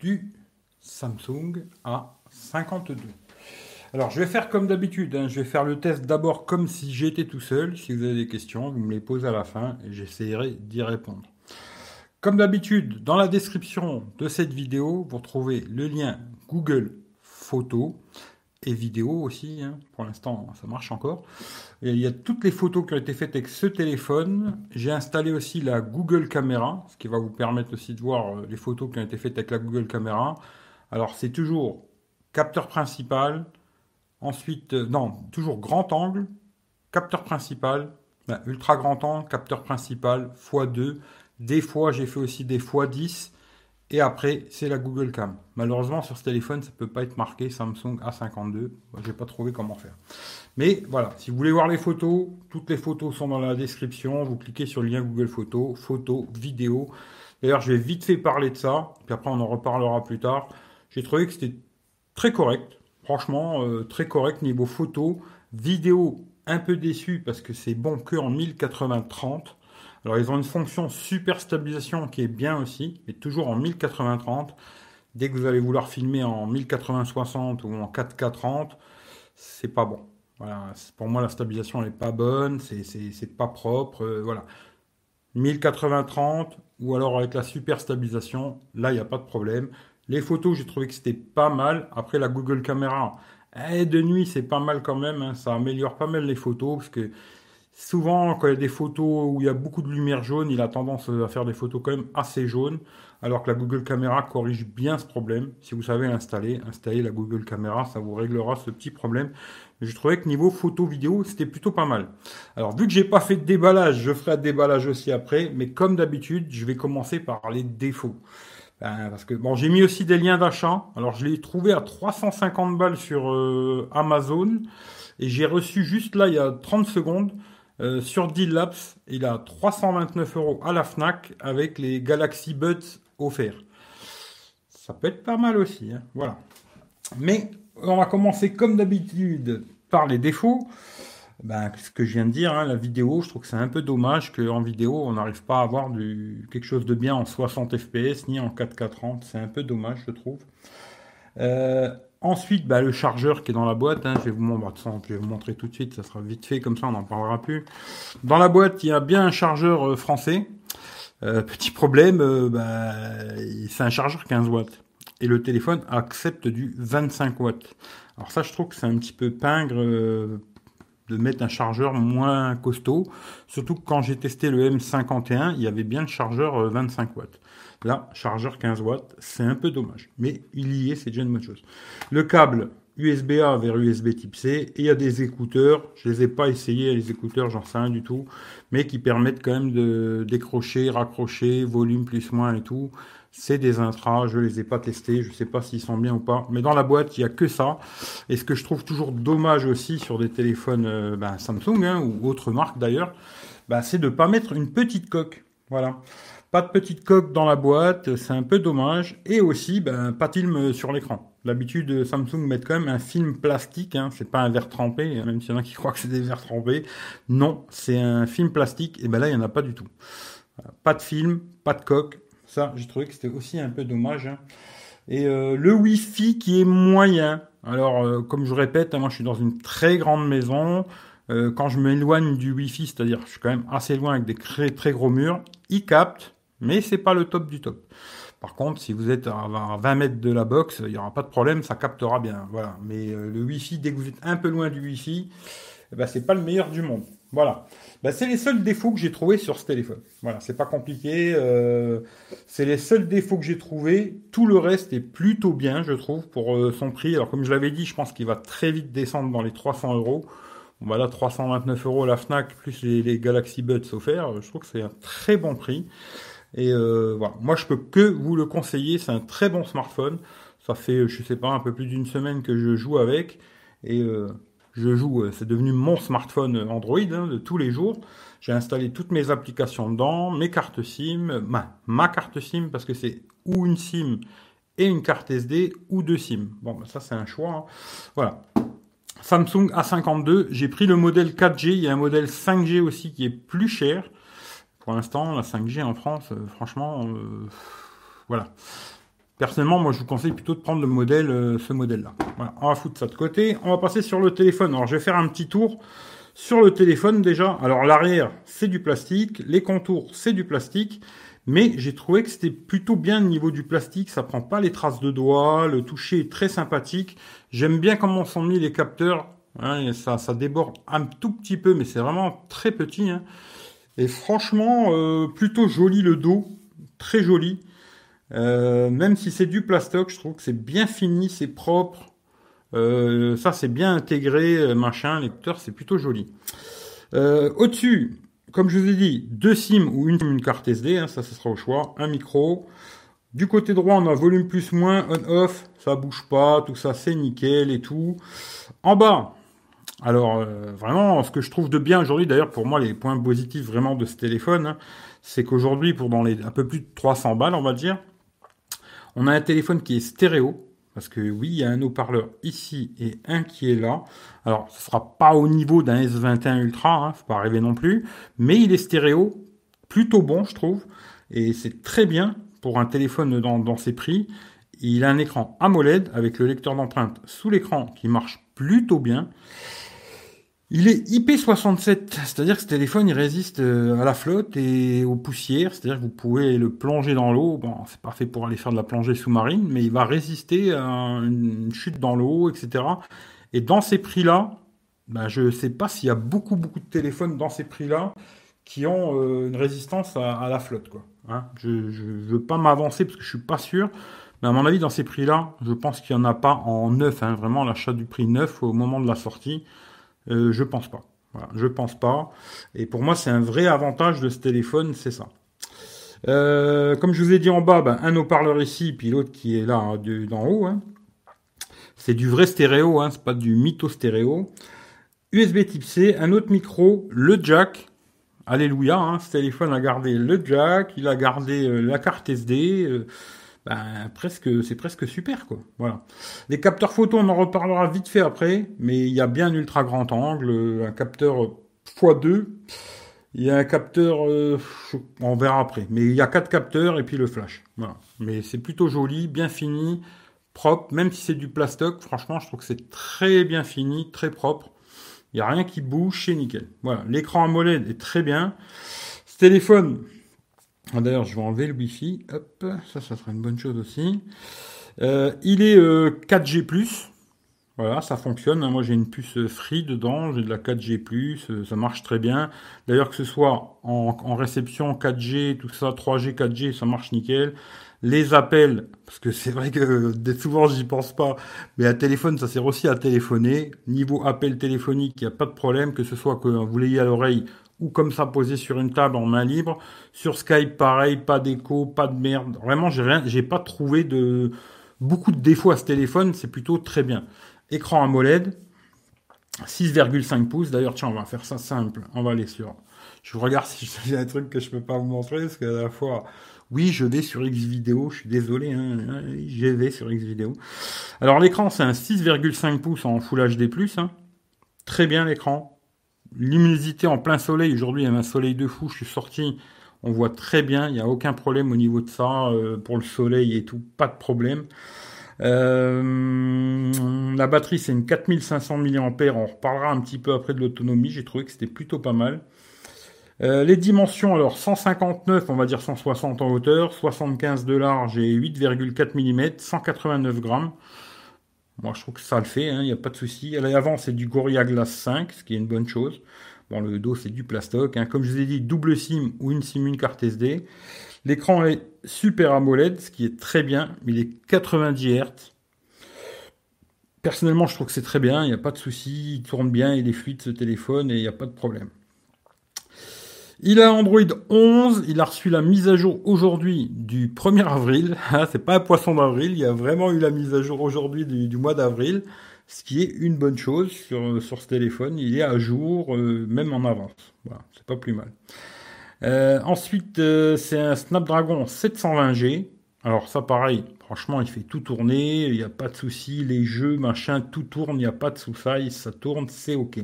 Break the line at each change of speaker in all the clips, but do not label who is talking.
du Samsung A52. Alors, je vais faire comme d'habitude. hein. Je vais faire le test d'abord comme si j'étais tout seul. Si vous avez des questions, vous me les posez à la fin et j'essaierai d'y répondre. Comme d'habitude, dans la description de cette vidéo, vous retrouvez le lien Google Photos et vidéo aussi. hein. Pour l'instant, ça marche encore. Et il y a toutes les photos qui ont été faites avec ce téléphone. J'ai installé aussi la Google Caméra, ce qui va vous permettre aussi de voir euh, les photos qui ont été faites avec la Google Caméra. Alors, c'est toujours capteur principal, ensuite, euh, non, toujours grand angle, capteur principal, ben, ultra grand angle, capteur principal, x2. Des fois, j'ai fait aussi des x10. Et après, c'est la Google Cam. Malheureusement, sur ce téléphone, ça peut pas être marqué Samsung A52. Moi, j'ai pas trouvé comment faire. Mais voilà, si vous voulez voir les photos, toutes les photos sont dans la description. Vous cliquez sur le lien Google Photos, photos, vidéos. D'ailleurs, je vais vite fait parler de ça, puis après on en reparlera plus tard. J'ai trouvé que c'était très correct, franchement, euh, très correct niveau photo. Vidéo, un peu déçu parce que c'est bon que en 1080-30. Alors ils ont une fonction super stabilisation qui est bien aussi, mais toujours en 1080-30. Dès que vous allez vouloir filmer en 1080-60 ou en 4K30, c'est pas bon. Voilà, pour moi la stabilisation n'est pas bonne, c'est pas propre, euh, voilà. 1080-30 ou alors avec la super stabilisation, là il n'y a pas de problème. Les photos, j'ai trouvé que c'était pas mal. Après la Google Caméra, eh, de nuit c'est pas mal quand même, hein. ça améliore pas mal les photos parce que souvent quand il y a des photos où il y a beaucoup de lumière jaune, il a tendance à faire des photos quand même assez jaunes. Alors que la Google Caméra corrige bien ce problème. Si vous savez l'installer, installer la Google Caméra, ça vous réglera ce petit problème. Je trouvais que niveau photo vidéo, c'était plutôt pas mal. Alors vu que j'ai pas fait de déballage, je ferai un déballage aussi après. Mais comme d'habitude, je vais commencer par les défauts. Ben, parce que bon, j'ai mis aussi des liens d'achat. Alors je l'ai trouvé à 350 balles sur euh, Amazon et j'ai reçu juste là il y a 30 secondes euh, sur D-Labs, il a 329 euros à la Fnac avec les Galaxy Buds offerts. Ça peut être pas mal aussi, hein, voilà. Mais on va commencer comme d'habitude par les défauts. Ben, ce que je viens de dire, hein, la vidéo, je trouve que c'est un peu dommage qu'en vidéo, on n'arrive pas à avoir quelque chose de bien en 60 fps ni en 4K30. C'est un peu dommage, je trouve. Euh, ensuite, bah, le chargeur qui est dans la boîte, hein, je, vais vous montrer, je vais vous montrer tout de suite, ça sera vite fait, comme ça on n'en parlera plus. Dans la boîte, il y a bien un chargeur euh, français. Euh, petit problème, euh, bah, c'est un chargeur 15 watts. Et le téléphone accepte du 25 watts. Alors ça, je trouve que c'est un petit peu pingre de mettre un chargeur moins costaud. Surtout que quand j'ai testé le M51, il y avait bien le chargeur euh, 25 watts. Là, chargeur 15 watts, c'est un peu dommage. Mais il y est, c'est déjà une bonne chose. Le câble USB-A vers USB type C. Et il y a des écouteurs. Je les ai pas essayés, les écouteurs, j'en sais rien du tout. Mais qui permettent quand même de décrocher, raccrocher, volume plus moins et tout. C'est des intras, je les ai pas testés, je sais pas s'ils sont bien ou pas. Mais dans la boîte, il y a que ça. Et ce que je trouve toujours dommage aussi sur des téléphones euh, ben, Samsung hein, ou autres marques d'ailleurs, ben, c'est de pas mettre une petite coque. Voilà. Pas de petite coque dans la boîte, c'est un peu dommage. Et aussi, ben, pas de film sur l'écran. D'habitude, Samsung met quand même un film plastique, hein, c'est pas un verre trempé, hein, même s'il y en a qui croient que c'est des verres trempés. Non, c'est un film plastique, et ben là, il n'y en a pas du tout. Pas de film, pas de coque. Ça, j'ai trouvé que c'était aussi un peu dommage. hein. Et euh, le Wi-Fi qui est moyen. Alors, euh, comme je répète, hein, moi je suis dans une très grande maison. Euh, quand je m'éloigne du Wi-Fi, c'est-à-dire je suis quand même assez loin avec des très, très gros murs, il capte, mais c'est pas le top du top. Par contre, si vous êtes à 20 mètres de la box, il n'y aura pas de problème, ça captera bien. Voilà. Mais euh, le Wi-Fi, dès que vous êtes un peu loin du Wi-Fi, eh ben, c'est pas le meilleur du monde. Voilà. Ben, c'est les seuls défauts que j'ai trouvés sur ce téléphone. Voilà, c'est pas compliqué. euh, c'est les seuls défauts que j'ai trouvés. Tout le reste est plutôt bien, je trouve, pour euh, son prix. Alors, comme je l'avais dit, je pense qu'il va très vite descendre dans les 300 euros. Bon, bah là, 329 euros la Fnac plus les, les Galaxy Buds offerts. Je trouve que c'est un très bon prix. Et euh, voilà, moi je peux que vous le conseiller. C'est un très bon smartphone. Ça fait, je sais pas, un peu plus d'une semaine que je joue avec. Et euh, je joue, euh, c'est devenu mon smartphone Android hein, de tous les jours. J'ai installé toutes mes applications dedans, mes cartes SIM, ma, carte SIM parce que c'est ou une SIM et une carte SD ou deux SIM. Bon, bah, ça c'est un choix. hein. Voilà. Samsung A52, j'ai pris le modèle 4G, il y a un modèle 5G aussi qui est plus cher. Pour l'instant, la 5G en France, euh, franchement, euh, voilà. Personnellement, moi, je vous conseille plutôt de prendre le modèle, euh, ce modèle-là. Voilà, on va foutre ça de côté. On va passer sur le téléphone. Alors, je vais faire un petit tour sur le téléphone déjà. Alors, l'arrière, c'est du plastique. Les contours, c'est du plastique. Mais j'ai trouvé que c'était plutôt bien au niveau du plastique. Ça prend pas les traces de doigts. Le toucher est très sympathique. J'aime bien comment sont mis les capteurs. Hein, ça, ça déborde un tout petit peu, mais c'est vraiment très petit. Hein. Et franchement, euh, plutôt joli le dos. Très joli. Euh, même si c'est du plastoc, je trouve que c'est bien fini, c'est propre. Euh, ça, c'est bien intégré, machin. Lecteur, c'est plutôt joli. Au-dessus, comme je vous ai dit, deux SIM ou une, carte SD, hein, ça, ce sera au choix. Un micro. Du côté droit, on a volume plus moins, on-off, ça bouge pas, tout ça, c'est nickel et tout. En bas, alors vraiment, ce que je trouve de bien aujourd'hui, d'ailleurs pour moi, les points positifs vraiment de ce téléphone, hein, c'est qu'aujourd'hui, pour dans les un peu plus de 300 balles, on va dire, on a un téléphone qui est stéréo, parce que oui, il y a un haut-parleur ici et un qui est là. Alors, ce sera pas au niveau d'un S21 Ultra, hein, faut pas arriver non plus, mais il est stéréo, plutôt bon, je trouve, et c'est très bien pour un téléphone dans, dans ses prix. Il a un écran AMOLED avec le lecteur d'empreinte sous l'écran qui marche plutôt bien. Il est IP67, c'est-à-dire que ce téléphone il résiste euh, à la flotte et aux poussières, c'est-à-dire que vous pouvez le plonger dans l'eau. Bon, c'est pas fait pour aller faire de la plongée sous-marine, mais il va résister à une chute dans l'eau, etc. Et dans ces prix-là, ben, je sais pas s'il y a beaucoup beaucoup de téléphones dans ces prix-là qui ont euh, une résistance à, la flotte, quoi. Hein. je, ne veux pas m'avancer parce que je suis pas sûr. Mais à mon avis, dans ces prix-là, je pense qu'il n'y en a pas en neuf, hein, vraiment l'achat du prix neuf au moment de la sortie. Euh, je pense pas. Je pense pas. Et pour moi, c'est un vrai avantage de ce téléphone, c'est ça. Euh, comme je vous ai dit en bas, ben, un haut-parleur ici, puis l'autre qui est là hein, d'en haut. Hein. C'est du vrai stéréo, hein, c'est pas du mytho stéréo. USB Type C, un autre micro, le jack. Alléluia, hein, ce téléphone a gardé le jack, il a gardé euh, la carte SD. Ben, presque, c'est presque super, quoi. Voilà. Les capteurs photo, on en reparlera vite fait après, mais il y a bien un ultra grand angle, un capteur x2. Il y a un capteur, euh, on verra après, mais il y a quatre capteurs et puis le flash. Voilà. Mais c'est plutôt joli, bien fini, propre, même si c'est du plastoc, franchement, je trouve que c'est très bien fini, très propre. Il n'y a rien qui bouge, c'est nickel. Voilà. L'écran AMOLED est très bien. Ce téléphone, ah, d'ailleurs, je vais enlever le Wi-Fi. Hop, ça, ça sera une bonne chose aussi. Euh, il est 4G+. Euh, voilà, ça fonctionne. Moi, j'ai une puce Free dedans. J'ai de la 4G+. Euh, ça marche très bien. D'ailleurs, que ce soit en, réception 4G, tout ça, 3G, 4G, ça marche nickel. Les appels, parce que c'est vrai que souvent j'y pense pas, mais un téléphone, ça sert aussi à téléphoner. Niveau appel téléphonique, il n'y a pas de problème, que ce soit que vous l'ayez à l'oreille ou comme ça posé sur une table en main libre. Sur Skype, pareil, pas d'écho, pas de merde. Vraiment, j'ai rien, j'ai pas trouvé de beaucoup de défauts à ce téléphone. C'est plutôt très bien. Écran AMOLED, 6,5 pouces. D'ailleurs, tiens, on va faire ça simple. On va aller sur. Je regarde si j'ai un truc que je peux pas vous montrer parce qu'à la fois, oui, je vais sur Xvideo. Je suis désolé, hein, je vais sur Xvideo. Alors l'écran, c'est un 6,5 pouces en Full HD+. Hein. Très bien l'écran Luminosité en plein soleil, aujourd'hui il y a un soleil de fou, je suis sorti, on voit très bien, il n'y a aucun problème au niveau de ça, euh, pour le soleil et tout, pas de problème. Euh, la batterie c'est une 4500 mAh, on reparlera un petit peu après de l'autonomie, j'ai trouvé que c'était plutôt pas mal. Euh, les dimensions, alors 159, on va dire 160 en hauteur, 75 de large et 8,4 mm, 189 grammes. Moi, je trouve que ça le fait, il hein, n'y a pas de souci. L'avant, c'est du Gorilla Glass 5, ce qui est une bonne chose. Bon, le dos, c'est du plastoc. Hein. Comme je vous ai dit, double SIM ou une SIM, une carte SD. L'écran est Super AMOLED, ce qui est très bien. Il est 90 Hz. Personnellement, je trouve que c'est très bien. Il n'y a pas de souci. Il tourne bien. Il est fluide, ce téléphone, et il n'y a pas de problème. Il a Android 11, il a reçu la mise à jour aujourd'hui du 1er avril. Ah, c'est pas un poisson d'avril, il y a vraiment eu la mise à jour aujourd'hui du, mois d'avril, ce qui est une bonne chose sur, sur ce téléphone. Il est à jour, euh, même en avance. Voilà, c'est pas plus mal. Euh, ensuite, euh, c'est un Snapdragon 720G. Alors ça, pareil, franchement, il fait tout tourner, il n'y a pas de souci, les jeux, machin, tout tourne, il n'y a pas de sous-size, ça tourne, c'est ok.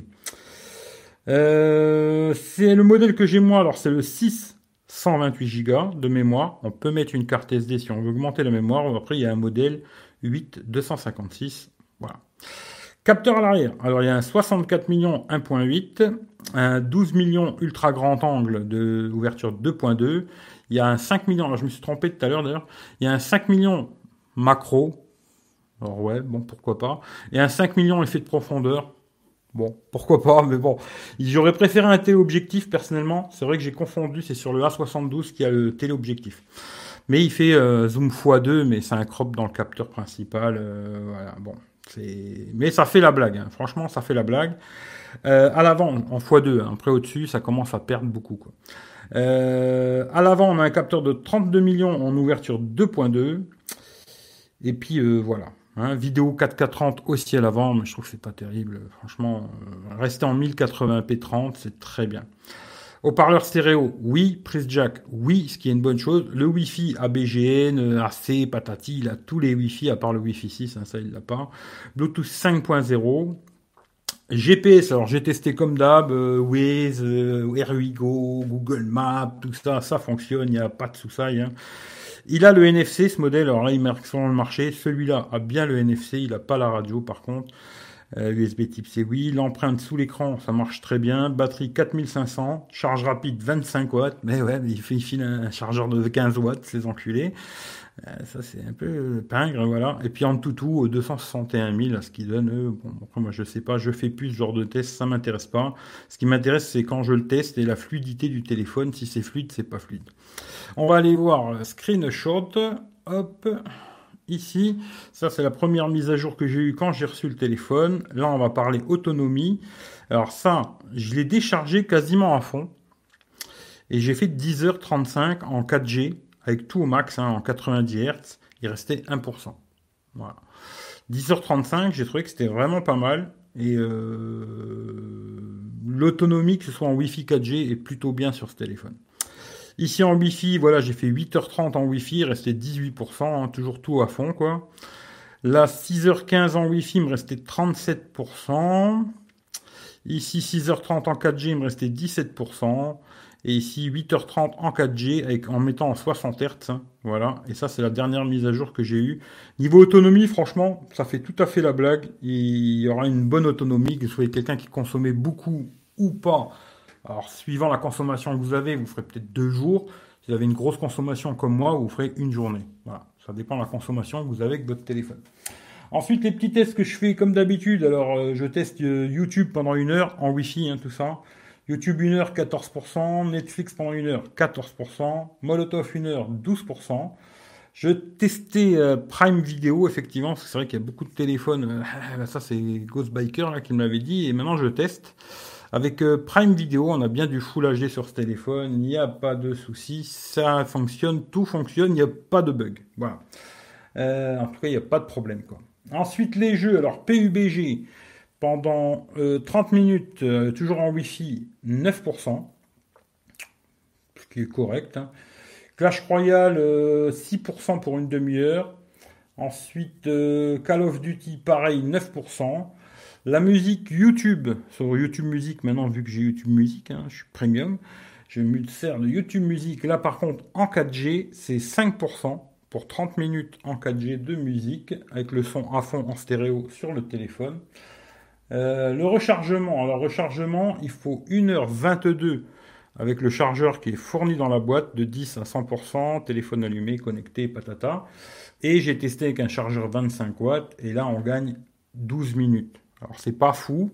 Euh, c'est le modèle que j'ai moi, alors c'est le 6 128 Go de mémoire. On peut mettre une carte SD si on veut augmenter la mémoire. Après, il y a un modèle 8 256. Voilà. Capteur à l'arrière. Alors, il y a un 64 millions 1.8, un 12 millions ultra grand angle de ouverture 2.2. Il y a un 5 millions, alors je me suis trompé tout à l'heure d'ailleurs, il y a un 5 millions macro. Alors ouais, bon, pourquoi pas. Et un 5 millions effet de profondeur. Bon, pourquoi pas, mais bon. J'aurais préféré un téléobjectif personnellement. C'est vrai que j'ai confondu, c'est sur le A72 qui a le téléobjectif. Mais il fait euh, zoom x2, mais c'est un crop dans le capteur principal. Euh, voilà, bon. Mais ça fait la blague, hein. franchement, ça fait la blague. Euh, à l'avant, en x2, hein. après au-dessus, ça commence à perdre beaucoup. Quoi. Euh, à l'avant, on a un capteur de 32 millions en ouverture 2.2. Et puis voilà. Hein, vidéo 4K30 aussi à l'avant, mais je trouve que c'est pas terrible. Franchement, rester en 1080p 30, c'est très bien. Haut-parleur stéréo, oui. Prise jack, oui, ce qui est une bonne chose. Le Wi-Fi ABGN, AC, patati, il a tous les Wi-Fi à part le Wi-Fi 6, hein, ça il l'a pas. Bluetooth 5.0. GPS, alors j'ai testé comme d'hab, euh, Waze, euh, Google Maps, tout ça, ça fonctionne, il n'y a pas de soucis. Hein. Il a le NFC, ce modèle, alors là il marque sur le marché. Celui-là a bien le NFC, il n'a pas la radio par contre. USB euh, type C, oui. L'empreinte sous l'écran, ça marche très bien. Batterie 4500. Charge rapide 25 watts. Mais ouais, il, il file un chargeur de 15 watts, ces enculés. Euh, ça, c'est un peu pingre, voilà. Et puis en tout, tout 261 000, ce qui donne, euh, bon, moi, je sais pas, je fais plus ce genre de test, ça m'intéresse pas. Ce qui m'intéresse, c'est quand je le teste et la fluidité du téléphone. Si c'est fluide, c'est pas fluide. On va aller voir screenshot. Hop. Ici, ça c'est la première mise à jour que j'ai eue quand j'ai reçu le téléphone. Là, on va parler autonomie. Alors ça, je l'ai déchargé quasiment à fond. Et j'ai fait 10h35 en 4G, avec tout au max, hein, en 90 Hz. Il restait 1%. Voilà. 10h35, j'ai trouvé que c'était vraiment pas mal. Et euh, l'autonomie, que ce soit en Wi-Fi 4G, est plutôt bien sur ce téléphone. Ici en Wi-Fi, voilà, j'ai fait 8h30 en Wi-Fi, il restait 18%, hein, toujours tout à fond. Là, 6h15 en Wi-Fi, il me restait 37%. Ici, 6h30 en 4G, il me restait 17%. Et ici, 8h30 en 4G, avec, en mettant en 60 Hz. Hein, voilà. Et ça, c'est la dernière mise à jour que j'ai eue. Niveau autonomie, franchement, ça fait tout à fait la blague. Il y aura une bonne autonomie, que vous soyez quelqu'un qui consommait beaucoup ou pas alors, suivant la consommation que vous avez, vous ferez peut-être deux jours. Si vous avez une grosse consommation comme moi, vous ferez une journée. Voilà, ça dépend de la consommation que vous avez avec votre téléphone. Ensuite, les petits tests que je fais comme d'habitude. Alors, euh, je teste euh, YouTube pendant une heure en Wi-Fi, hein, tout ça. YouTube une heure, 14%. Netflix pendant une heure, 14%. Molotov une heure, 12%. Je testais euh, Prime Video, effectivement, parce que c'est vrai qu'il y a beaucoup de téléphones. ça, c'est Ghost Biker là, qui me l'avait dit. Et maintenant, je teste. Avec euh, Prime Video, on a bien du Full HD sur ce téléphone, il n'y a pas de souci, ça fonctionne, tout fonctionne, il n'y a pas de bug. Voilà. Euh, en tout cas, il n'y a pas de problème. Quoi. Ensuite, les jeux, alors PUBG, pendant 30 euh, minutes, toujours en Wi-Fi, 9%, ce qui est correct. Hein. Clash Royale, 6% pour une demi-heure. Ensuite, Call of Duty, pareil, 9%. La musique YouTube, sur YouTube Music, maintenant vu que j'ai YouTube Music, hein, je suis premium, je me sers de YouTube Music. Là par contre, en 4G, c'est 5% pour 30 minutes en 4G de musique, avec le son à fond en stéréo sur le téléphone. Euh, le rechargement, alors rechargement, il faut 1h22 avec le chargeur qui est fourni dans la boîte de 10 à 100%, téléphone allumé, connecté, patata. Et j'ai testé avec un chargeur 25 watts, et là on gagne 12 minutes. Alors c'est pas fou,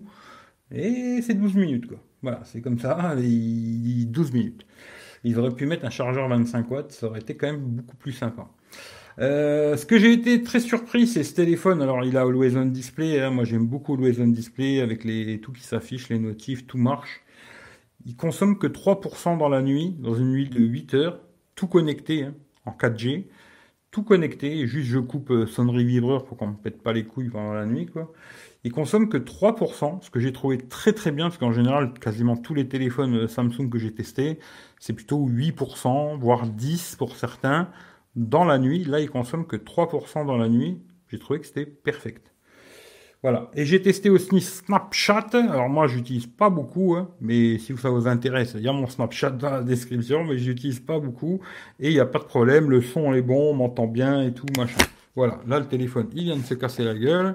et c'est 12 minutes quoi. Voilà, c'est comme ça, 12 minutes. Ils auraient pu mettre un chargeur 25 watts, ça aurait été quand même beaucoup plus sympa. Euh, ce que j'ai été très surpris, c'est ce téléphone. Alors, il a Always On Display. Hein. Moi, j'aime beaucoup Always On Display avec les tout qui s'affiche, les notifs, tout marche. Il consomme que 3% dans la nuit, dans une nuit de 8 heures, tout connecté hein, en 4G, tout connecté. Juste, je coupe euh, sonnerie vibreur pour qu'on me pète pas les couilles pendant la nuit, quoi. Il consomme que 3%, ce que j'ai trouvé très très bien, parce qu'en général, quasiment tous les téléphones euh, Samsung que j'ai testés, c'est plutôt 8%, voire 10% pour certains, dans la nuit. Là, il consomme que 3% dans la nuit. J'ai trouvé que c'était perfect. Voilà. Et j'ai testé aussi Snapchat. Alors moi, j'utilise pas beaucoup, hein, mais si ça vous intéresse, il y a mon Snapchat dans la description, mais j'utilise pas beaucoup. Et il n'y a pas de problème, le son est bon, on m'entend bien et tout, machin. Voilà. Là, le téléphone, il vient de se casser la gueule.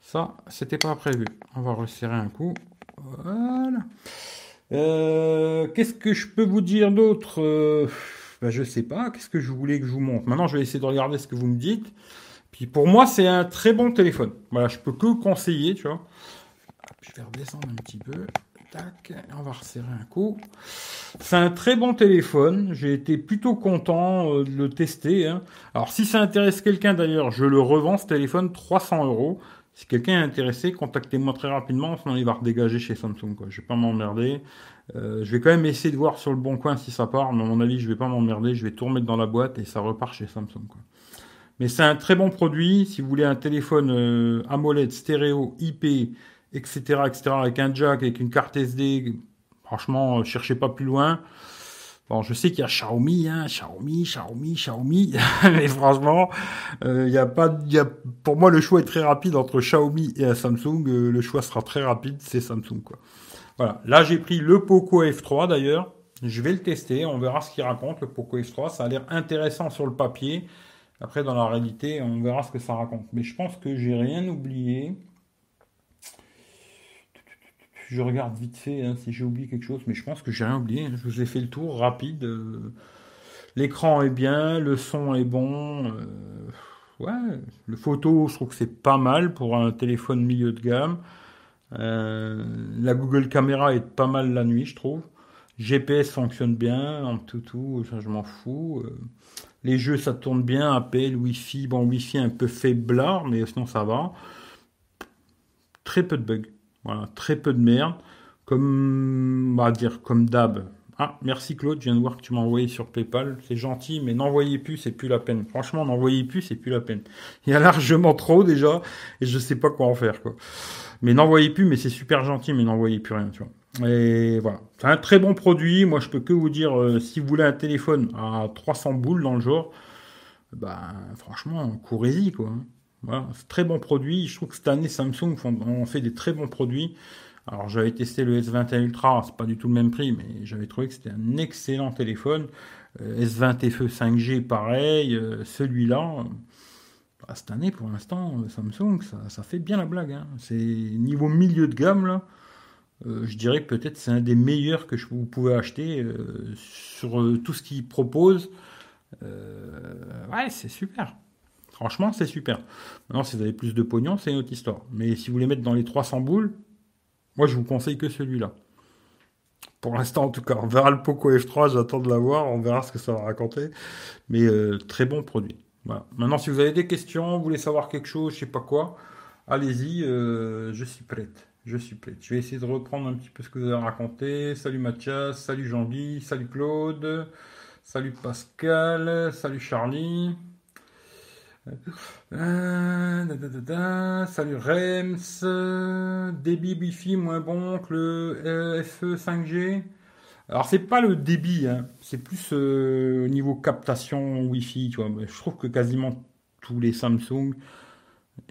Ça, c'était pas prévu. On va resserrer un coup. Voilà. Euh, Qu'est-ce que je peux vous dire d'autre? Euh, ben, Je sais pas. Qu'est-ce que je voulais que je vous montre? Maintenant, je vais essayer de regarder ce que vous me dites. Puis pour moi, c'est un très bon téléphone. Voilà, je peux que conseiller, tu vois. Je vais redescendre un petit peu. Tac, on va resserrer un coup. C'est un très bon téléphone. J'ai été plutôt content euh, de le tester. Hein. Alors si ça intéresse quelqu'un d'ailleurs, je le revends ce téléphone 300 euros. Si quelqu'un est intéressé, contactez-moi très rapidement, sinon il va redégager chez Samsung. Quoi. Je vais pas m'emmerder. Euh, je vais quand même essayer de voir sur le bon coin si ça part, mais à mon avis, je vais pas m'emmerder. Je vais tout remettre dans la boîte et ça repart chez Samsung. Mais c'est un très bon produit. Si vous voulez un téléphone euh, AMOLED, stéréo, IP, etc., etc., avec un jack, avec une carte SD, franchement, euh, cherchez pas plus loin. Bon, je sais qu'il y a Xiaomi, hein, Xiaomi, Xiaomi, Xiaomi, mais franchement, il euh, y a pas, y a, pour moi, le choix est très rapide entre Xiaomi et Samsung. Euh, le choix sera très rapide, c'est Samsung, quoi. Voilà. Là, j'ai pris le Poco F3 d'ailleurs. Je vais le tester, on verra ce qu'il raconte, le Poco F3. Ça a l'air intéressant sur le papier. Après, dans la réalité, on verra ce que ça raconte. Mais je pense que j'ai rien oublié je regarde vite fait hein, si j'ai oublié quelque chose, mais je pense que j'ai rien oublié. Hein. Je vous ai fait le tour rapide. Euh, l'écran est bien, le son est bon. Euh, ouais, le photo, je trouve que c'est pas mal pour un téléphone milieu de gamme. Euh, la Google Caméra est pas mal la nuit, je trouve. GPS fonctionne bien, en tout tout, ça je m'en fous. les jeux ça tourne bien, Apple, Wi-Fi, bon Wi-Fi un peu faiblard, mais sinon ça va. Très peu de bugs. Voilà, très peu de merde. Comme, on va dire, comme d'hab. Ah, merci Claude, je viens de voir que tu m'as envoyé sur PayPal. C'est gentil, mais n'envoyez plus, c'est plus la peine. Franchement, n'envoyez plus, c'est plus la peine. Il y a largement trop déjà, et je sais pas quoi en faire, quoi. Mais n'envoyez plus, mais c'est super gentil, mais n'envoyez plus rien, tu vois. Et voilà. C'est un très bon produit. Moi, je peux que vous dire, euh, si vous voulez un téléphone à 300 boules dans le genre, ben, franchement, courez-y, quoi. Très bon produit. Je trouve que cette année, Samsung ont fait des très bons produits. Alors, j'avais testé le S21 Ultra, c'est pas du tout le même prix, mais j'avais trouvé que c'était un excellent téléphone. Euh, S20 FE 5G, pareil. Euh, celui-là, bah, cette année, pour l'instant, euh, Samsung, ça, fait bien la blague. Hein. C'est niveau milieu de gamme, là. je dirais que peut-être c'est un des meilleurs que vous pouvez acheter sur tout ce qu'ils proposent. ouais, c'est super. Franchement, c'est super. Maintenant, si vous avez plus de pognon, c'est une autre histoire. Mais si vous voulez mettre dans les 300 boules, moi, je vous conseille que celui-là. Pour l'instant, en tout cas, on verra le Poco F3, j'attends de l'avoir, on verra ce que ça va raconter. Mais euh, très bon produit. Maintenant, si vous avez des questions, vous voulez savoir quelque chose, je sais pas quoi, allez-y, euh, je suis prête. Je suis prête. Je vais essayer de reprendre un petit peu ce que vous avez raconté. Salut Mathias, salut Jean-Guy, salut Claude, salut Pascal, salut Charlie. Euh, salut Rems, débit Wi-Fi moins bon que le euh, FE 5G. Alors c'est pas le débit, hein. c'est plus euh, au niveau captation Wi-Fi. Tu vois. Je trouve que quasiment tous les Samsung,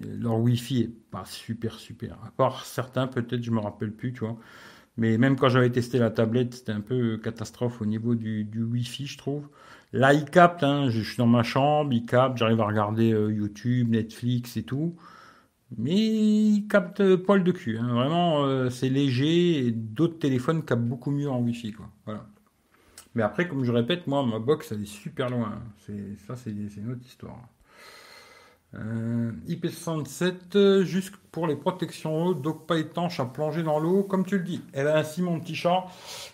leur Wi-Fi est pas super super. À part certains, peut-être, je me rappelle plus, tu vois. Mais même quand j'avais testé la tablette, c'était un peu catastrophe au niveau du, du Wi-Fi, je trouve. Là, il capte, hein, je suis dans ma chambre, il capte, j'arrive à regarder euh, YouTube, Netflix et tout. Mais il capte euh, poil de cul. Hein. Vraiment, euh, c'est léger et d'autres téléphones captent beaucoup mieux en Wi-Fi. Quoi. Voilà. Mais après, comme je répète, moi, ma box, elle est super loin. C'est, ça, c'est, une autre histoire. Euh, IP67, juste pour les protections donc pas étanche à plonger dans l'eau, comme tu le dis. Elle a ainsi mon petit chat.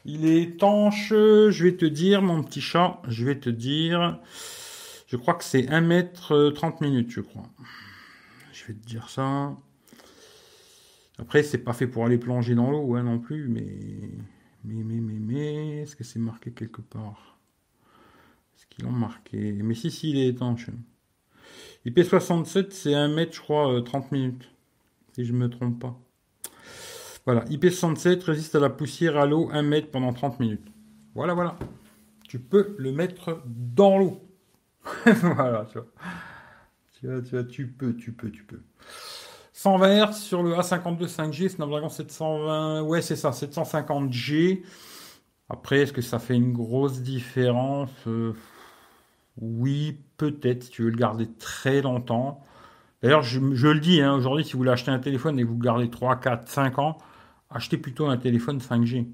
Il est étanche, je vais te dire, mon petit chat, je vais te dire, je crois que c'est 1 mètre 30 minutes, je crois. Je vais te dire ça. Après, c'est pas fait pour aller plonger dans l'eau, hein, non plus, mais, mais, mais, mais, mais, est-ce que c'est marqué quelque part? Est-ce qu'ils l'ont marqué? Mais si, si, il est étanche. IP67, c'est 1 mètre, je crois, 30 euh, minutes. Si je ne me trompe pas. Voilà, IP67 résiste à la poussière, à l'eau, 1 mètre pendant 30 minutes. Voilà, voilà. Tu peux le mettre dans l'eau. voilà, tu vois. Tu, vois, tu, peux, tu peux, tu peux. 120 Hz sur le A52 5G, Snapdragon 720, ouais c'est ça, 750G. Après, est-ce que ça fait une grosse différence? Euh, Oui, peut-être, si tu veux le garder très longtemps. D'ailleurs, je, le dis, hein, aujourd'hui, si vous voulez acheter un téléphone et vous le gardez 3, 4, 5 ans, achetez plutôt un téléphone 5G.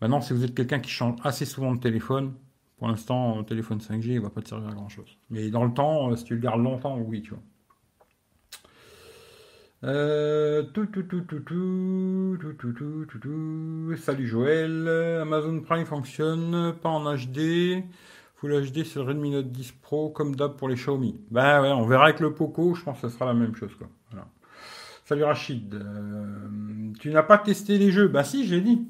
Maintenant, si vous êtes quelqu'un qui change assez souvent de téléphone, pour l'instant, un téléphone 5G, il va pas te servir à grand chose. Mais dans le temps, si tu le gardes longtemps, oui, tu vois. tout, tout, tout, tout, tout, tout, tout, tout, tout, Salut Joël. Amazon Prime fonctionne pas en HD. Full HD sur Redmi Note 10 Pro, comme d'hab pour les Xiaomi. Bah ouais, on verra avec le Poco, je pense que ce sera la même chose, quoi. Salut Rachid. tu n'as pas testé les jeux? Bah si, j'ai dit.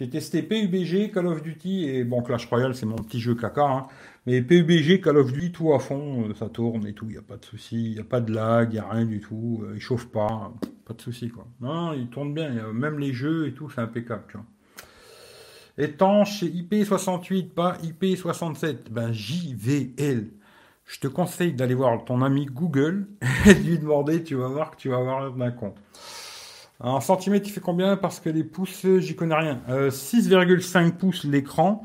J'ai testé PUBG, Call of Duty et bon Clash Royale c'est mon petit jeu caca. Hein. Mais PUBG, Call of Duty tout à fond, euh, ça tourne et tout, il n'y a pas de souci, il n'y a pas de lag, il n'y a rien du tout, euh, il chauffe pas, pas de souci quoi. Non, il tourne bien, même les jeux et tout, c'est impeccable. Tu vois. Étanche IP68, pas IP67, ben JVL. Je te conseille d'aller voir ton ami Google et de lui demander, tu vas voir que tu vas avoir un compte. En centimètres, il fait combien? Parce que les pouces, j'y connais rien. 6,5 euh, pouces l'écran.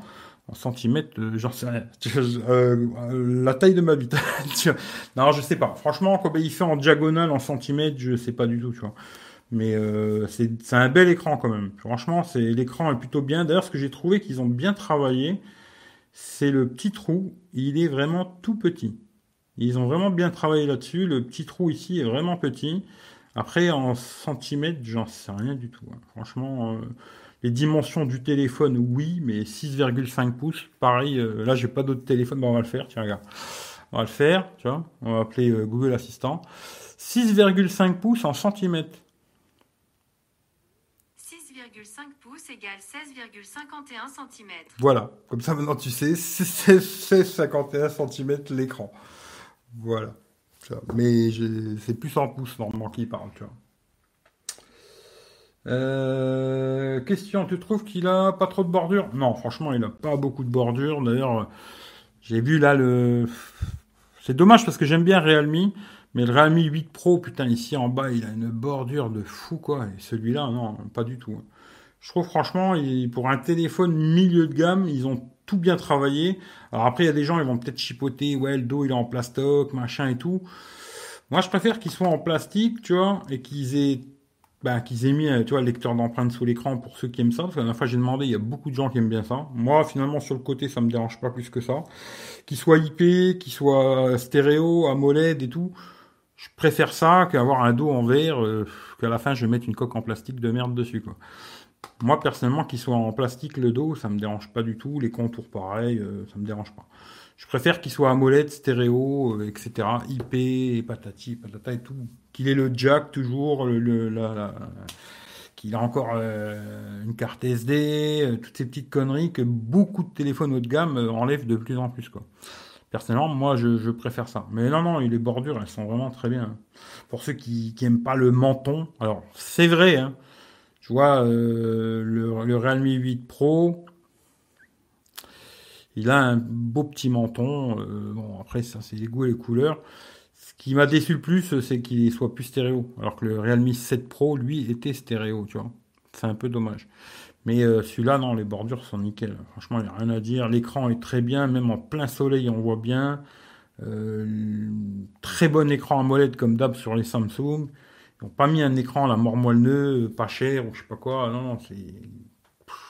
En centimètres, euh, j'en sais rien. Euh, la taille de ma bite. non, je sais pas. Franchement, combien il fait en diagonale, en centimètres, je sais pas du tout, tu vois. Mais c'est un bel écran quand même. Franchement, c'est l'écran est plutôt bien. D'ailleurs, ce que j'ai trouvé qu'ils ont bien travaillé, c'est le petit trou. Il est vraiment tout petit. Ils ont vraiment bien travaillé là-dessus. Le petit trou ici est vraiment petit. Après, en centimètres, j'en sais rien du tout. Hein. Franchement, euh, les dimensions du téléphone, oui, mais 6,5 pouces, pareil. Euh, là, j'ai pas d'autre téléphone, on va le faire. Tiens, regarde. On va le faire, tu vois. On va appeler euh, Google Assistant. 6,5 pouces en centimètres.
6,5 pouces égale 16,51 cm.
Voilà, comme ça maintenant tu sais, c'est 16,51 cm l'écran. Voilà. Mais c'est plus en pouces normalement qu'il parle, tu vois. Euh, question, tu trouves qu'il a pas trop de bordure? Non, franchement, il a pas beaucoup de bordure. D'ailleurs, j'ai vu là le. C'est dommage parce que j'aime bien Realme, mais le Realme 8 Pro, putain, ici en bas, il a une bordure de fou, quoi. Et celui-là, non, pas du tout. Je trouve franchement, pour un téléphone milieu de gamme, ils ont tout bien travaillé. Alors après, il y a des gens, ils vont peut-être chipoter, ouais, le dos, il est en plastoc, machin et tout. Moi, je préfère qu'ils soient en plastique, tu vois, et qu'ils aient, ben, qu'ils aient mis, tu vois, le lecteur d'empreintes sous l'écran pour ceux qui aiment ça. Parce que la dernière fois, j'ai demandé, il y a beaucoup de gens qui aiment bien ça. Moi, finalement, sur le côté, ça me dérange pas plus que ça. Qu'ils soient IP, qu'ils soient stéréo, AMOLED et tout. Je préfère ça qu'avoir un dos en verre, euh, qu'à la fin, je mette une coque en plastique de merde dessus, quoi. Moi, personnellement, qu'il soit en plastique le dos, ça me dérange pas du tout. Les contours, pareil, euh, ça me dérange pas. Je préfère qu'il soit AMOLED, stéréo, euh, etc. IP, patati, patata et tout. Qu'il ait le jack toujours, le, qu'il a encore euh, une carte SD, toutes ces petites conneries que beaucoup de téléphones haut de gamme enlèvent de plus en plus. Personnellement, moi, je, préfère ça. Mais non, non, les bordures, elles sont vraiment très bien. Pour ceux qui, qui aiment pas le menton, alors c'est vrai, hein, tu vois, euh, le, Realme 8 Pro, il a un beau petit menton. Euh, bon, après, ça, c'est les goûts et les couleurs. Ce qui m'a déçu le plus, c'est qu'il soit plus stéréo. Alors que le Realme 7 Pro, lui, était stéréo, tu vois. C'est un peu dommage. Mais euh, celui-là, non, les bordures sont nickel. Franchement, il n'y a rien à dire. L'écran est très bien, même en plein soleil, on voit bien. très bon écran AMOLED comme d'hab sur les Samsung. Ils n'ont pas mis un écran la mort moelleux, pas cher ou je sais pas quoi. Non, non, c'est.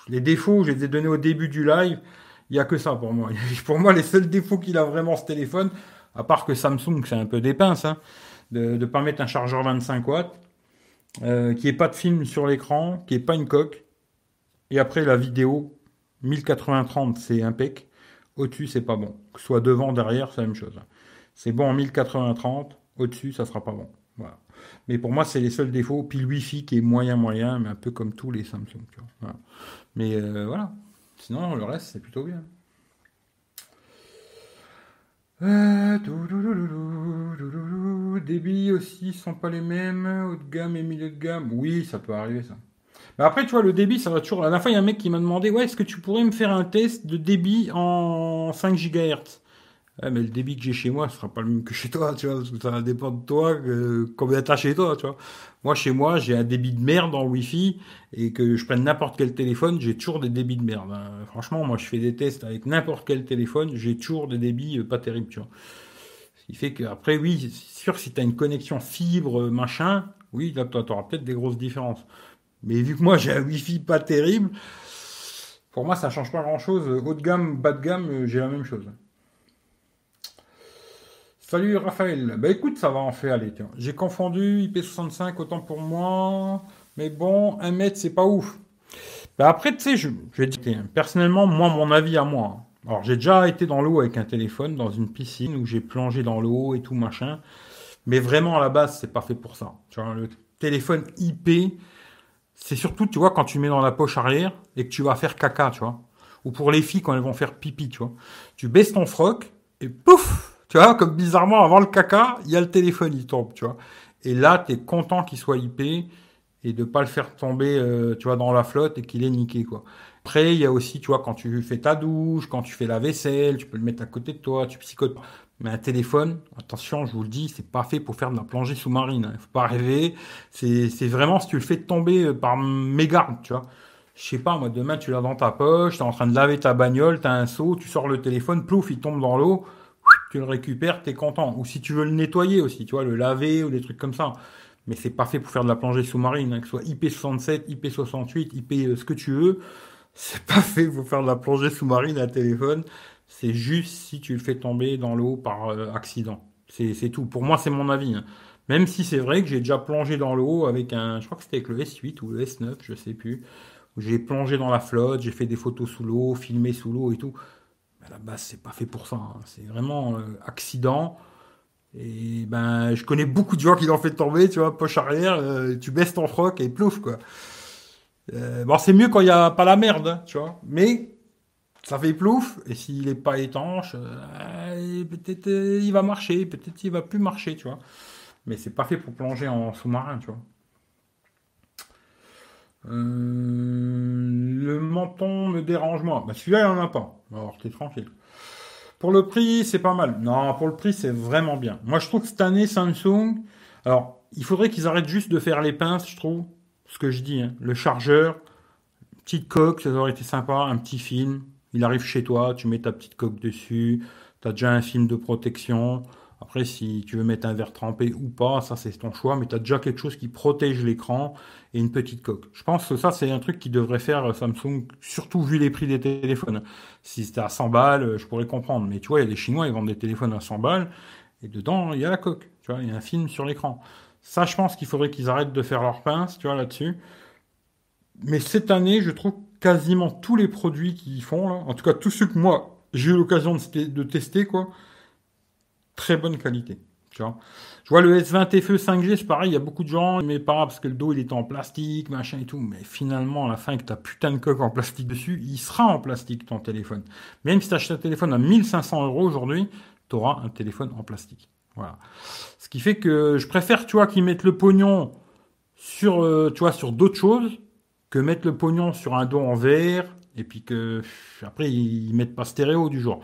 Les défauts, je les ai donnés au début du live. Il n'y a que ça pour moi. pour moi, les seuls défauts qu'il a vraiment ce téléphone, à part que Samsung, c'est un peu des pinces, hein, de ne pas mettre un chargeur 25 watts, euh, qui ait pas de film sur l'écran, qui ait pas une coque. Et après, la vidéo, 1080-30, c'est impec. Au-dessus, c'est pas bon. Que ce soit devant, derrière, c'est la même chose. C'est bon en 1080-30. Au-dessus, ça sera pas bon. Voilà. Mais pour moi, c'est les seuls défauts. Puis le Wi-Fi qui est moyen, moyen, mais un peu comme tous les Samsung. Mais euh, voilà. Sinon, le reste, c'est plutôt bien. Euh, débit aussi sont pas les mêmes, haut de gamme et milieu de gamme. Oui, ça peut arriver ça. Mais après, tu vois, le débit, ça va toujours. La dernière fois, il y a un mec qui m'a demandé Ouais, est-ce que tu pourrais me faire un test de débit en 5 GHz Ouais, mais le débit que j'ai chez moi, ce sera pas le même que chez toi, tu vois, parce que ça dépend de toi, que, combien t'as chez toi, tu vois. Moi, chez moi, j'ai un débit de merde en Wi-Fi, et que je prenne n'importe quel téléphone, j'ai toujours des débits de merde. hein. Franchement, moi, je fais des tests avec n'importe quel téléphone, j'ai toujours des débits euh, pas terribles, tu vois. Ce qui fait que, après, oui, c'est sûr, si t'as une connexion fibre, euh, machin, oui, là, t'auras peut-être des grosses différences. Mais vu que moi, j'ai un Wi-Fi pas terrible, pour moi, ça change pas grand-chose. Haut de gamme, bas de gamme, euh, j'ai la même chose. Salut Raphaël. Bah écoute, ça va en fait, tiens. J'ai confondu IP65, autant pour moi. Mais bon, un mètre, c'est pas ouf. Bah après, tu sais, je, je vais dire, personnellement, moi, mon avis à moi. hein. Alors, j'ai déjà été dans l'eau avec un téléphone, dans une piscine, où j'ai plongé dans l'eau et tout, machin. Mais vraiment, à la base, c'est pas fait pour ça. Tu vois, le téléphone IP, c'est surtout, tu vois, quand tu mets dans la poche arrière et que tu vas faire caca, tu vois. Ou pour les filles quand elles vont faire pipi, tu vois. Tu baisses ton froc et pouf Tu vois, comme bizarrement, avant le caca, il y a le téléphone, il tombe, tu vois. Et là, tu es content qu'il soit IP et de pas le faire tomber, euh, tu vois, dans la flotte et qu'il est niqué, quoi. Après, il y a aussi, tu vois, quand tu fais ta douche, quand tu fais la vaisselle, tu peux le mettre à côté de toi, tu psychotes. Mais un téléphone, attention, je vous le dis, c'est pas fait pour faire de la plongée sous-marine. Il faut pas rêver. C'est, c'est vraiment si tu le fais tomber euh, par mégarde, tu vois. Je sais pas, moi, demain, tu l'as dans ta poche, t'es en train de laver ta bagnole, t'as un seau, tu sors le téléphone, plouf, il tombe dans l'eau, tu le récupères, t'es content. Ou si tu veux le nettoyer aussi, tu vois, le laver ou des trucs comme ça. Mais c'est pas fait pour faire de la plongée sous-marine, hein, que ce soit IP67, IP68, IP ce que tu veux. C'est pas fait pour faire de la plongée sous-marine à téléphone. C'est juste si tu le fais tomber dans l'eau par euh, accident. C'est tout. Pour moi, c'est mon avis. hein. Même si c'est vrai que j'ai déjà plongé dans l'eau avec un, je crois que c'était avec le S8 ou le S9, je sais plus. J'ai plongé dans la flotte, j'ai fait des photos sous l'eau, filmé sous l'eau et tout. La base, c'est pas fait pour ça. hein. C'est vraiment euh, accident. Et ben, je connais beaucoup de gens qui l'ont fait tomber, tu vois, poche arrière, euh, tu baisses ton froc et plouf, quoi. Euh, bon, c'est mieux quand il y a pas la merde, hein, tu vois. Mais ça fait plouf, et s'il est pas étanche, peut-être il va marcher, peut-être il va plus marcher, tu vois. Mais c'est pas fait pour plonger en sous-marin, tu vois. Euh, le menton me dérange moi. Bah celui-là, il en a pas. Alors t'es tranquille. Pour le prix, c'est pas mal. Non, pour le prix, c'est vraiment bien. Moi, je trouve que cette année, Samsung, alors, il faudrait qu'ils arrêtent juste de faire les pinces, je trouve. Ce que je dis, hein. Le chargeur, petite coque, ça aurait été sympa, un petit film. Il arrive chez toi, tu mets ta petite coque dessus, tu as déjà un film de protection. Après, si tu veux mettre un verre trempé ou pas, ça c'est ton choix, mais tu as déjà quelque chose qui protège l'écran et une petite coque. Je pense que ça c'est un truc qui devrait faire euh, Samsung, surtout vu les prix des téléphones. Si c'était à 100 balles, euh, je pourrais comprendre. Mais tu vois, il y a les Chinois, ils vendent des téléphones à 100 balles, et dedans, il y a la coque. Tu vois, il y a un film sur l'écran. Ça, je pense qu'il faudrait qu'ils arrêtent de faire leurs pinces, tu vois, là-dessus. Mais cette année, je trouve quasiment tous les produits qu'ils font, là, en tout cas tous ceux que moi, j'ai eu l'occasion de tester, quoi, très bonne qualité. Tu vois. Je vois le S20 FE 5G, c'est pareil, il y a beaucoup de gens, mais pas parce que le dos il était en plastique, machin et tout, mais finalement, à la fin, que ta putain de coque en plastique dessus, il sera en plastique ton téléphone. Même si tu achètes un téléphone à 1500 euros aujourd'hui, tu auras un téléphone en plastique. Voilà. Ce qui fait que je préfère, tu vois, qu'ils mettent le pognon sur, euh, tu vois, sur d'autres choses que mettre le pognon sur un dos en verre et puis que après ils mettent pas stéréo du jour.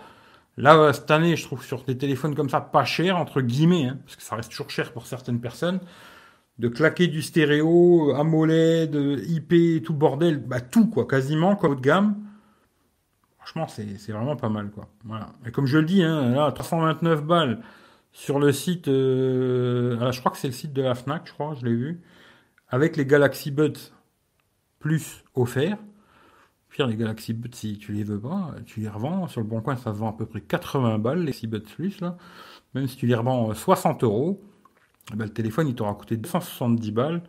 Là cette année, je trouve sur des téléphones comme ça pas cher entre guillemets, hein, parce que ça reste toujours cher pour certaines personnes, de claquer du stéréo, AMOLED, IP, tout bordel, bah tout quoi, quasiment comme haut de gamme. Franchement, c'est vraiment pas mal quoi. Voilà. Et comme je le dis, hein, là 329 balles sur le site, euh, ah, je crois que c'est le site de la Fnac, je crois, je l'ai vu, avec les Galaxy Buds plus offert. Pire, les Galaxy Buds, si tu les veux pas, tu les revends. Sur le bon coin, ça vend à peu près 80 balles, les Galaxy Buds Plus, là. Même si tu les revends euh, 60 euros, eh ben, le téléphone, il t'aura coûté 270 balles.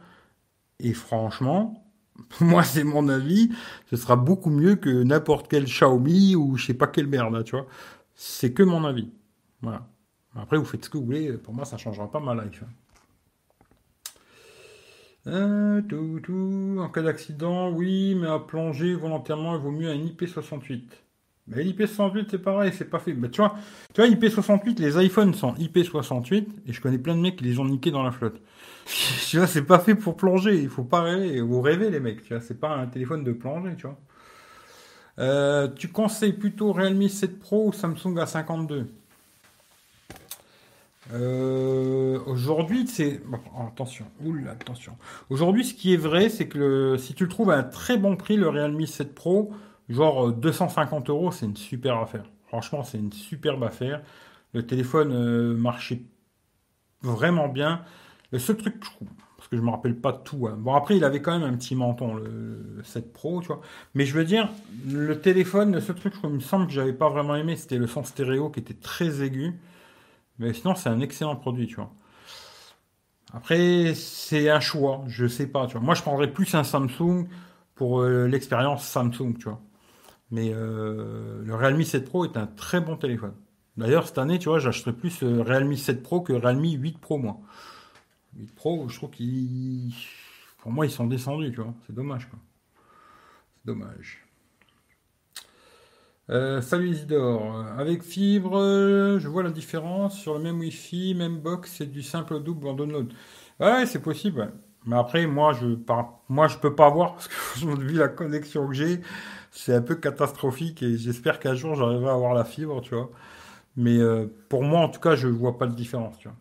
Et franchement, moi, c'est mon avis, ce sera beaucoup mieux que n'importe quel Xiaomi ou je sais pas quelle merde, tu vois. C'est que mon avis. Voilà. Après, vous faites ce que vous voulez. Pour moi, ça changera pas ma life. hein. Euh, tout, tout. En cas d'accident, oui, mais à plonger volontairement, il vaut mieux un IP68. Mais l'IP68, c'est pareil, c'est pas fait. Mais tu vois, tu vois, IP68, les iPhones sont IP68, et je connais plein de mecs qui les ont niqués dans la flotte. tu vois, c'est pas fait pour plonger, il faut pas rêver. Vous rêvez, les mecs, tu vois, c'est pas un téléphone de plongée, tu vois. Euh, tu conseilles plutôt Realme 7 Pro ou Samsung A52 Euh, aujourd'hui, c'est attention, oula, attention. Aujourd'hui, ce qui est vrai, c'est que si tu le trouves à un très bon prix, le Realme 7 Pro, genre euh, 250 euros, c'est une super affaire. Franchement, c'est une superbe affaire. Le téléphone euh, marchait vraiment bien. Le seul truc, parce que je me rappelle pas tout. hein. Bon, après, il avait quand même un petit menton, le, le 7 Pro, tu vois. Mais je veux dire, le téléphone, le seul truc, il me semble que j'avais pas vraiment aimé, c'était le son stéréo qui était très aigu. Mais sinon, c'est un excellent produit, tu vois. Après, c'est un choix, je sais pas, tu vois. Moi, je prendrais plus un Samsung pour euh, l'expérience Samsung, tu vois. Mais euh, le Realme 7 Pro est un très bon téléphone. D'ailleurs, cette année, tu vois, j'achèterais plus Realme 7 Pro que Realme 8 Pro, moi. 8 Pro, je trouve qu'ils... Pour moi, ils sont descendus, tu vois. C'est dommage, quoi. C'est dommage. Euh, salut Isidore. Avec fibre, euh, je vois la différence. Sur le même Wi-Fi, même box, c'est du simple double en download. Ouais, c'est possible. Mais après, moi, je par... moi, je peux pas voir parce que vu la connexion que j'ai, c'est un peu catastrophique et j'espère qu'un jour j'arriverai à avoir la fibre, tu vois. Mais euh, pour moi, en tout cas, je vois pas de différence, tu vois.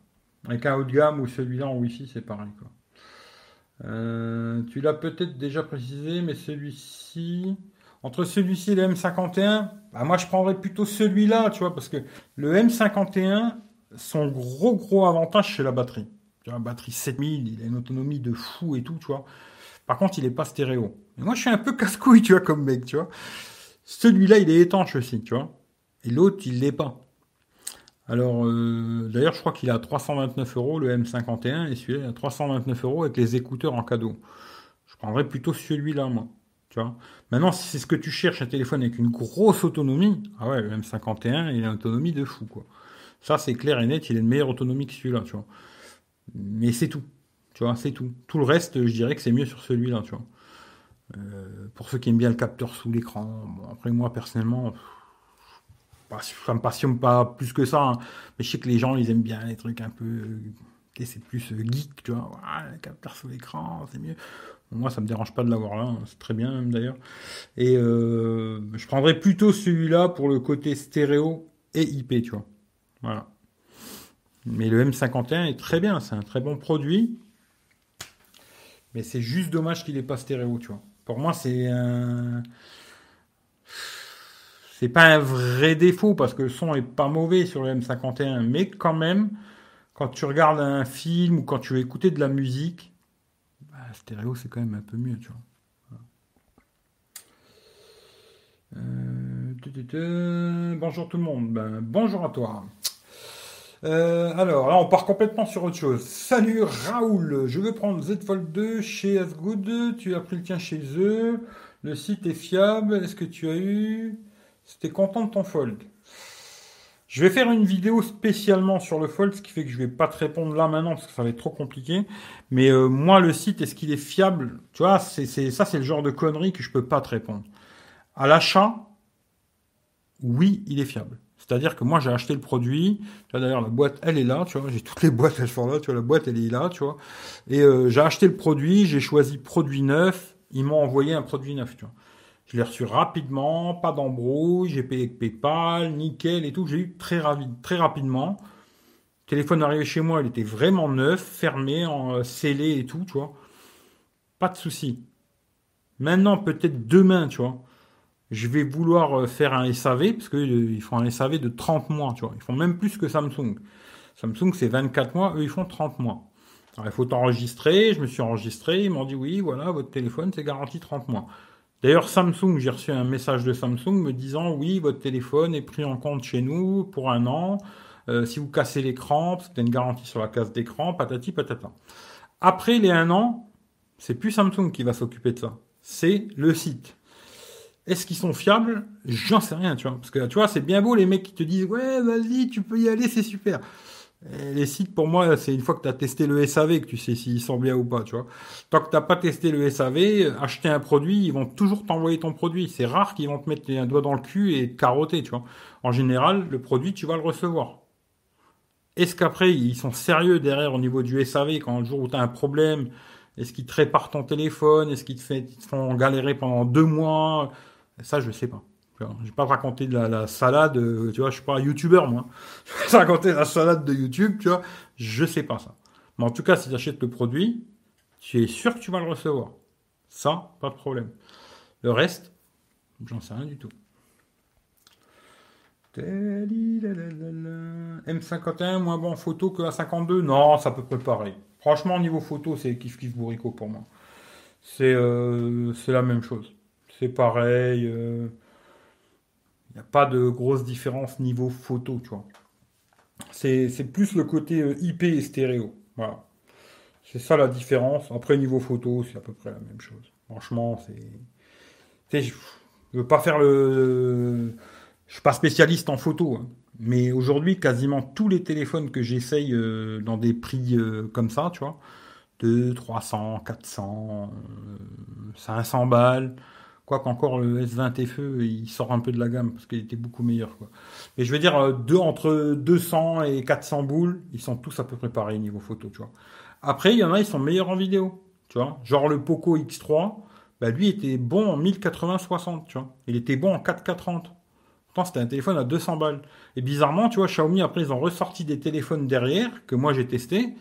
Avec un haut de gamme ou celui-là en Wi-Fi, c'est pareil, tu l'as peut-être déjà précisé, mais celui-ci, entre celui-ci et le M51, bah, moi je prendrais plutôt celui-là, tu vois, parce que le M51, son gros gros avantage, c'est la batterie. Tu vois, la batterie 7000, il a une autonomie de fou et tout, tu vois. Par contre, il est pas stéréo. Et moi, je suis un peu casse-couille, tu vois, comme mec, tu vois. Celui-là, il est étanche aussi, tu vois. Et l'autre, il l'est pas. Alors, euh, d'ailleurs, je crois qu'il à 329 euros, le M51, et celui-là, il à 329 euros avec les écouteurs en cadeau. Je prendrais plutôt celui-là, moi. Maintenant, si c'est ce que tu cherches, un téléphone avec une grosse autonomie, ah ouais, le M51, il a une autonomie de fou. Ça, c'est clair et net, il a une meilleure autonomie que celui-là, tu vois. Mais c'est tout. Tu vois, c'est tout. Tout le reste, je dirais que c'est mieux sur celui-là, tu vois. Euh, pour ceux qui aiment bien le capteur sous l'écran, après moi, personnellement, bah, ça me passionne pas plus que ça, hein. mais je sais que les gens, ils aiment bien les trucs un peu... euh, c'est plus euh, geek, tu vois. Le capteur sous l'écran, c'est mieux. Moi, ça me dérange pas de l'avoir là, hein. c'est très bien même d'ailleurs. Et euh, je prendrais plutôt celui-là pour le côté stéréo et IP, tu vois. Voilà. Mais le M51 est très bien, c'est un très bon produit. Mais c'est juste dommage qu'il n'est pas stéréo, tu vois. Pour moi, c'est un... C'est pas un vrai défaut parce que le son est pas mauvais sur le M51, mais quand même, quand tu regardes un film ou quand tu veux écouter de la musique, bah, stéréo c'est quand même un peu mieux, tu vois. Euh. Bonjour tout le monde, ben, bonjour à toi. Euh, alors là, on part complètement sur autre chose. Salut Raoul, je veux prendre Z Fold 2 chez Asgood. Tu as pris le tien chez eux. Le site est fiable. Est-ce que tu as eu? C'était content de ton Fold. Je vais faire une vidéo spécialement sur le Fold, ce qui fait que je vais pas te répondre là maintenant parce que ça va être trop compliqué. Mais euh, moi, le site, est-ce qu'il est fiable? Tu vois, c'est, ça, c'est le genre de conneries que je peux pas te répondre. À l'achat, oui, il est fiable. C'est-à-dire que moi, j'ai acheté le produit. Tu vois, D'ailleurs, la boîte, elle est là, tu vois. J'ai toutes les boîtes, elles sont là. Tu vois, la boîte, elle est là, tu vois. Et euh, j'ai acheté le produit, j'ai choisi produit neuf. Ils m'ont envoyé un produit neuf, tu vois. Je l'ai reçu rapidement, pas d'embrouille, j'ai payé avec PayPal, nickel et tout. J'ai eu très, rapidement. Le téléphone arrivé chez moi, il était vraiment neuf, fermé, en, euh, scellé et tout, tu vois. Pas de souci. Maintenant, peut-être demain, tu vois je vais vouloir euh, faire un SAV, parce qu'ils font un SAV de 30 mois, tu vois. Ils font même plus que Samsung. Samsung, c'est 24 mois, eux, ils font 30 mois. Alors, il faut t'enregistrer, je me suis enregistré, ils m'ont dit, oui, voilà, votre téléphone, c'est garanti 30 mois. D'ailleurs, Samsung, j'ai reçu un message de Samsung me disant, oui, votre téléphone est pris en compte chez nous pour un an. Euh, si vous cassez l'écran, parce que une garantie sur la casse d'écran, patati patata. Après les un an, c'est plus Samsung qui va s'occuper de ça. C'est le site. Est-ce qu'ils sont fiables? J'en sais rien, tu vois. Parce que tu vois, c'est bien beau les mecs qui te disent ouais, vas-y, tu peux y aller, c'est super. Et les sites, pour moi, c'est une fois que tu as testé le SAV que tu sais s'ils sont bien ou pas, tu vois. Tant que t'as pas testé le SAV, acheter un produit, ils vont toujours t'envoyer ton produit. C'est rare qu'ils vont te mettre un doigt dans le cul et te carotter, tu vois. En général, le produit, tu vas le recevoir. Est-ce qu'après, ils sont sérieux derrière au niveau du SAV quand le jour où tu un problème, est-ce qu'ils te réparent ton téléphone Est-ce qu'ils te, te font galérer pendant deux mois? Ça, je sais pas. Je vais pas te raconter de la, salade, euh, tu vois, je suis pas un youtubeur, moi. Je vais te raconter la salade de YouTube, tu vois. Je sais pas ça. Mais en tout cas, si tu achètes le produit, tu es sûr que tu vas le recevoir. Ça, pas de problème. Le reste, j'en sais rien du tout. M51 moins bon photo que A52 Non, ça peut préparer. Franchement, niveau photo, c'est kiff kiff bourrico pour moi. C'est euh, la même chose. C'est pareil. Il euh, n'y a pas de grosse différence niveau photo, tu vois. C'est plus le côté euh, IP et stéréo. Voilà. C'est ça la différence. Après, niveau photo, c'est à peu près la même chose. Franchement, c'est. Je veux pas faire le. Je suis pas spécialiste en photo, hein. mais aujourd'hui, quasiment tous les téléphones que j'essaye euh, dans des prix euh, comme ça, tu vois, de 300, 400, 500 balles. Quoi qu'encore le S20 FE, il sort un peu de la gamme parce qu'il était beaucoup meilleur. Mais je veux dire, euh, deux, entre 200 et 400 boules, ils sont tous à peu près pareils niveau photo, tu vois. Après, il y en a, ils sont meilleurs en vidéo, tu vois. Genre le Poco X3, bah lui était bon en 1080-60, tu vois. Il était bon en 4K30. Pourtant, c'était un téléphone à 200 balles. Et bizarrement, tu vois, Xiaomi, après, ils ont ressorti des téléphones derrière, que moi j'ai testé.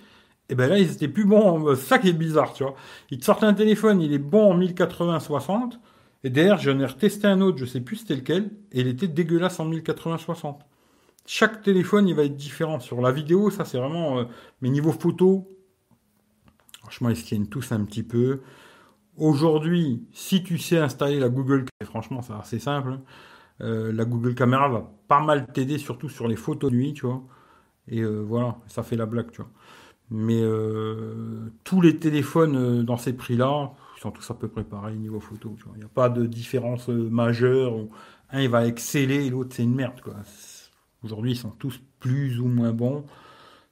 Et ben là, ils étaient plus bons. C'est ça qui est bizarre, tu vois. Ils te sortent un téléphone, il est bon en 1080-60. Et derrière, j'en ai retesté un autre, je sais plus c'était lequel, et il était dégueulasse en 1080-60. Chaque téléphone, il va être différent. Sur la vidéo, ça c'est vraiment... Euh, mes niveaux photo, franchement, ils se tiennent tous un petit peu. Aujourd'hui, si tu sais installer la Google, franchement, c'est assez simple. Euh, la Google Caméra va pas mal t'aider, surtout sur les photos de nuit, tu vois. Et euh, voilà, ça fait la blague, tu vois. Mais tous les téléphones dans ces prix-là, ils sont tous à peu près pareils niveau photo. Il n'y a pas de différence majeure. Où un, il va exceller et l'autre, c'est une merde. Aujourd'hui, ils sont tous plus ou moins bons,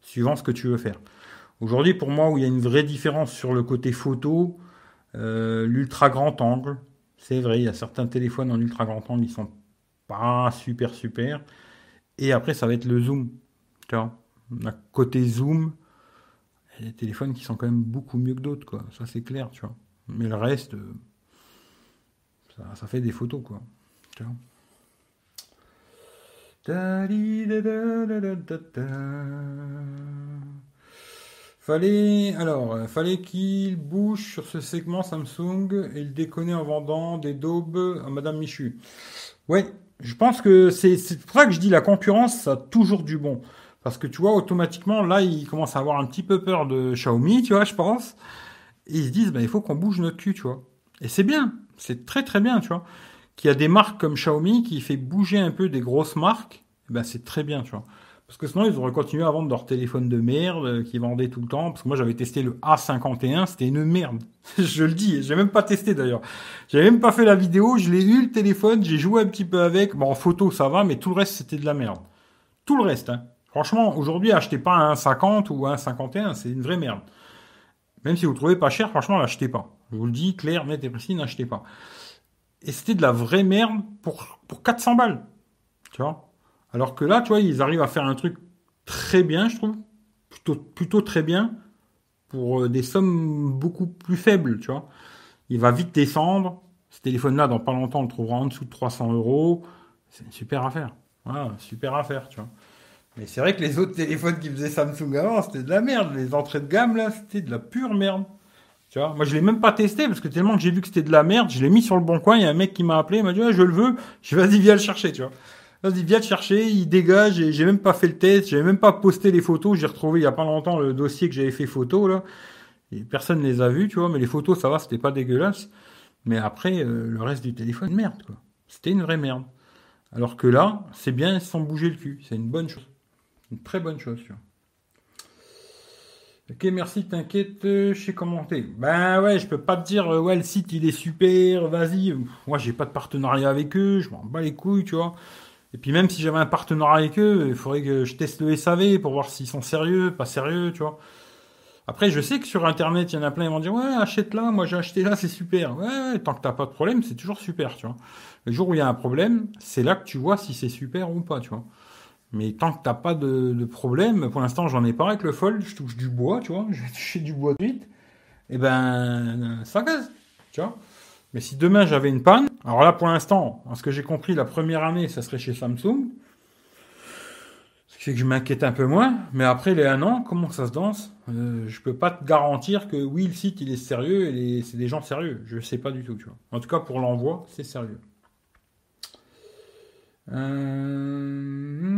suivant ce que tu veux faire. Aujourd'hui, pour moi, où il y a une vraie différence sur le côté photo, euh, l'ultra grand angle, c'est vrai, il y a certains téléphones en ultra grand angle, ils sont pas super super. Et après, ça va être le zoom. Tu vois, côté zoom, il y a des téléphones qui sont quand même beaucoup mieux que d'autres, quoi. Ça, c'est clair, tu vois. Mais le reste, euh, ça, fait des photos, quoi. Fallait, alors, euh, fallait qu'il bouge sur ce segment Samsung et il déconne en vendant des daubes à Madame Michu. Ouais, je pense que c'est pour ça que je dis la concurrence, ça a toujours du bon. Parce que tu vois, automatiquement, là, ils commencent à avoir un petit peu peur de Xiaomi, tu vois, je pense. Et ils se disent, bah, il faut qu'on bouge notre cul, tu vois. Et c'est bien, c'est très très bien, tu vois. Qu'il y a des marques comme Xiaomi qui fait bouger un peu des grosses marques, ben c'est très bien, tu vois. Parce que sinon, ils auraient continué à vendre leur téléphone de merde euh, qui vendaient tout le temps. Parce que moi, j'avais testé le A51, c'était une merde. je le dis, j'ai même pas testé d'ailleurs. J'avais même pas fait la vidéo, je l'ai eu le téléphone, j'ai joué un petit peu avec. Bon, en photo, ça va, mais tout le reste, c'était de la merde. Tout le reste, hein. Franchement, aujourd'hui, achetez pas un 50 ou un 51, c'est une vraie merde. Même si vous le trouvez pas cher, franchement, l'achetez pas. Je vous le dis, clair, net et précis, n'achetez pas. Et c'était de la vraie merde pour, pour 400 balles. Tu vois? Alors que là, tu vois, ils arrivent à faire un truc très bien, je trouve. Plutôt, plutôt très bien. Pour euh, des sommes beaucoup plus faibles, tu vois. Il va vite descendre. Ce téléphone-là, dans pas longtemps, on le trouvera en dessous de 300 euros. C'est une super affaire. Voilà, super affaire, tu vois. Mais c'est vrai que les autres téléphones qui faisaient Samsung avant, c'était de la merde. Les entrées de gamme, là, c'était de la pure merde. Tu vois, moi je l'ai même pas testé parce que tellement que j'ai vu que c'était de la merde, je l'ai mis sur le bon coin, il y a un mec qui m'a appelé, il m'a dit je le veux, je vas-y viens le chercher, tu vois. Vas-y, viens te chercher, il dégage, j'ai même pas fait le test, j'ai même pas posté les photos, j'ai retrouvé il y a pas longtemps le dossier que j'avais fait photo, là. Et personne les a vus, tu vois, mais les photos, ça va, c'était pas dégueulasse. Mais après, euh, le reste du téléphone, merde, quoi. C'était une vraie merde. Alors que là, c'est bien sans bouger le cul. C'est une bonne chose. Une très bonne chose, tu vois. Ok, merci, t'inquiète, euh, je sais commenter. Ben ouais, je peux pas te dire, euh, ouais, le site il est super, vas-y. Moi, j'ai pas de partenariat avec eux, je m'en bats les couilles, tu vois. Et puis même si j'avais un partenariat avec eux, il faudrait que je teste le SAV pour voir s'ils sont sérieux, pas sérieux, tu vois. Après, je sais que sur Internet, il y en a plein, ils vont dire, ouais, achète là, moi j'ai acheté là, c'est super. Ouais, tant que t'as pas de problème, c'est toujours super, tu vois. Le jour où il y a un problème, c'est là que tu vois si c'est super ou pas, tu vois. Mais tant que t'as pas de, problème, pour l'instant, j'en ai pas avec le Fold, je touche du bois, tu vois, je vais toucher du bois de vite, et ben, ça casse, tu vois. Mais si demain j'avais une panne, alors là pour l'instant, à ce que j'ai compris, la première année, ça serait chez Samsung. Ce qui fait que je m'inquiète un peu moins. Mais après les un an, comment ça se danse euh, Je peux pas te garantir que oui, le site il est sérieux et c'est des gens sérieux. Je sais pas du tout, tu vois. En tout cas pour l'envoi, c'est sérieux. Euh,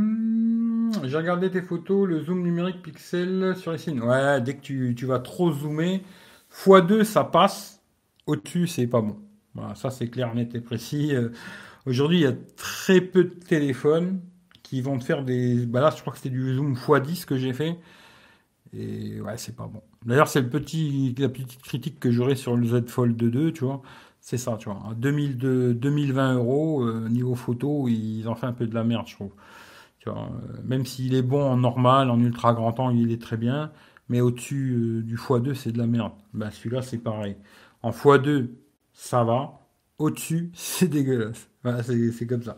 j'ai regardé tes photos, le zoom numérique pixel sur les signes. Ouais, dès que tu, tu vas trop zoomer, x2 ça passe au-dessus, c'est pas bon. Voilà, ça c'est clair, net et précis. Euh, aujourd'hui, il y a très peu de téléphones qui vont te faire des. Bah là, je crois que c'était du zoom x10 que j'ai fait. Et ouais, c'est pas bon. D'ailleurs, c'est petit, la petite critique que j'aurais sur le Z Fold 2, tu vois. C'est ça, tu vois. À 2020 euros, euh, niveau photo, ils en fait un peu de la merde, je trouve. Tu vois, euh, même s'il est bon en normal, en ultra grand temps, il est très bien. Mais au-dessus du x2, c'est de la merde. Bah, celui-là, c'est pareil. En x2, ça va. Au-dessus, c'est dégueulasse. C'est comme ça.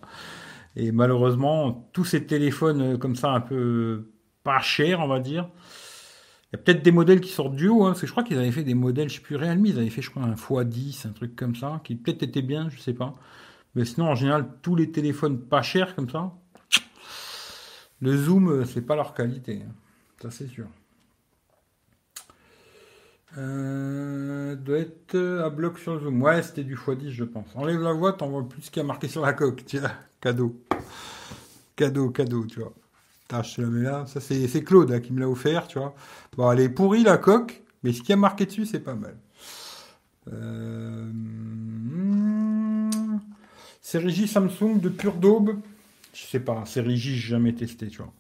Et malheureusement, tous ces téléphones euh, comme ça, un peu pas chers, on va dire. Il y a peut-être des modèles qui sortent du haut, hein, parce que je crois qu'ils avaient fait des modèles, je sais plus, Realme, ils avaient fait, je crois, un x10, un truc comme ça, qui peut-être était bien, je sais pas. Mais sinon, en général, tous les téléphones pas chers comme ça, le zoom, euh, c'est pas leur qualité. Hein. Ça, c'est sûr. Euh, doit être à bloc sur le zoom. Ouais, c'était du x10, je pense. Enlève la voix, t'en vois plus ce qu'il y a marqué sur la coque. Tiens, cadeau. Cadeau, cadeau, tu vois. Je la mets là. Ça, c'est Claude qui me l'a offert, tu vois. Bon, elle est pourrie, la coque, mais ce qu'il y a marqué dessus, c'est pas mal. Euh... C'est régie Samsung de pure daube. Je sais pas, c'est régie, j'ai jamais testé, tu vois.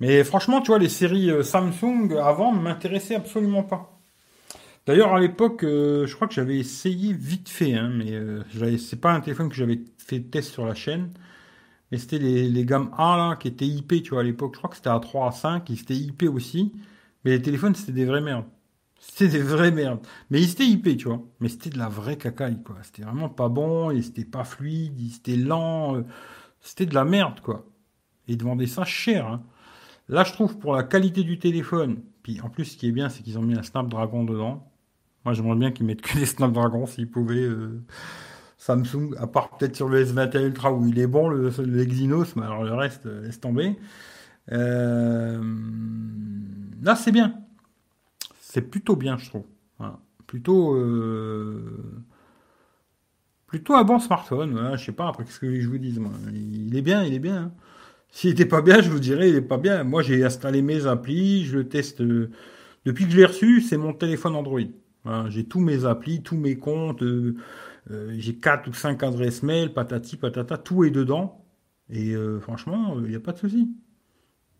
Mais franchement, tu vois, les séries euh, Samsung avant m'intéressaient absolument pas. D'ailleurs, à l'époque, euh, je crois que j'avais essayé vite fait, hein, mais euh, c'est pas un téléphone que j'avais fait test sur la chaîne. C'était les, gammes A là, qui étaient IP, tu vois, à l'époque. Je crois que c'était à 3 à 5, ils étaient IP aussi. Mais les téléphones, c'était des vraies merdes. C'était des vraies merdes. Mais ils étaient IP, tu vois. Mais c'était de la vraie cacaille, quoi. C'était vraiment pas bon, et c'était pas fluide, c'était lent. Euh, c'était de la merde, quoi. Et ils demandaient ça cher. Hein. Là, je trouve, pour la qualité du téléphone, puis en plus, ce qui est bien, c'est qu'ils ont mis un Snapdragon dedans. Moi, j'aimerais bien qu'ils mettent que des Snapdragon s'ils pouvaient. Euh, Samsung, à part peut-être sur le S21 Ultra où il est bon, le, Exynos, mais alors le reste, euh, laisse tomber. Euh, là, c'est bien. C'est plutôt bien, je trouve. Plutôt, plutôt un bon smartphone. Je sais pas après ce que je vous dise. Moi. Il est bien, il est bien. Hein. S'il n'était pas bien, je vous dirais, il est pas bien. Moi, j'ai installé mes applis, je le teste. Depuis que je l'ai reçu, c'est mon téléphone Android j'ai tous mes applis, tous mes comptes, euh, euh, j'ai quatre ou cinq adresses mail, patati patata, tout est dedans. Et euh, franchement, il n'y a pas de souci.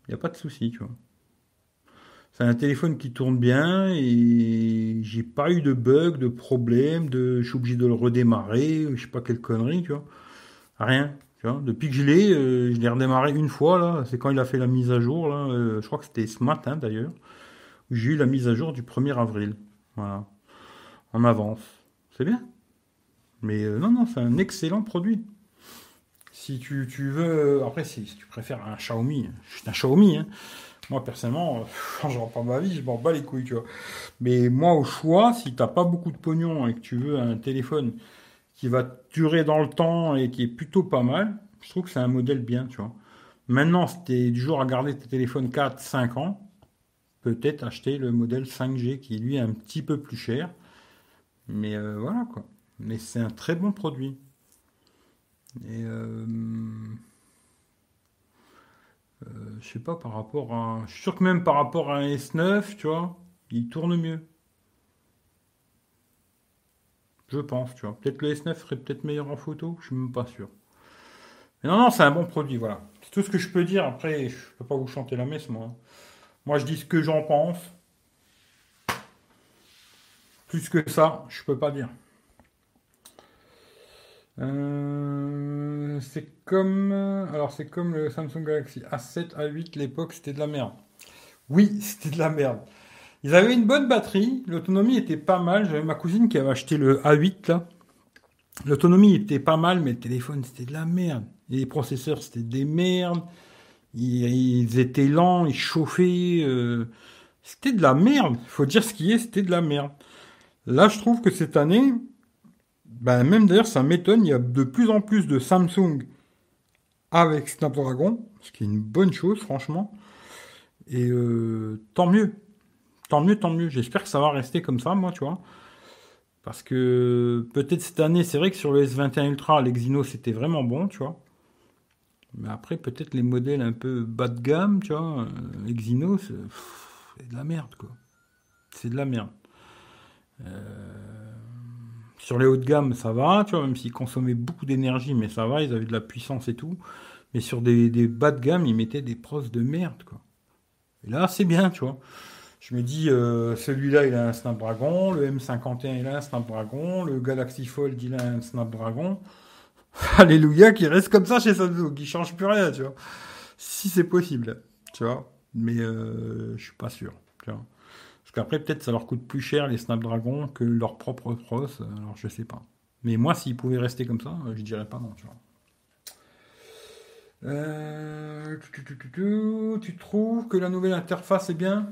Il n'y a pas de souci, tu vois. C'est un téléphone qui tourne bien et j'ai pas eu de bug, de problème, de je suis obligé de le redémarrer, je sais pas quelle connerie, tu vois. Rien. Depuis que je l'ai, je l'ai redémarré une fois là, c'est quand il a fait la mise à jour là, je crois que c'était ce matin d'ailleurs, j'ai eu la mise à jour du 1er avril. Voilà en avance. C'est bien? Mais euh, non, non, c'est un excellent produit. Si tu, tu veux. Après, si, tu préfères un Xiaomi, je suis un Xiaomi. Hein. Moi, personnellement, quand je pas ma vie, je m'en bats les couilles, tu vois. Mais moi, au choix, si t'as pas beaucoup de pognon et que tu veux un téléphone qui va durer dans le temps et qui est plutôt pas mal, je trouve que c'est un modèle bien, tu vois. Maintenant, si t'es du jour à garder tes téléphones 4, 5 ans, peut-être acheter le modèle 5G qui, lui, est un petit peu plus cher. Mais euh, voilà quoi. Mais c'est un très bon produit. Et euh, euh, je sais pas par rapport à. Je suis sûr que même par rapport à un S9, tu vois, il tourne mieux. Je pense, tu vois. Peut-être le S9 serait peut-être meilleur en photo, je suis même pas sûr. Mais non, non, c'est un bon produit, voilà. C'est tout ce que je peux dire. Après, je peux pas vous chanter la messe, moi. Moi, je dis ce que j'en pense. Plus que ça, je peux pas dire. Euh, c'est comme, alors c'est comme le Samsung Galaxy A7, A8, l'époque c'était de la merde. Oui, c'était de la merde. Ils avaient une bonne batterie, l'autonomie était pas mal. J'avais ma cousine qui avait acheté le A8 là. L'autonomie était pas mal, mais le téléphone c'était de la merde. les processeurs c'était des merdes. Ils, étaient lents, ils chauffaient. Euh, c'était de la merde. Il faut dire ce qui est, c'était de la merde. Là, je trouve que cette année, Ben, même d'ailleurs, ça m'étonne, il y a de plus en plus de Samsung avec Snapdragon, ce qui est une bonne chose, franchement. Et euh, tant mieux. Tant mieux, tant mieux. J'espère que ça va rester comme ça, moi, tu vois. Parce que peut-être cette année, c'est vrai que sur le S21 Ultra, l'Exynos c'était vraiment bon, tu vois. Mais après, peut-être les modèles un peu bas de gamme, tu vois, euh, Exynos, c'est de la merde, quoi. C'est de la merde. Euh, sur les hauts de gamme, ça va, tu vois, même s'ils consommaient beaucoup d'énergie, mais ça va, ils avaient de la puissance et tout. Mais sur des, bas de gamme, ils mettaient des pros de merde, quoi. Et là, c'est bien, tu vois. Je me dis, euh, celui-là, il a un Snapdragon, le M51, il a un Snapdragon, le Galaxy Fold, il a un Snapdragon. Alléluia, qui reste comme ça chez Samsung, qui change plus rien, tu vois. Si c'est possible, tu vois. Mais euh, je suis pas sûr, tu vois. Qu'après, peut-être ça leur coûte plus cher les Snapdragon que leur propre pros, alors je sais pas. Mais moi, s'ils pouvaient rester comme ça, je dirais pas non, tu vois. Euh, tu, trouves que la nouvelle interface est bien?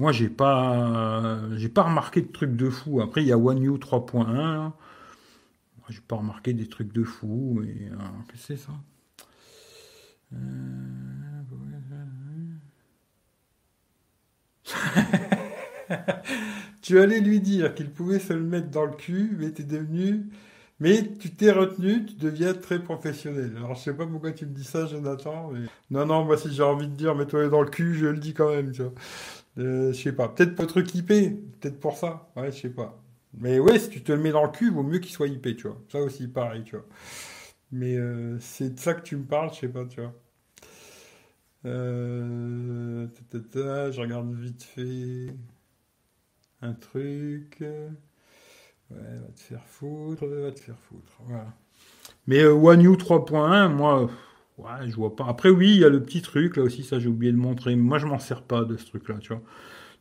Moi, j'ai pas, j'ai pas remarqué de trucs de fou. Après, il y a One U 3.1. J'ai pas remarqué des trucs de fou. Euh, qu'est-ce que c'est ça? Euh, tu allais lui dire qu'il pouvait se le mettre dans le cul, mais t'es devenu. Mais tu t'es retenu, tu deviens très professionnel. Alors je sais pas pourquoi tu me dis ça, Jonathan. Mais... Non, non, moi si j'ai envie de dire mets-toi dans le cul, je le dis quand même, tu vois. Euh, je sais pas. Peut-être pour être équipé, peut-être pour ça. Ouais, je sais pas. Mais ouais, si tu te le mets dans le cul, vaut mieux qu'il soit hypé, tu vois. Ça aussi, pareil, tu vois. Mais euh, c'est de ça que tu me parles, je sais pas, tu vois. Euh, je regarde vite fait un truc. Ouais, va te faire foutre, va te faire foutre. Voilà. Mais euh, One U 3.1, moi, ouais, je vois pas. Après, oui, il y a le petit truc, là aussi, ça j'ai oublié de montrer. Moi, je m'en sers pas de ce truc-là, tu vois.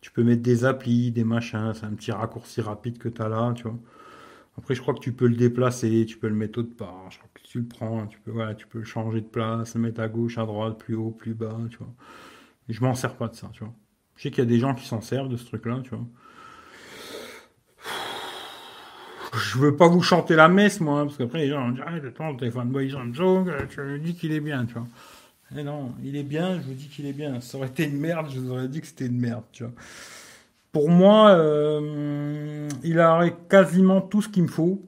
Tu peux mettre des applis, des machins, c'est un petit raccourci rapide que tu as là, tu vois. Après, je crois que tu peux le déplacer, tu peux le mettre autre part. Je crois que tu le prends, tu peux, voilà, tu peux changer de place, le mettre à gauche, à droite, plus haut, plus bas, tu vois. Et je m'en sers pas de ça, tu vois. Je sais qu'il y a des gens qui s'en servent de ce truc-là, tu vois. Je veux pas vous chanter la messe, moi, hein, parce qu'après, les gens vont dire, ah, le téléphone boy Samsung, tu me dis qu'il est bien, tu vois. Eh non, il est bien, je vous dis qu'il est bien. Ça aurait été une merde, je vous aurais dit que c'était une merde, tu vois. Pour moi, euh, il a quasiment tout ce qu'il me faut.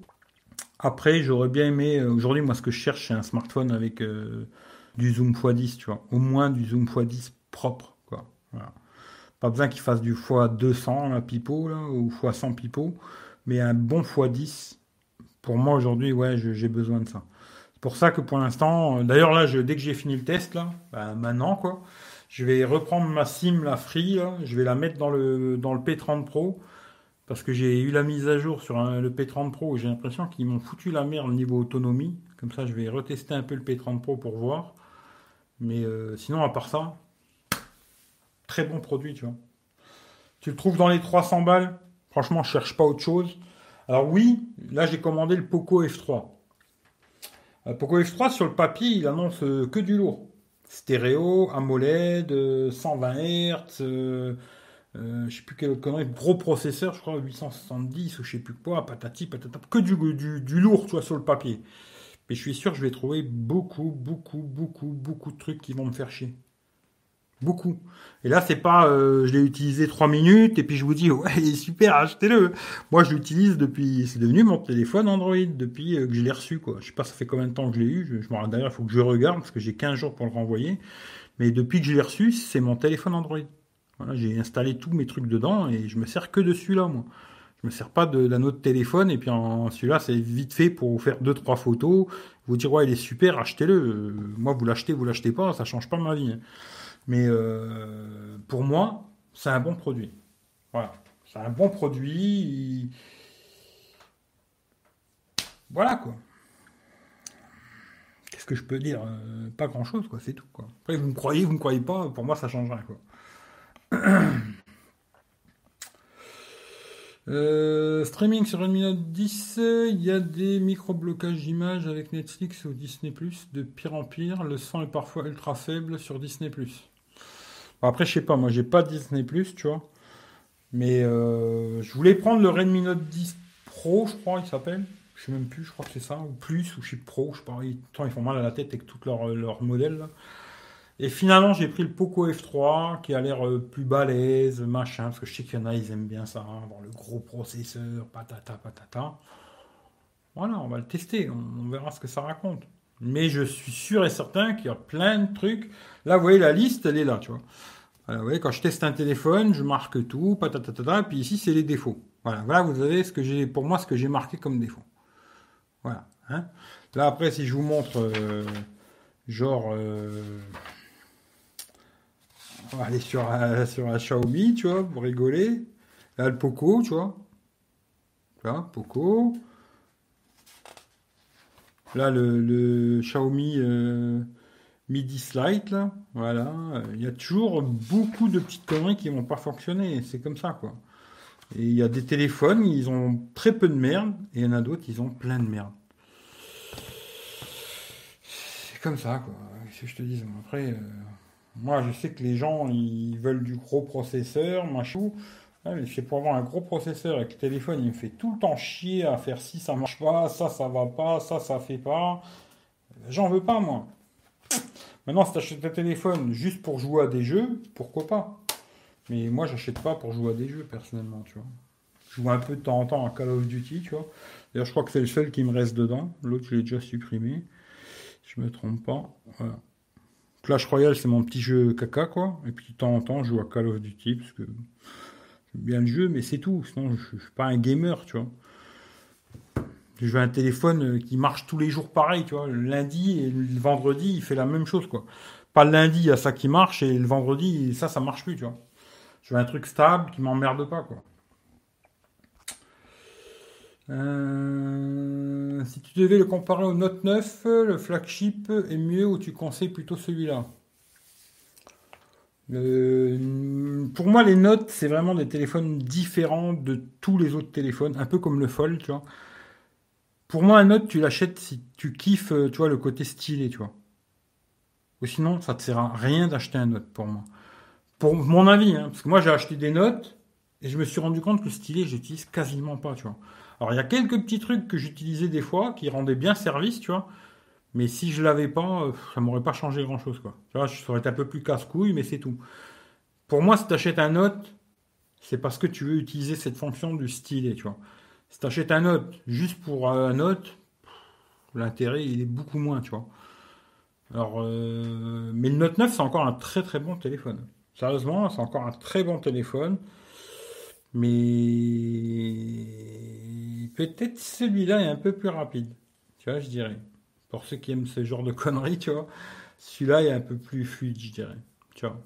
Après, j'aurais bien aimé. Euh, aujourd'hui, moi, ce que je cherche, c'est un smartphone avec euh, du zoom x10, tu vois. Au moins du zoom x10 propre, quoi. Pas besoin qu'il fasse du x200, la pipo, là, ou x100 pipo mais un bon x10, pour moi aujourd'hui, ouais, j'ai besoin de ça. C'est pour ça que pour l'instant, d'ailleurs là, dès que j'ai fini le test, là, bah, maintenant quoi, je vais reprendre ma SIM, la Free, je vais la mettre dans le, dans le P30 Pro, parce que j'ai eu la mise à jour sur le P30 Pro, j'ai l'impression qu'ils m'ont foutu la merde au niveau autonomie, comme ça je vais retester un peu le P30 Pro pour voir. Mais euh, sinon, à part ça, très bon produit, tu vois. Tu le trouves dans les 300 balles, Franchement, je cherche pas autre chose. Alors oui, là j'ai commandé le Poco F3. Le euh, Poco F3 sur le papier, il annonce euh, que du lourd. Stéréo, AMOLED, 120 Hz, euh, euh, je sais plus quel connerie, gros processeur, je crois 870 ou je sais plus quoi, patati patata, que du, du, du lourd, tu vois, sur le papier. Mais je suis sûr que je vais trouver beaucoup, beaucoup, beaucoup, beaucoup de trucs qui vont me faire chier. Beaucoup. Et là, c'est pas, euh, je l'ai utilisé trois minutes et puis je vous dis, ouais, il est super, achetez-le. Moi, je l'utilise depuis, c'est devenu mon téléphone Android depuis euh, que je l'ai reçu, quoi. Je sais pas, ça fait combien de temps que je l'ai eu. Je, d'ailleurs, il faut que je regarde parce que j'ai 15 jours pour le renvoyer. Mais depuis que je l'ai reçu, c'est mon téléphone Android. J'ai installé tous mes trucs dedans et je me sers que de celui-là, moi. Je me sers pas d'un autre téléphone et puis en celui-là, c'est vite fait pour vous faire deux trois photos. Vous dire ouais, il est super, achetez-le. Euh, moi, vous l'achetez, vous l'achetez pas, ça change pas ma vie. Hein. Mais euh, pour moi, c'est un bon produit. Voilà. C'est un bon produit. Voilà quoi. Qu'est-ce que je peux dire euh, Pas grand chose, quoi, c'est tout. Quoi. Après, vous me croyez, vous me croyez pas, pour moi ça changera quoi. Euh, streaming sur Redmi Note 10, il y a des micro-blocages d'images avec Netflix ou Disney+, de pire en pire. Le son est parfois ultra faible sur Disney+. Après, je sais pas, moi j'ai pas Disney Plus, tu vois. Mais euh, je voulais prendre le Redmi Note 10 Pro, je crois, il s'appelle. Je sais même plus, je crois que c'est ça, ou plus, ou Chip Pro, je sais pas. Ils, ils font mal à la tête avec tous leurs leur modèles. Et finalement, j'ai pris le Poco F3 qui a l'air euh, plus balèze, machin, parce que je sais qu'il y en a, ils aiment bien ça, avoir le gros processeur, patata, patata. Voilà, on va le tester, on, verra ce que ça raconte. Mais je suis sûr et certain qu'il y a plein de trucs. Là, vous voyez, la liste, elle est là, tu vois. Vous voyez, quand je teste un téléphone, je marque tout, patata, et puis ici, c'est les défauts. Voilà, voilà, vous avez ce que j'ai, pour moi, ce que j'ai marqué comme défaut. Voilà. Hein. Là, après, si je vous montre, euh, genre, euh, on va aller sur un, sur un Xiaomi, tu vois, pour rigoler. Là, le Poco, tu vois. Là, Poco. Là, le, Xiaomi euh, Midi Slide, là. Voilà. Il y a toujours beaucoup de petites conneries qui vont pas fonctionner. C'est comme ça, quoi. Et il y a des téléphones, ils ont très peu de merde. Et il y en a d'autres, ils ont plein de merde. C'est comme ça, quoi. Qu'est-ce que je te dis Après. Euh, moi, je sais que les gens, ils veulent du gros processeur, machin. mais c'est pour avoir un gros processeur avec téléphone, il me fait tout le temps chier à faire si ça marche pas, ça ça va pas, ça ça fait pas. J'en veux pas moi. Maintenant, si tu achètes un téléphone juste pour jouer à des jeux, pourquoi pas? Mais moi, j'achète pas pour jouer à des jeux personnellement, tu vois. Je joue un peu de temps en temps à Call of Duty, tu vois. D'ailleurs, je crois que c'est le seul qui me reste dedans. L'autre, je l'ai déjà supprimé. Si je me trompe pas. Voilà. Clash Royale, c'est mon petit jeu caca, quoi. Et puis de temps en temps, je joue à Call of Duty, parce que j'aime bien le jeu, mais c'est tout. Sinon, je, ne suis pas un gamer, tu vois. Je veux un téléphone qui marche tous les jours pareil, tu vois. Le lundi et le vendredi, il fait la même chose, quoi. Pas le lundi, il y a ça qui marche, et le vendredi, ça, ça marche plus, tu vois. Je veux un truc stable qui m'emmerde pas, quoi. Euh, si tu devais le comparer au Note 9, le flagship est mieux ou tu conseilles plutôt celui-là? Pour moi, les Notes, c'est vraiment des téléphones différents de tous les autres téléphones, un peu comme le Fold, tu vois. Pour moi, un Note, tu l'achètes si tu kiffes, tu vois, le côté stylé, tu vois. Ou sinon, ça te sert à rien d'acheter un Note pour moi. Pour mon avis, hein, parce que moi, j'ai acheté des Notes et je me suis rendu compte que stylé, j'utilise quasiment pas, tu vois. Alors il y a quelques petits trucs que j'utilisais des fois qui rendaient bien service, tu vois. Mais si je l'avais pas, euh, ça m'aurait pas changé grand chose, quoi. Tu vois, je serais un peu plus casse-couille, mais c'est tout. Pour moi, si tu achètes un note, c'est parce que tu veux utiliser cette fonction du stylet, tu vois. Si tu achètes un note juste pour un note, l'intérêt il est beaucoup moins, tu vois. Alors, euh, mais le Note 9, c'est encore un très très bon téléphone. Sérieusement, c'est encore un très bon téléphone. Mais peut-être celui-là est un peu plus rapide. Tu vois, je dirais. Pour ceux qui aiment ce genre de conneries, tu vois. Celui-là est un peu plus fluide, je dirais. Tu vois.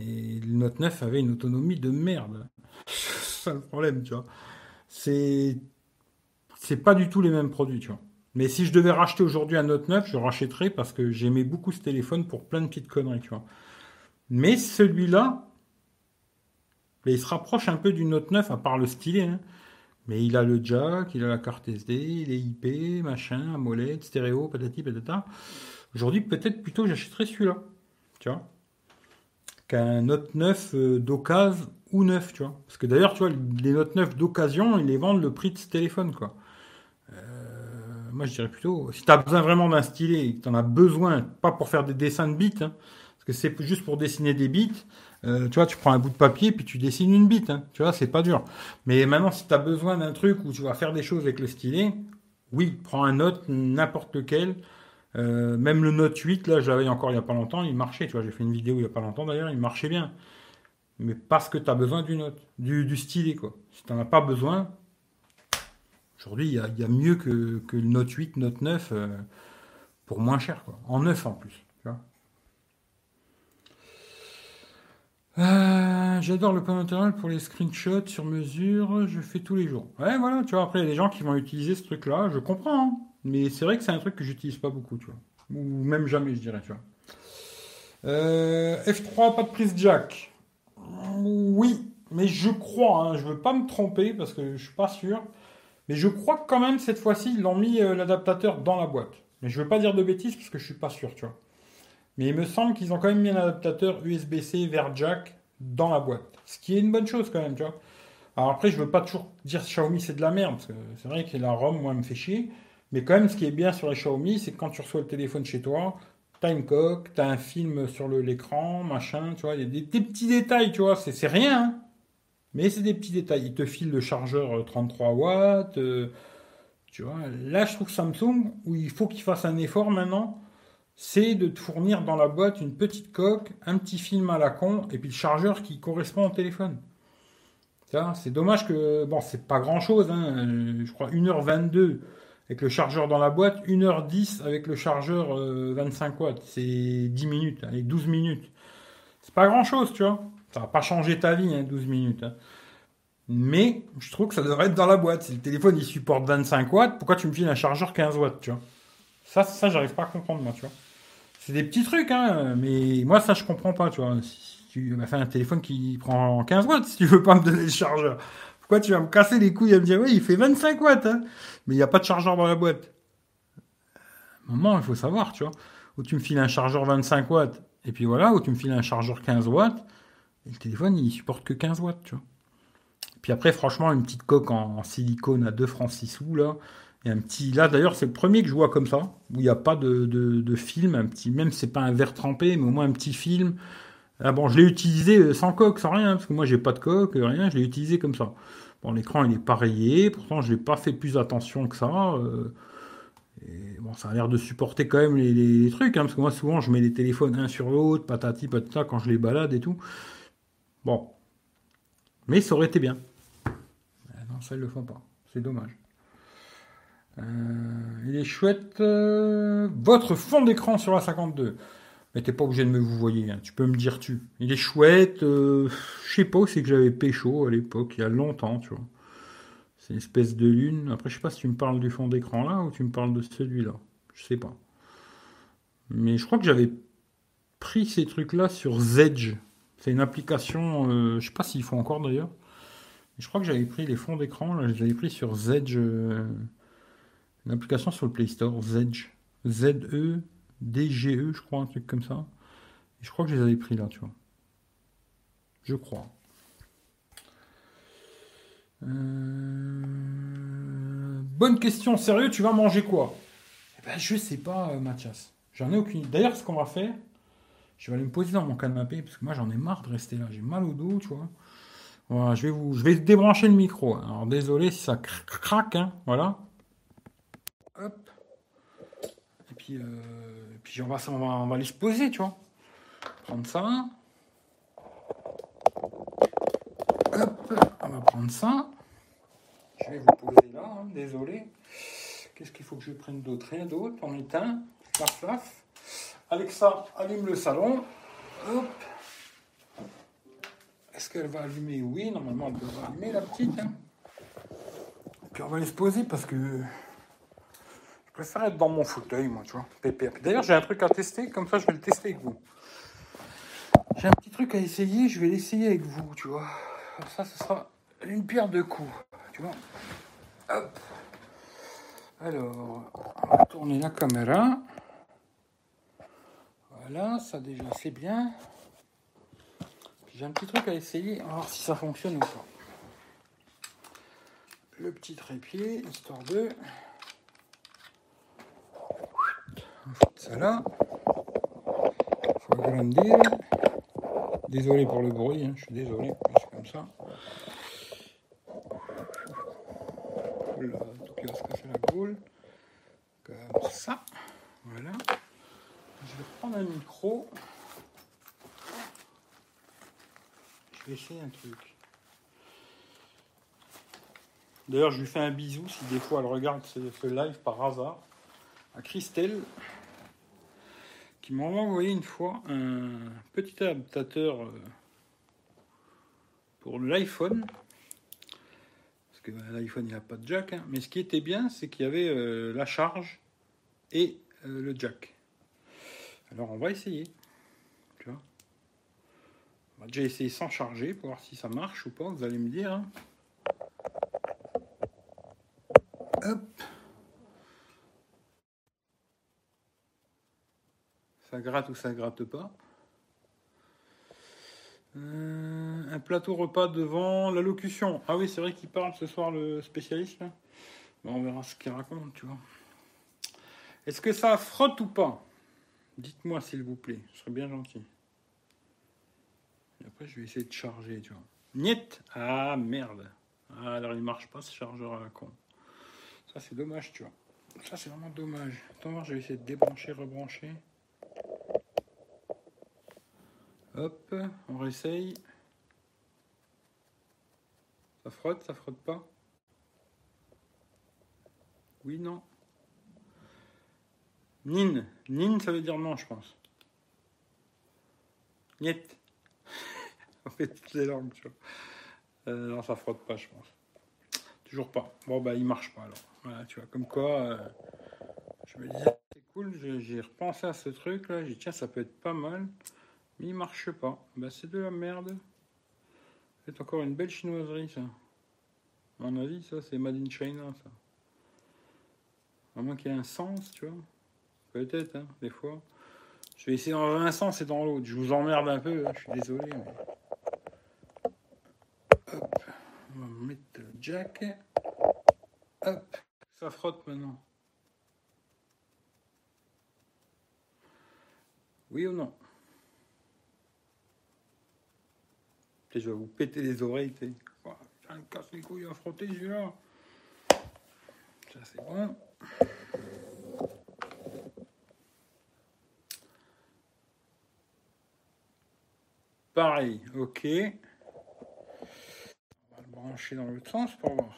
Et le Note 9 avait une autonomie de merde. C'est le problème, tu vois. C'est. C'est pas du tout les mêmes produits, tu vois. Mais si je devais racheter aujourd'hui un Note 9, je rachèterais parce que j'aimais beaucoup ce téléphone pour plein de petites conneries, tu vois. Mais celui-là, il se rapproche un peu du Note 9, à part le stylet. Hein. Mais il a le jack, il a la carte SD, il est IP, machin, AMOLED, stéréo, patati patata. Aujourd'hui, peut-être plutôt j'achèterais celui-là. Tu vois Qu'un Note 9 euh, d'occasion ou neuf, tu vois. Parce que d'ailleurs, tu vois, les Note 9 d'occasion, ils les vendent le prix de ce téléphone, quoi. Euh, moi, je dirais plutôt, si tu as besoin vraiment d'un stylet, que tu en as besoin, pas pour faire des dessins de bits, hein, parce que c'est juste pour dessiner des bits, euh, tu vois, tu prends un bout de papier puis tu dessines une bite. Hein. Tu vois, c'est pas dur. Mais maintenant, si tu as besoin d'un truc où tu vas faire des choses avec le stylet, oui, prends un note, n'importe lequel. Euh, même le Note 8, là, je l'avais encore il y a pas longtemps, il marchait. Tu vois, j'ai fait une vidéo il y a pas longtemps d'ailleurs, il marchait bien. Mais parce que tu as besoin du note, du, stylet, quoi. Si tu n'en as pas besoin, aujourd'hui, il y, a, mieux que, que, le Note 8, Note 9 euh, pour moins cher, quoi. En neuf en plus. Euh, j'adore le panneau matériel pour les screenshots sur mesure, je fais tous les jours. Ouais, voilà, tu vois, après, il y a des gens qui vont utiliser ce truc-là, je comprends, hein. mais c'est vrai que c'est un truc que j'utilise pas beaucoup, tu vois. Ou même jamais, je dirais, tu vois. Euh, F3, pas de prise jack. Oui, mais je crois, hein, je veux pas me tromper parce que je suis pas sûr, mais je crois que quand même cette fois-ci, ils l'ont mis euh, l'adaptateur dans la boîte. Mais je veux pas dire de bêtises parce que je suis pas sûr, tu vois. Mais il me semble qu'ils ont quand même mis un adaptateur USB-C vers jack dans la boîte. Ce qui est une bonne chose quand même, tu vois. Alors après, je veux pas toujours dire Xiaomi c'est de la merde, parce que c'est vrai que la ROM, moi, me fait chier. Mais quand même, ce qui est bien sur les Xiaomi, c'est que quand tu reçois le téléphone chez toi, une coque, t'as un film sur l'écran, machin, tu vois, il y a des, petits détails, tu vois, c'est rien, hein. mais c'est des petits détails. Ils te filent le chargeur euh, 33 watts, euh, tu vois. Là, je trouve Samsung, où il faut qu'il fasse un effort maintenant, c'est de te fournir dans la boîte une petite coque, un petit film à la con, et puis le chargeur qui correspond au téléphone. C'est dommage que, bon, c'est pas grand chose, je crois 1h22 avec le chargeur dans la boîte, 1h10 avec le chargeur euh, 25 watts. C'est 10 minutes, allez, 12 minutes. C'est pas grand chose, tu vois. Ça va pas changer ta vie, hein, 12 minutes. hein. Mais je trouve que ça devrait être dans la boîte. Si le téléphone il supporte 25 watts, pourquoi tu me files un chargeur 15 watts, tu vois? Ça, ça j'arrive pas à comprendre, moi, tu vois. C'est des petits trucs, hein, mais moi, ça, je comprends pas, tu vois. Tu m'as fait un téléphone qui prend 15 watts, si tu veux pas me donner le chargeur. Pourquoi tu vas me casser les couilles à me dire, oui, il fait 25 watts, hein, mais il n'y a pas de chargeur dans la boîte Maman, il faut savoir, tu vois. Ou tu me files un chargeur 25 watts, et puis voilà, ou tu me files un chargeur 15 watts, et le téléphone, il supporte que 15 watts, tu vois. Puis après, franchement, une petite coque en, silicone à 2 francs 6 sous, là. Et un petit. Là, d'ailleurs, c'est le premier que je vois comme ça, où il n'y a pas de, film, un petit. Même c'est pas un verre trempé, mais au moins un petit film. Ah bon, je l'ai utilisé euh, sans coque, sans rien, parce que moi, j'ai pas de coque, euh, rien, je l'ai utilisé comme ça. Bon, l'écran, il est pas rayé, pourtant, je n'ai pas fait plus attention que ça. euh, et bon, ça a l'air de supporter quand même les, trucs, hein, parce que moi, souvent, je mets les téléphones un sur l'autre, patati patata, quand je les balade et tout. Bon. Mais ça aurait été bien. Ah non, ça, ils le font pas. C'est dommage. Il est chouette. votre fond d'écran sur la 52. Mais t'es pas obligé de me vous voyez, hein, tu peux me dire tu. Il est chouette. euh, je sais pas c'est que j'avais pécho à l'époque, il y a longtemps, tu vois. C'est une espèce de lune. Après, je sais pas si tu me parles du fond d'écran là ou tu me parles de celui-là. Je sais pas. Mais je crois que j'avais pris ces trucs-là sur Zedge. C'est une application, euh, je sais pas s'ils font encore d'ailleurs. Je crois que j'avais pris les fonds d'écran, là, je les avais pris sur Zedge. euh, une application sur le Play Store, Zedge. Z-E, D-G-E, je crois, un truc comme ça. Je crois que je les avais pris là, tu vois. Je crois. Euh, Bonne question, sérieux, tu vas manger quoi? Eh ben, je sais pas, euh, Mathias. J'en ai aucune. D'ailleurs, ce qu'on va faire, je vais aller me poser dans mon canapé, parce que moi, j'en ai marre de rester là. J'ai mal au dos, tu vois. Je vais vous, je vais débrancher le micro. Alors, désolé si ça cr- craque, hein, voilà. Hop. Puis, euh, on, va, on, va, on va se poser, tu vois. Prendre ça. Hop, on va prendre ça. Je vais vous poser là, hein, désolé. Qu'est-ce qu'il faut que je prenne d'autre? Rien d'autre, on éteint. Flaf, flaf. Alexa, allume le salon. Hop. Est-ce qu'elle va allumer? Oui, normalement elle devrait allumer la petite. hein. Puis on va aller se poser parce que je préfère être dans mon fauteuil, moi, tu vois. D'ailleurs, j'ai un truc à tester, comme ça je vais le tester avec vous. J'ai un petit truc à essayer, je vais l'essayer avec vous, tu vois. Ça, ce sera une pierre de coups, tu vois. Hop. Alors, on va tourner la caméra. Voilà, ça déjà c'est bien. J'ai un petit truc à essayer, on va voir si ça fonctionne ou pas. Le petit trépied, histoire de. On va foutre ça là. Faut agrandir. Désolé pour le bruit, hein, je suis désolé, c'est comme ça. Oula, tout qui va se casser la gueule. Comme ça. Voilà. Je vais prendre un micro. Je vais essayer un truc. D'ailleurs, je lui fais un bisou si des fois elle regarde ce live par hasard. À Christelle, qui m'a envoyé une fois un petit adaptateur euh, pour l'iPhone. Parce que bah, l'iPhone, il n'y a pas de jack. hein. Mais ce qui était bien, c'est qu'il y avait euh, la charge et euh, le jack. Alors, on va essayer. Tu vois on va déjà essayer sans charger pour voir si ça marche ou pas. Vous allez me dire. hein. Ça gratte ou ça gratte pas. Euh, un plateau repas devant l'allocution. Ah oui, c'est vrai qu'il parle ce soir, le spécialiste. on verra ce qu'il raconte, tu vois. Est-ce que ça frotte ou pas? Dites-moi, s'il vous plaît. Ce serait bien gentil. Après, je vais essayer de charger, tu vois. Niet Ah, merde. Ah, alors il marche pas, ce chargeur à la con. Ça, c'est dommage, tu vois. Ça, c'est vraiment dommage. Attends, je vais essayer de débrancher, rebrancher. Hop, on réessaye. Ça frotte, ça frotte pas? Oui, non. Nin. Nin, ça veut dire non, je pense. Niet. on fait toutes les langues, tu vois. Euh, non, ça frotte pas, je pense. Toujours pas. Bon, bah, il marche pas alors. Voilà, tu vois, comme quoi, euh, je me disais, c'est cool, j'ai repensé à ce truc là. J'ai dit, tiens, ça peut être pas mal. Mais il marche pas. Bah, c'est de la merde. C'est encore une belle chinoiserie, ça. À mon avis, ça, c'est Made in China, ça. À moins qu'il y ait un sens, tu vois. Peut-être, hein, des fois. Je vais essayer dans un sens et dans l'autre. Je vous emmerde un peu, hein, je suis désolé. Hop. On va mettre le jack. Hop. Ça frotte maintenant. Oui ou non? Je vais vous péter les oreilles. t'sais. Me casse les couilles à frotter celui-là. Ça c'est bon. Pareil, ok. On va le brancher dans l'autre sens pour voir.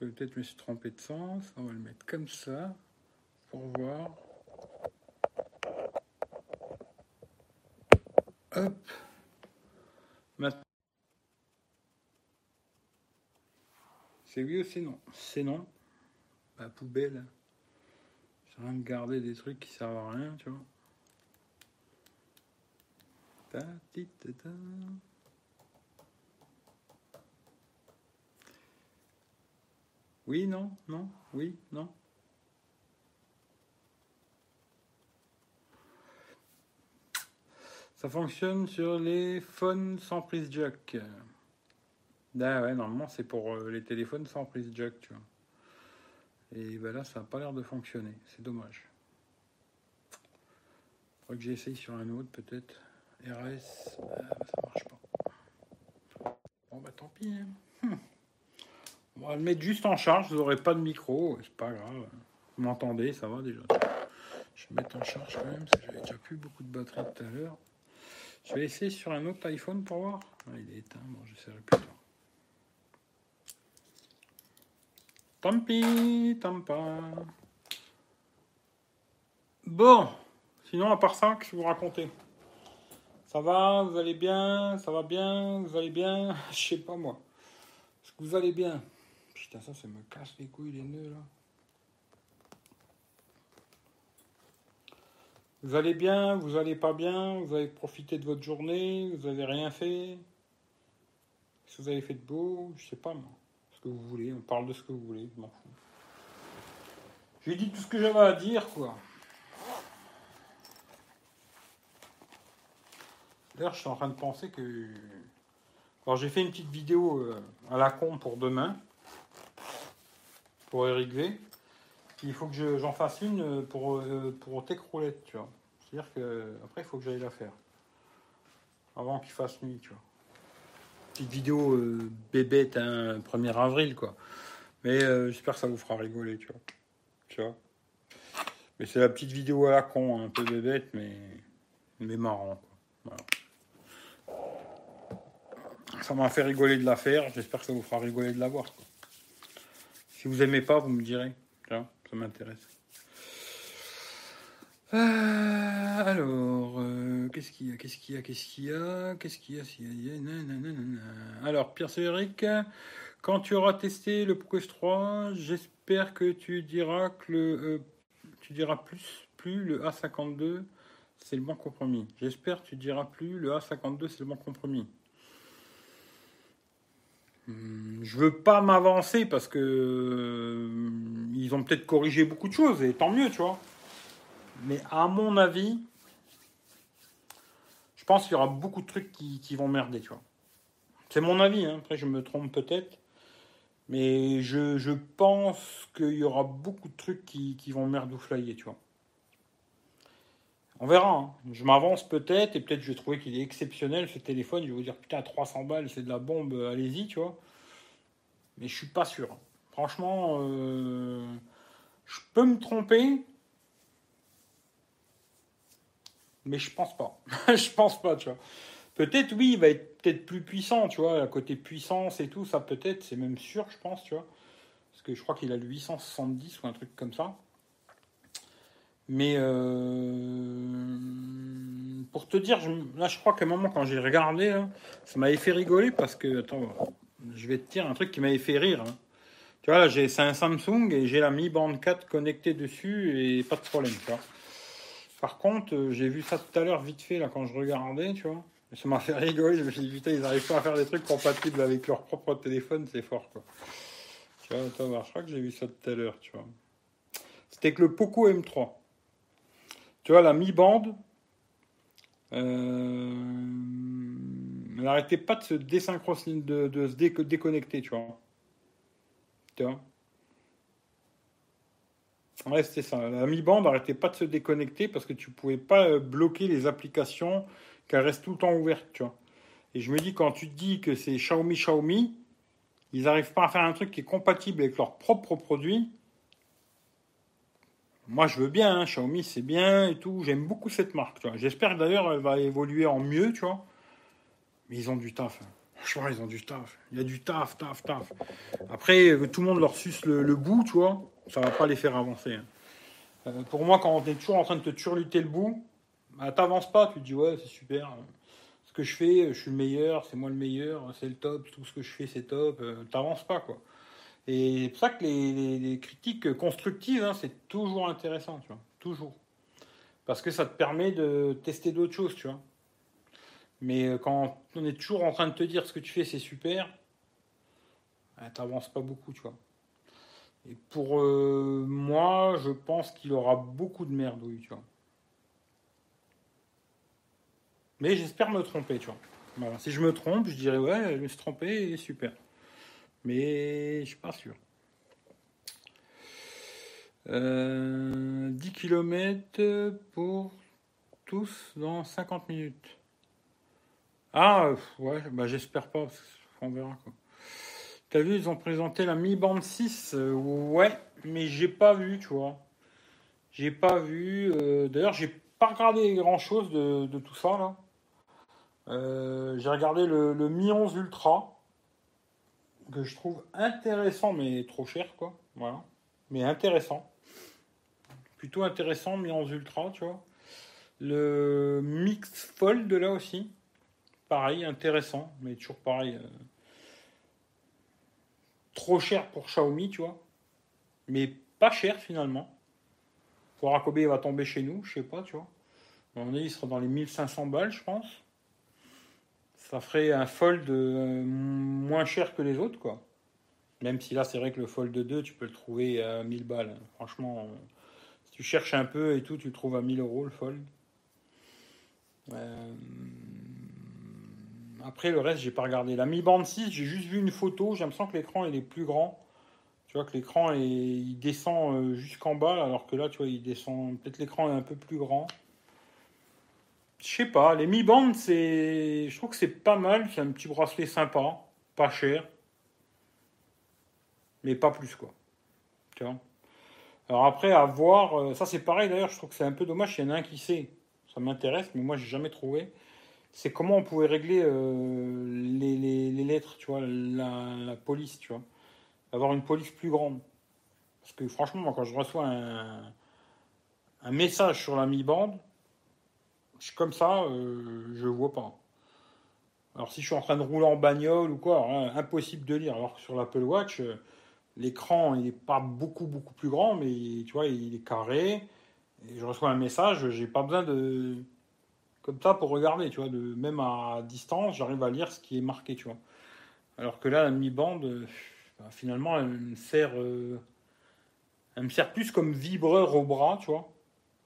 Peut-être je me suis trompé de sens. On va le mettre comme ça pour voir. Hop. Maintenant. C'est oui ou c'est non C'est non. Bah, poubelle. J'ai rien de garder des trucs qui servent à rien, tu vois. Oui, non, non, oui, non. Ça fonctionne sur les phones sans prise jack. Ah ouais, normalement c'est pour euh, les téléphones sans prise jack, tu vois. Et ben là, ça n'a pas l'air de fonctionner. C'est dommage. Faudrait que j'essaye sur un autre, peut-être. RS, bah, ça marche pas. Bon, bah tant pis. hein. Hum. On va le mettre juste en charge. Vous n'aurez pas de micro. C'est pas grave. Vous m'entendez, ça va déjà. Je vais mettre en charge quand même, parce que j'avais déjà plus beaucoup de batterie tout à l'heure. Je vais essayer sur un autre iPhone pour voir. Ah, il est éteint. Bon, j'essaierai plus tard. Tant pis, tant. Bon, sinon à part ça, que vous racontez? Ça va, vous allez bien, ça va bien, vous allez bien, je sais pas moi. Est-ce que vous allez bien? Putain, ça, ça me casse les couilles, les nœuds là. Vous allez bien, vous allez pas bien, vous avez profité de votre journée, vous avez rien fait? Qu'est-ce que vous avez fait de beau? Je sais pas moi. Vous voulez, on parle de ce que vous voulez, je m'en fous. J'ai dit tout ce que j'avais à dire, quoi. D'ailleurs, je suis en train de penser que. Alors, j'ai fait une petite vidéo euh, à la con pour demain, pour Eric V. Il faut que je- j'en fasse une euh, pour, euh, pour Tech Roulette, tu vois. C'est-à-dire que après, il faut que j'aille la faire. Avant qu'il fasse nuit, tu vois. Petite vidéo bébête, hein, 1er avril, quoi. Mais euh, j'espère que ça vous fera rigoler, tu vois. Tu vois. Mais c'est la petite vidéo à la con, hein, un peu bébête, mais, mais marrant. Ça m'a fait rigoler de la faire, j'espère que ça vous fera rigoler de la voir. Si vous aimez pas, vous me direz. Ça m'intéresse. Euh, alors, euh, qu'est-ce qu'il y a Qu'est-ce qu'il y a Qu'est-ce qu'il y a Qu'est-ce qu'il y a y. Alors, Pierre Cédric, quand tu auras testé le Quest 3, j'espère que tu diras que le, euh, tu diras plus, plus le A52, c'est le bon compromis. J'espère que tu diras plus le A52, c'est le bon compromis. Hum, Je veux pas m'avancer parce que euh, ils ont peut-être corrigé beaucoup de choses et tant mieux, tu vois. Mais à mon avis, je pense qu'il y aura beaucoup de trucs qui, vont merder, tu vois. C'est mon avis, hein. après je me trompe peut-être. Mais je, pense qu'il y aura beaucoup de trucs qui, vont merdoufflailler, tu vois. On verra. hein. Je m'avance peut-être et peut-être je vais trouver qu'il est exceptionnel ce téléphone. Je vais vous dire putain 300 balles c'est de la bombe, allez-y, tu vois. Mais je suis pas sûr. Franchement, euh, je peux me tromper, mais je pense pas. je pense pas, tu vois. Peut-être oui, il va être peut-être plus puissant, tu vois, à côté puissance et tout, ça peut-être, c'est même sûr, je pense, tu vois. Parce que je crois qu'il a le 870 ou un truc comme ça. Mais euh, pour te dire, je- là je crois qu'à un moment quand j'ai regardé, là, ça m'avait fait rigoler parce que, attends, je vais te dire un truc qui m'avait fait rire. hein. Tu vois, là c'est un Samsung et j'ai la Mi Band 4 connectée dessus et pas de problème, tu vois. Par contre, euh, j'ai vu ça tout à l'heure vite fait là quand je regardais, tu vois. Ça m'a fait rigoler, je me suis dit putain, ils n'arrivent pas à faire des trucs compatibles avec leur propre téléphone, c'est fort quoi. Tu vois, voir, je crois que j'ai vu ça tout à l'heure, tu vois. C'était que le Poco M3. Tu vois, la mi-bande, euh, elle n'arrêtait pas de se désynchroniser, de, se dé- déconnecter, tu vois. Tu vois? Ouais, c'était ça. La mi-bande n'arrêtait pas de se déconnecter parce que tu pouvais pas euh, bloquer les applications qu'elles restent tout le temps ouvertes. Et je me dis, quand tu te dis que c'est Xiaomi, Xiaomi, ils n'arrivent pas à faire un truc qui est compatible avec leurs propres produits. Moi, je veux bien, hein, Xiaomi, c'est bien et tout. J'aime beaucoup cette marque. tu vois. J'espère d'ailleurs elle va évoluer en mieux, tu vois. Mais ils ont du taf. hein. Franchement, ils ont du taf. Il y a du taf, taf, taf. Après, euh, tout le monde leur suce le, le bout, tu vois. Ça va pas les faire avancer. hein. Euh, pour moi, quand on est toujours en train de te turluter le bout, bah, t'avances pas. Tu te dis, ouais, c'est super. Ce que je fais, je suis le meilleur, c'est moi le meilleur, c'est le top. Tout ce que je fais, c'est top. Euh, T'avances pas, quoi. Et c'est pour ça que les critiques constructives, hein, c'est toujours intéressant, tu vois. Toujours. Parce que ça te permet de tester d'autres choses, tu vois. Mais euh, quand on est toujours en train de te dire ce que tu fais, c'est super, bah, t'avances pas beaucoup, tu vois. Et pour euh, moi, je pense qu'il aura beaucoup de merdouilles, tu vois. Mais j'espère me tromper, tu vois. Voilà. Si je me trompe, je dirais ouais, je me suis trompé super. Mais je suis pas sûr. Euh, 10 km pour tous dans 50 minutes. Ah, euh, ouais, bah j'espère pas, parce qu'on verra quoi. T'as vu, ils ont présenté la Mi Band 6, euh, ouais, mais j'ai pas vu, tu vois. J'ai pas vu. euh, D'ailleurs, j'ai pas regardé grand chose de, tout ça là. Euh, j'ai regardé le, le Mi 11 Ultra que je trouve intéressant, mais trop cher, quoi. Voilà. Mais intéressant. Plutôt intéressant, Mi 11 Ultra, tu vois. Le Mix Fold, là aussi. Pareil, intéressant, mais toujours pareil. Trop cher pour Xiaomi, tu vois. Mais pas cher, finalement. Pour Kobe il va tomber chez nous, je sais pas, tu vois. Mon avis, il sera dans les 1500 balles, je pense. Ça ferait un Fold euh, moins cher que les autres, quoi. Même si là, c'est vrai que le Fold 2, tu peux le trouver à 1000 balles. Franchement, euh, si tu cherches un peu et tout, tu le trouves à 1000 euros, le Fold. Euh, Après, le reste, j'ai pas regardé. La Mi Band 6, j'ai juste vu une photo. J'ai l'impression que l'écran, est plus grand. Tu vois que l'écran, il descend euh, jusqu'en bas, alors que là, tu vois, il descend... Peut-être l'écran est un peu plus grand. Je sais pas, les Mi Band, c'est... Je trouve que c'est pas mal. C'est un petit bracelet sympa, pas cher. Mais pas plus, quoi. Alors après, à voir... euh, Ça, c'est pareil, d'ailleurs, je trouve que c'est un peu dommage. Il y en a un qui sait. Ça m'intéresse, mais moi, j'ai jamais trouvé. C'est comment on pouvait régler euh, les, lettres, tu vois, la, police, tu vois. Avoir une police plus grande. Parce que franchement, moi, quand je reçois un, message sur la mi-bande, je suis comme ça, euh, je vois pas. Alors si je suis en train de rouler en bagnole ou quoi, là, impossible de lire. Alors que sur l'Apple Watch, euh, l'écran il est pas beaucoup beaucoup plus grand, mais tu vois, il est carré. Et je reçois un message, j'ai pas besoin de comme ça pour regarder, tu vois, de même à distance, j'arrive à lire ce qui est marqué, tu vois. Alors que là, la mi-bande, euh, bah, finalement, elle me sert, euh, elle me sert plus comme vibreur au bras, tu vois.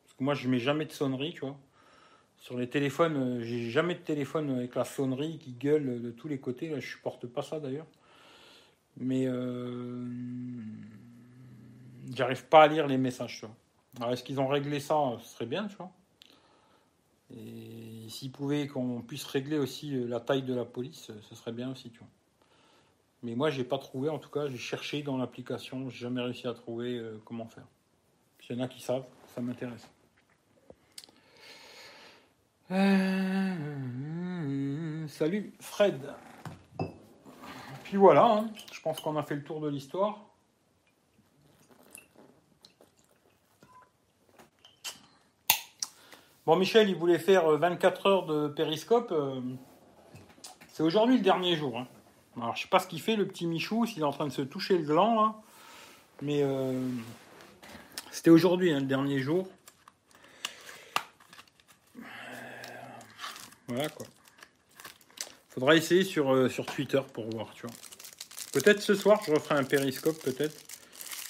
Parce que moi, je mets jamais de sonnerie, tu vois. Sur les téléphones, euh, j'ai jamais de téléphone avec la sonnerie qui gueule de tous les côtés. Là, je supporte pas ça d'ailleurs. Mais j'arrive pas à lire les messages. Tu vois. Alors, est-ce qu'ils ont réglé ça? Ce serait bien, tu vois. Et s'ils pouvaient qu'on puisse régler aussi euh, la taille de la police, ce serait bien aussi, tu vois. Mais moi, j'ai pas trouvé, en tout cas, j'ai cherché dans l'application, j'ai jamais réussi à trouver euh, comment faire. S'il y en a qui savent, ça m'intéresse. Euh, salut Fred. Puis voilà, hein. je pense qu'on a fait le tour de l'histoire. Bon, Michel, il voulait faire 24 heures de périscope. C'est aujourd'hui le dernier jour. Hein. Alors, je sais pas ce qu'il fait, le petit Michou, s'il est en train de se toucher le gland, là. Mais euh, c'était aujourd'hui, hein, le dernier jour. Voilà, quoi. Faudra essayer sur, euh, Twitter pour voir, tu vois. Peut-être ce soir, je referai un périscope, peut-être.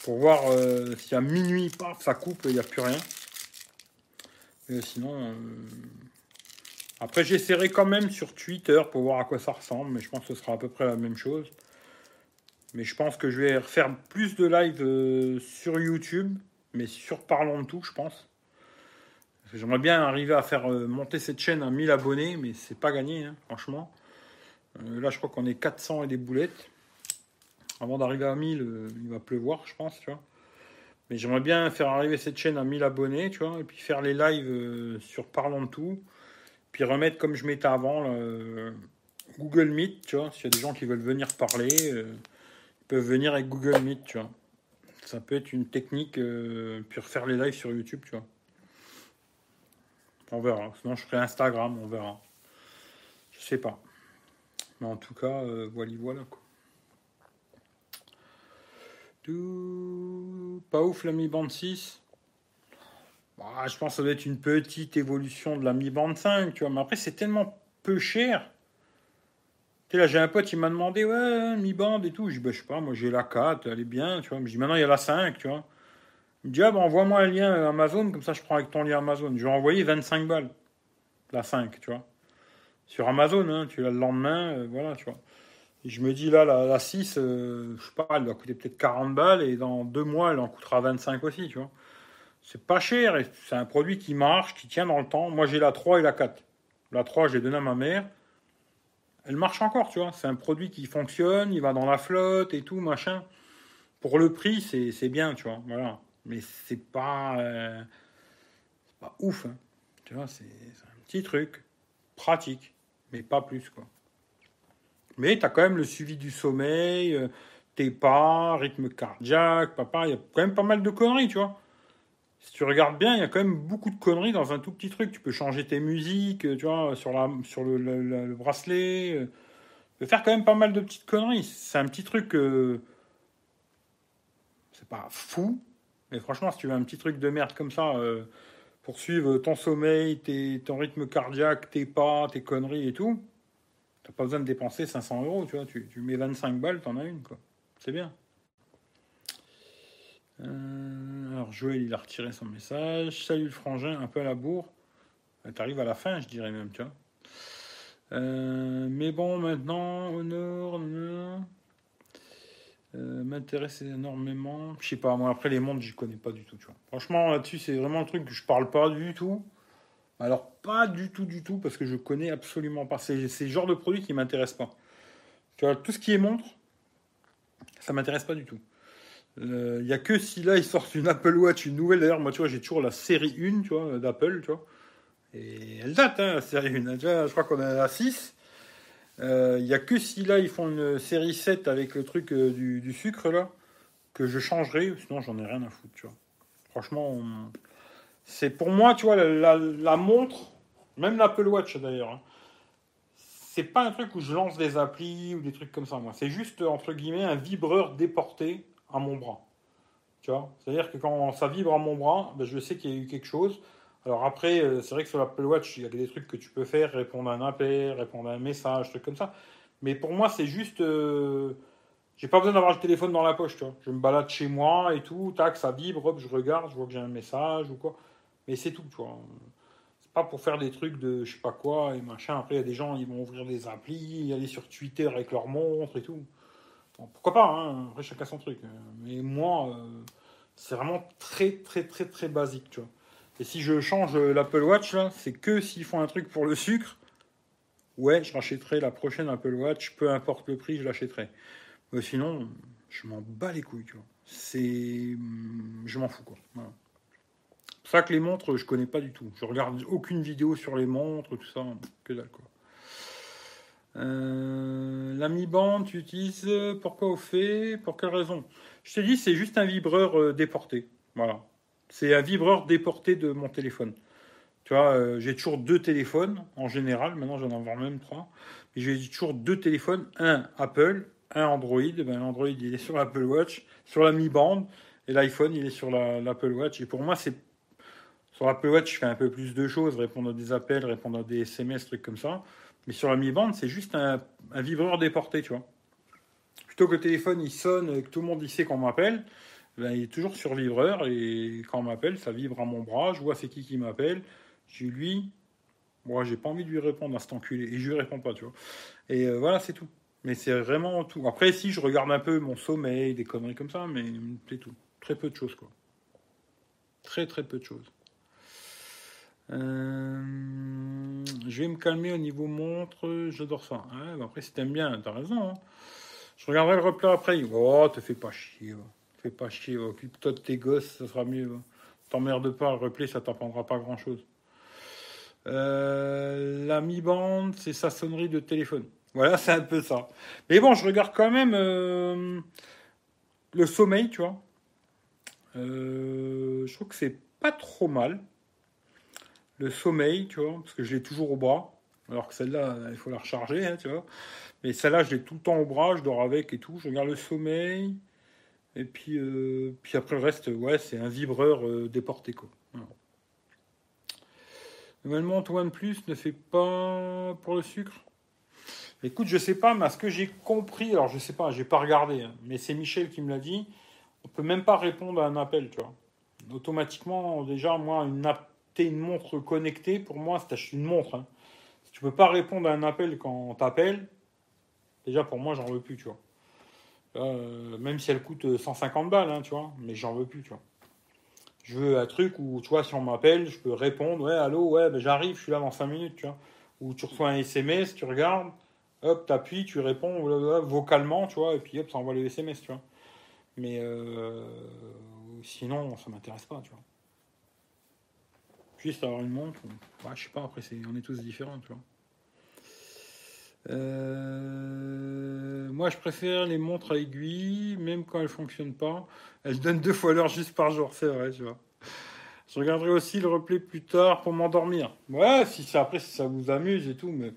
Pour voir euh, si à minuit, paf, ça coupe, il n'y a plus rien. Sinon... Après, j'essaierai quand même sur Twitter pour voir à quoi ça ressemble, mais je pense que ce sera à peu près la même chose. Mais je pense que je vais refaire plus de live euh, sur YouTube, mais sur Parlons de tout, je pense. J'aimerais bien arriver à faire euh, monter cette chaîne à 1000 abonnés, mais c'est pas gagné, hein, franchement. Euh, là, je crois qu'on est 400 et des boulettes. Avant d'arriver à 1000, il va pleuvoir, je pense, tu vois. Mais j'aimerais bien faire arriver cette chaîne à 1000 abonnés, tu vois, et puis faire les lives sur Parlons de tout. Puis remettre comme je mettais avant Google Meet, tu vois. S'il y a des gens qui veulent venir parler, euh, ils peuvent venir avec Google Meet, tu vois. Ça peut être une technique, euh, puis refaire les lives sur YouTube, tu vois. On verra. Sinon, je ferai Instagram, on verra. Je sais pas. Mais en tout cas, euh, voilà, voilà, quoi. Pas ouf la Mi Band 6. Bah, je pense que ça doit être une petite évolution de la Mi Band 5, tu vois. Mais après, c'est tellement peu cher. Tu sais, là, j'ai un pote, il m'a demandé, ouais, Mi Band et tout. Je dis, bah, je sais pas, moi, j'ai la 4, elle est bien, tu vois. Je dis, maintenant, il y a la 5, tu vois. Il me dit, ah, bah, envoie-moi un lien Amazon, comme ça, je prends avec ton lien Amazon. Je lui ai envoyé 25 balles, la 5, tu vois. Sur Amazon, hein, tu l'as le lendemain, euh, voilà, tu vois. Je me dis, là, la, 6, euh, je sais pas, elle va coûter peut-être 40 balles, et dans deux mois, elle en coûtera 25 aussi, tu vois. C'est pas cher et c'est un produit qui marche, qui tient dans le temps. Moi, j'ai la 3 et la 4. La 3, j'ai donné à ma mère. Elle marche encore, tu vois. C'est un produit qui fonctionne, il va dans la flotte et tout, machin. Pour le prix, c'est bien, tu vois. Voilà. Mais c'est pas, euh, pas ouf. Hein. Tu vois, c'est un petit truc pratique, mais pas plus, quoi. Mais tu as quand même le suivi du sommeil, euh, tes pas, rythme cardiaque, papa, il y a quand même pas mal de conneries, tu vois si tu regardes bien, il y a quand même beaucoup de conneries dans un tout petit truc. Tu peux changer tes musiques, tu vois, sur, le, bracelet. Euh. Tu peux faire quand même pas mal de petites conneries. C'est un petit truc. Euh, c'est pas fou, mais franchement, si tu veux un petit truc de merde comme ça, euh, pour suivre ton sommeil, ton rythme cardiaque, tes pas, tes conneries et tout, t'as pas besoin de dépenser 500 euros, tu vois. Tu, tu mets 25 balles, t'en as une, quoi. C'est bien. Euh, alors Joël, il a retiré son message. Salut le frangin, un peu à la bourre. Euh, t'arrives à la fin, je dirais même, tu vois. Euh, mais bon, maintenant, Honor, m'intéresse énormément. Je sais pas, moi après les mondes, j'y connais pas du tout, tu vois. Franchement, là-dessus, c'est vraiment le truc que je parle pas du tout. Alors, pas du tout, du tout, parce que je connais absolument pas. C'est le genre de produit qui m'intéresse pas. Tu tout ce qui est montre, ça m'intéresse pas du tout. Il euh, n'y a que si là ils sortent une Apple Watch, une nouvelle. D'ailleurs, moi tu vois, j'ai toujours la série 1 tu vois, d'Apple, tu vois. Et elle date, hein, la série 1. Déjà, je crois qu'on est à la 6. Il euh, n'y a que si là ils font une série 7 avec le truc euh, du, sucre là, que je changerai. Sinon, j'en ai rien à foutre, tu vois. Franchement, c'est pour moi, tu vois, la, montre, même l'Apple Watch d'ailleurs. Hein, c'est pas un truc où je lance des applis ou des trucs comme ça, moi. C'est juste, entre guillemets, un vibreur déporté à mon bras. Tu vois? C'est-à-dire que quand ça vibre à mon bras, ben je sais qu'il y a eu quelque chose. Alors après, euh, c'est vrai que sur l'Apple Watch, il y a des trucs que tu peux faire, répondre à un appel, répondre à un message, trucs comme ça. Mais pour moi, c'est juste... Euh, j'ai pas besoin d'avoir le téléphone dans la poche, tu vois. Je me balade chez moi et tout, tac, ça vibre, hop, je regarde, je vois que j'ai un message ou quoi. Mais c'est tout, tu vois. C'est pas pour faire des trucs de je sais pas quoi et machin. Après, il y a des gens, ils vont ouvrir des applis, aller sur Twitter avec leur montre et tout. Pourquoi pas, hein Après, chacun son truc. Mais moi, euh, c'est vraiment très, très, très, très basique, tu vois. Et si je change l'Apple Watch, c'est que s'ils font un truc pour le sucre, ouais, je rachèterai la prochaine Apple Watch, peu importe le prix, je l'achèterai. Mais sinon, je m'en bats les couilles, tu vois. C'est. Je m'en fous, quoi. Ça que les montres, je connais pas du tout. Je regarde aucune vidéo sur les montres, tout ça. Que dalle, quoi. Euh, la Mi Band, tu utilises pourquoi au fait Pour quelle raison? Je te dis, c'est juste un vibreur euh, déporté. Voilà. C'est un vibreur déporté de mon téléphone. Tu vois, euh, j'ai toujours deux téléphones en général. Maintenant, j'en ai même trois. Mais j'ai toujours deux téléphones. Un Apple, un Android. Ben, L'Android, il est sur l'Apple Watch, sur la Mi Band. Et l'iPhone, il est sur l'Apple Watch. Et pour moi, c'est. Sur l'Apple Watch, je fais un peu plus de choses. Répondre à des appels, répondre à des SMS, trucs comme ça. Mais sur la Mi Band, c'est juste un, un, vibreur déporté, tu vois. Plutôt que le téléphone, il sonne, et que tout le monde il sait qu'on m'appelle. Ben, il est toujours sur vibreur et quand on m'appelle, ça vibre à mon bras. Je vois c'est qui qui m'appelle. Je lui, moi, j'ai pas envie de lui répondre à cet enculé et je lui réponds pas, tu vois. Et euh, voilà, c'est tout. Mais c'est vraiment tout. Après, si je regarde un peu mon sommeil, des conneries comme ça, mais c'est tout. Très peu de choses, quoi. Très très peu de choses. Euh, je vais me calmer au niveau montre, j'adore ça. Ouais, après, si t'aimes bien, t'as raison. Hein. Je regarderai le replay après. Oh, te fais pas chier. Va. Fais pas chier. Occupe-toi de tes gosses, ça sera mieux. T'emmerde pas, le replay, ça t'apprendra pas grand chose. Euh, la Mi Band, c'est sa sonnerie de téléphone. Voilà, c'est un peu ça. Mais bon, je regarde quand même euh, le sommeil, tu vois. Je trouve que c'est pas trop mal. Le sommeil, tu vois, parce que je l'ai toujours au bras. Alors que celle-là, il faut la recharger, hein, tu vois. Mais celle-là, je l'ai tout le temps au bras, je dors avec et tout. Je regarde le sommeil. Et puis, euh, puis après le reste, ouais, c'est un vibreur euh, déporté, quoi. Normalement, ton OnePlus ne fait pas pour le sucre? Écoute, je sais pas, mais ce que j'ai compris, alors je sais pas, j'ai pas regardé, hein, mais c'est Michel qui me l'a dit, on peut même pas répondre à un appel, tu vois. Automatiquement, déjà, moi, une, une montre connectée, pour moi, c'est une montre. Hein. Si tu peux pas répondre à un appel quand on t'appelle, déjà pour moi, j'en veux plus, tu vois. Euh, même si elle coûte 150 balles, hein, tu vois, mais j'en veux plus, tu vois. Je veux un truc où, tu vois, si on m'appelle, je peux répondre, ouais, allô, ouais, ben, j'arrive, je suis là dans 5 minutes, tu vois. Ou tu reçois un SMS, tu regardes, hop, t'appuies, tu réponds vocalement, tu vois, et puis hop, ça envoie le SMS, tu vois. Mais euh, sinon, ça m'intéresse pas, tu vois. Juste avoir une montre, je sais pas, après, on est tous différents, tu vois. Euh, moi, je préfère les montres à aiguille, même quand elles fonctionnent pas. Elles donnent deux fois l'heure juste par jour, c'est vrai, tu vois. Je regarderai aussi le replay plus tard pour m'endormir. Ouais, si ça, après, si ça vous amuse et tout, mais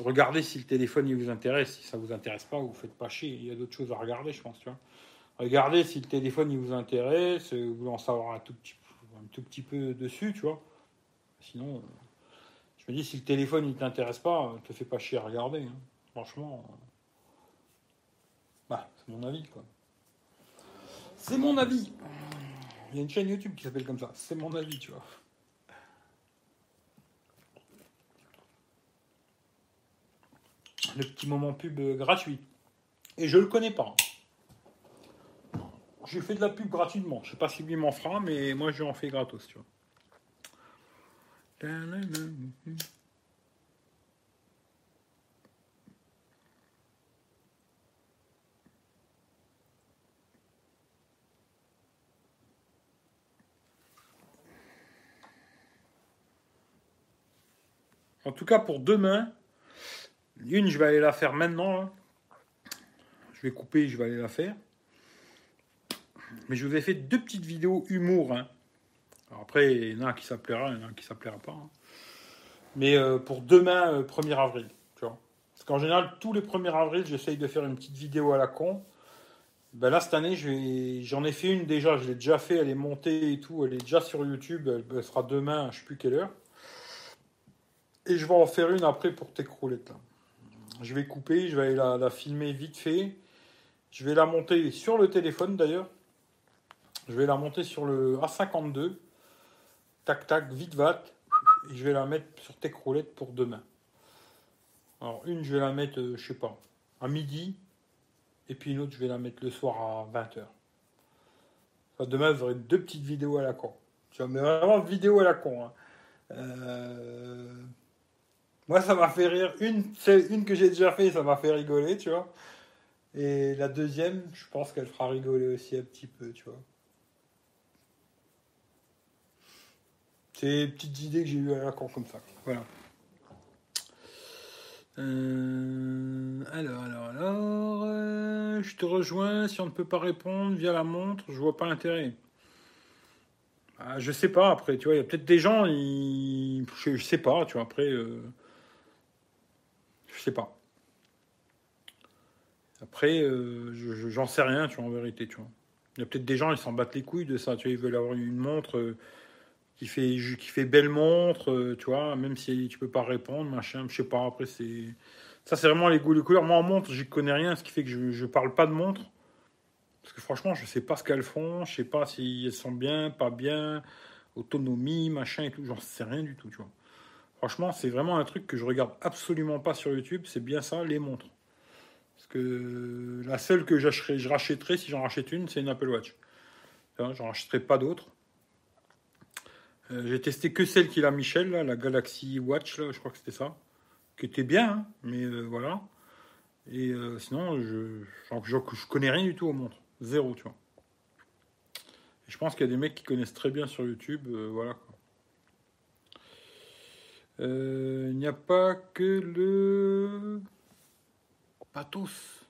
regardez si le téléphone il vous intéresse. Si ça vous intéresse pas, vous faites pas chier. Il y a d'autres choses à regarder, je pense, tu vois. Regardez si le téléphone il vous intéresse, vous voulez en savoir un tout petit, un tout petit peu dessus, tu vois. Sinon. Je me dis, si le téléphone il t'intéresse pas, te fais pas chier à regarder. Hein. Franchement, bah, c'est mon avis, quoi. C'est mon avis. Il y a une chaîne YouTube qui s'appelle comme ça. C'est mon avis, tu vois. Le petit moment pub gratuit. Et je le connais pas. J'ai fait de la pub gratuitement. Je sais pas si lui m'en fera, mais moi je en fais gratos, tu vois. En tout cas, pour demain, une, je vais aller la faire maintenant. Je vais couper, je vais aller la faire. Mais je vous ai fait deux petites vidéos humour. Hein après, il y en a qui ça plaira, il y en a qui ça plaira pas. Hein. Mais euh, pour demain, 1er euh, avril. Parce qu'en général, tous les 1er avril, j'essaye de faire une petite vidéo à la con. Ben là, cette année, j'en ai fait une déjà, je l'ai déjà fait, elle est montée et tout, elle est déjà sur YouTube, elle, sera demain, je sais plus quelle heure. Et je vais en faire une après pour tes croulettes. Je vais couper, je vais la, la filmer vite fait. Je vais la monter sur le téléphone d'ailleurs. Je vais la monter sur le A52 tac tac, vite va, et je vais la mettre sur Tech Roulette pour demain. Alors, une, je vais la mettre, euh, je sais pas, à midi, et puis une autre, je vais la mettre le soir à 20h. demain, vous aurez deux petites vidéos à la con. Tu vois, mais vraiment vidéo à la con. Hein. Euh, moi, ça m'a fait rire. Une, une que j'ai déjà fait, ça m'a fait rigoler, tu vois. Et la deuxième, je pense qu'elle fera rigoler aussi un petit peu, tu vois. C'est des petites idées que j'ai eues à la con comme ça. Voilà. Euh, alors, alors, alors, euh, je te rejoins. Si on ne peut pas répondre via la montre, je vois pas l'intérêt. Ah, je sais pas. Après, tu vois, il y a peut-être des gens, ils... je, sais pas. Tu vois, après, euh, je sais pas. Après, j'en sais rien, tu vois, en vérité, tu vois. Il y a peut-être des gens, ils s'en battent les couilles de ça. Tu vois, ils veulent avoir une montre qui fait, qui fait belle montre, euh, tu vois, même si tu peux pas répondre, machin, je sais pas, après c'est... Ça c'est vraiment les goûts, les couleurs. Moi en montre, j'y connais rien, ce qui fait que je, je parle pas de montre. Parce que franchement, je sais pas ce qu'elles font, je sais pas si elles sont bien, pas bien, autonomie, machin et tout, j'en sais rien du tout, tu vois. Franchement, c'est vraiment un truc que je regarde absolument pas sur YouTube, c'est bien ça, les montres. Parce que la seule que je rachèterais, si j'en rachète une, c'est une Apple Watch. J'en rachèterai pas d'autres. Euh, j'ai testé que celle qu'il a Michel, la Galaxy Watch, je crois que c'était ça, qui était bien, hein, mais euh, voilà. Et euh, sinon, je, je, je, connais rien du tout aux montres, zéro, tu vois. Et je pense qu'il y a des mecs qui connaissent très bien sur YouTube, voilà. Il n'y a pas que le pathos.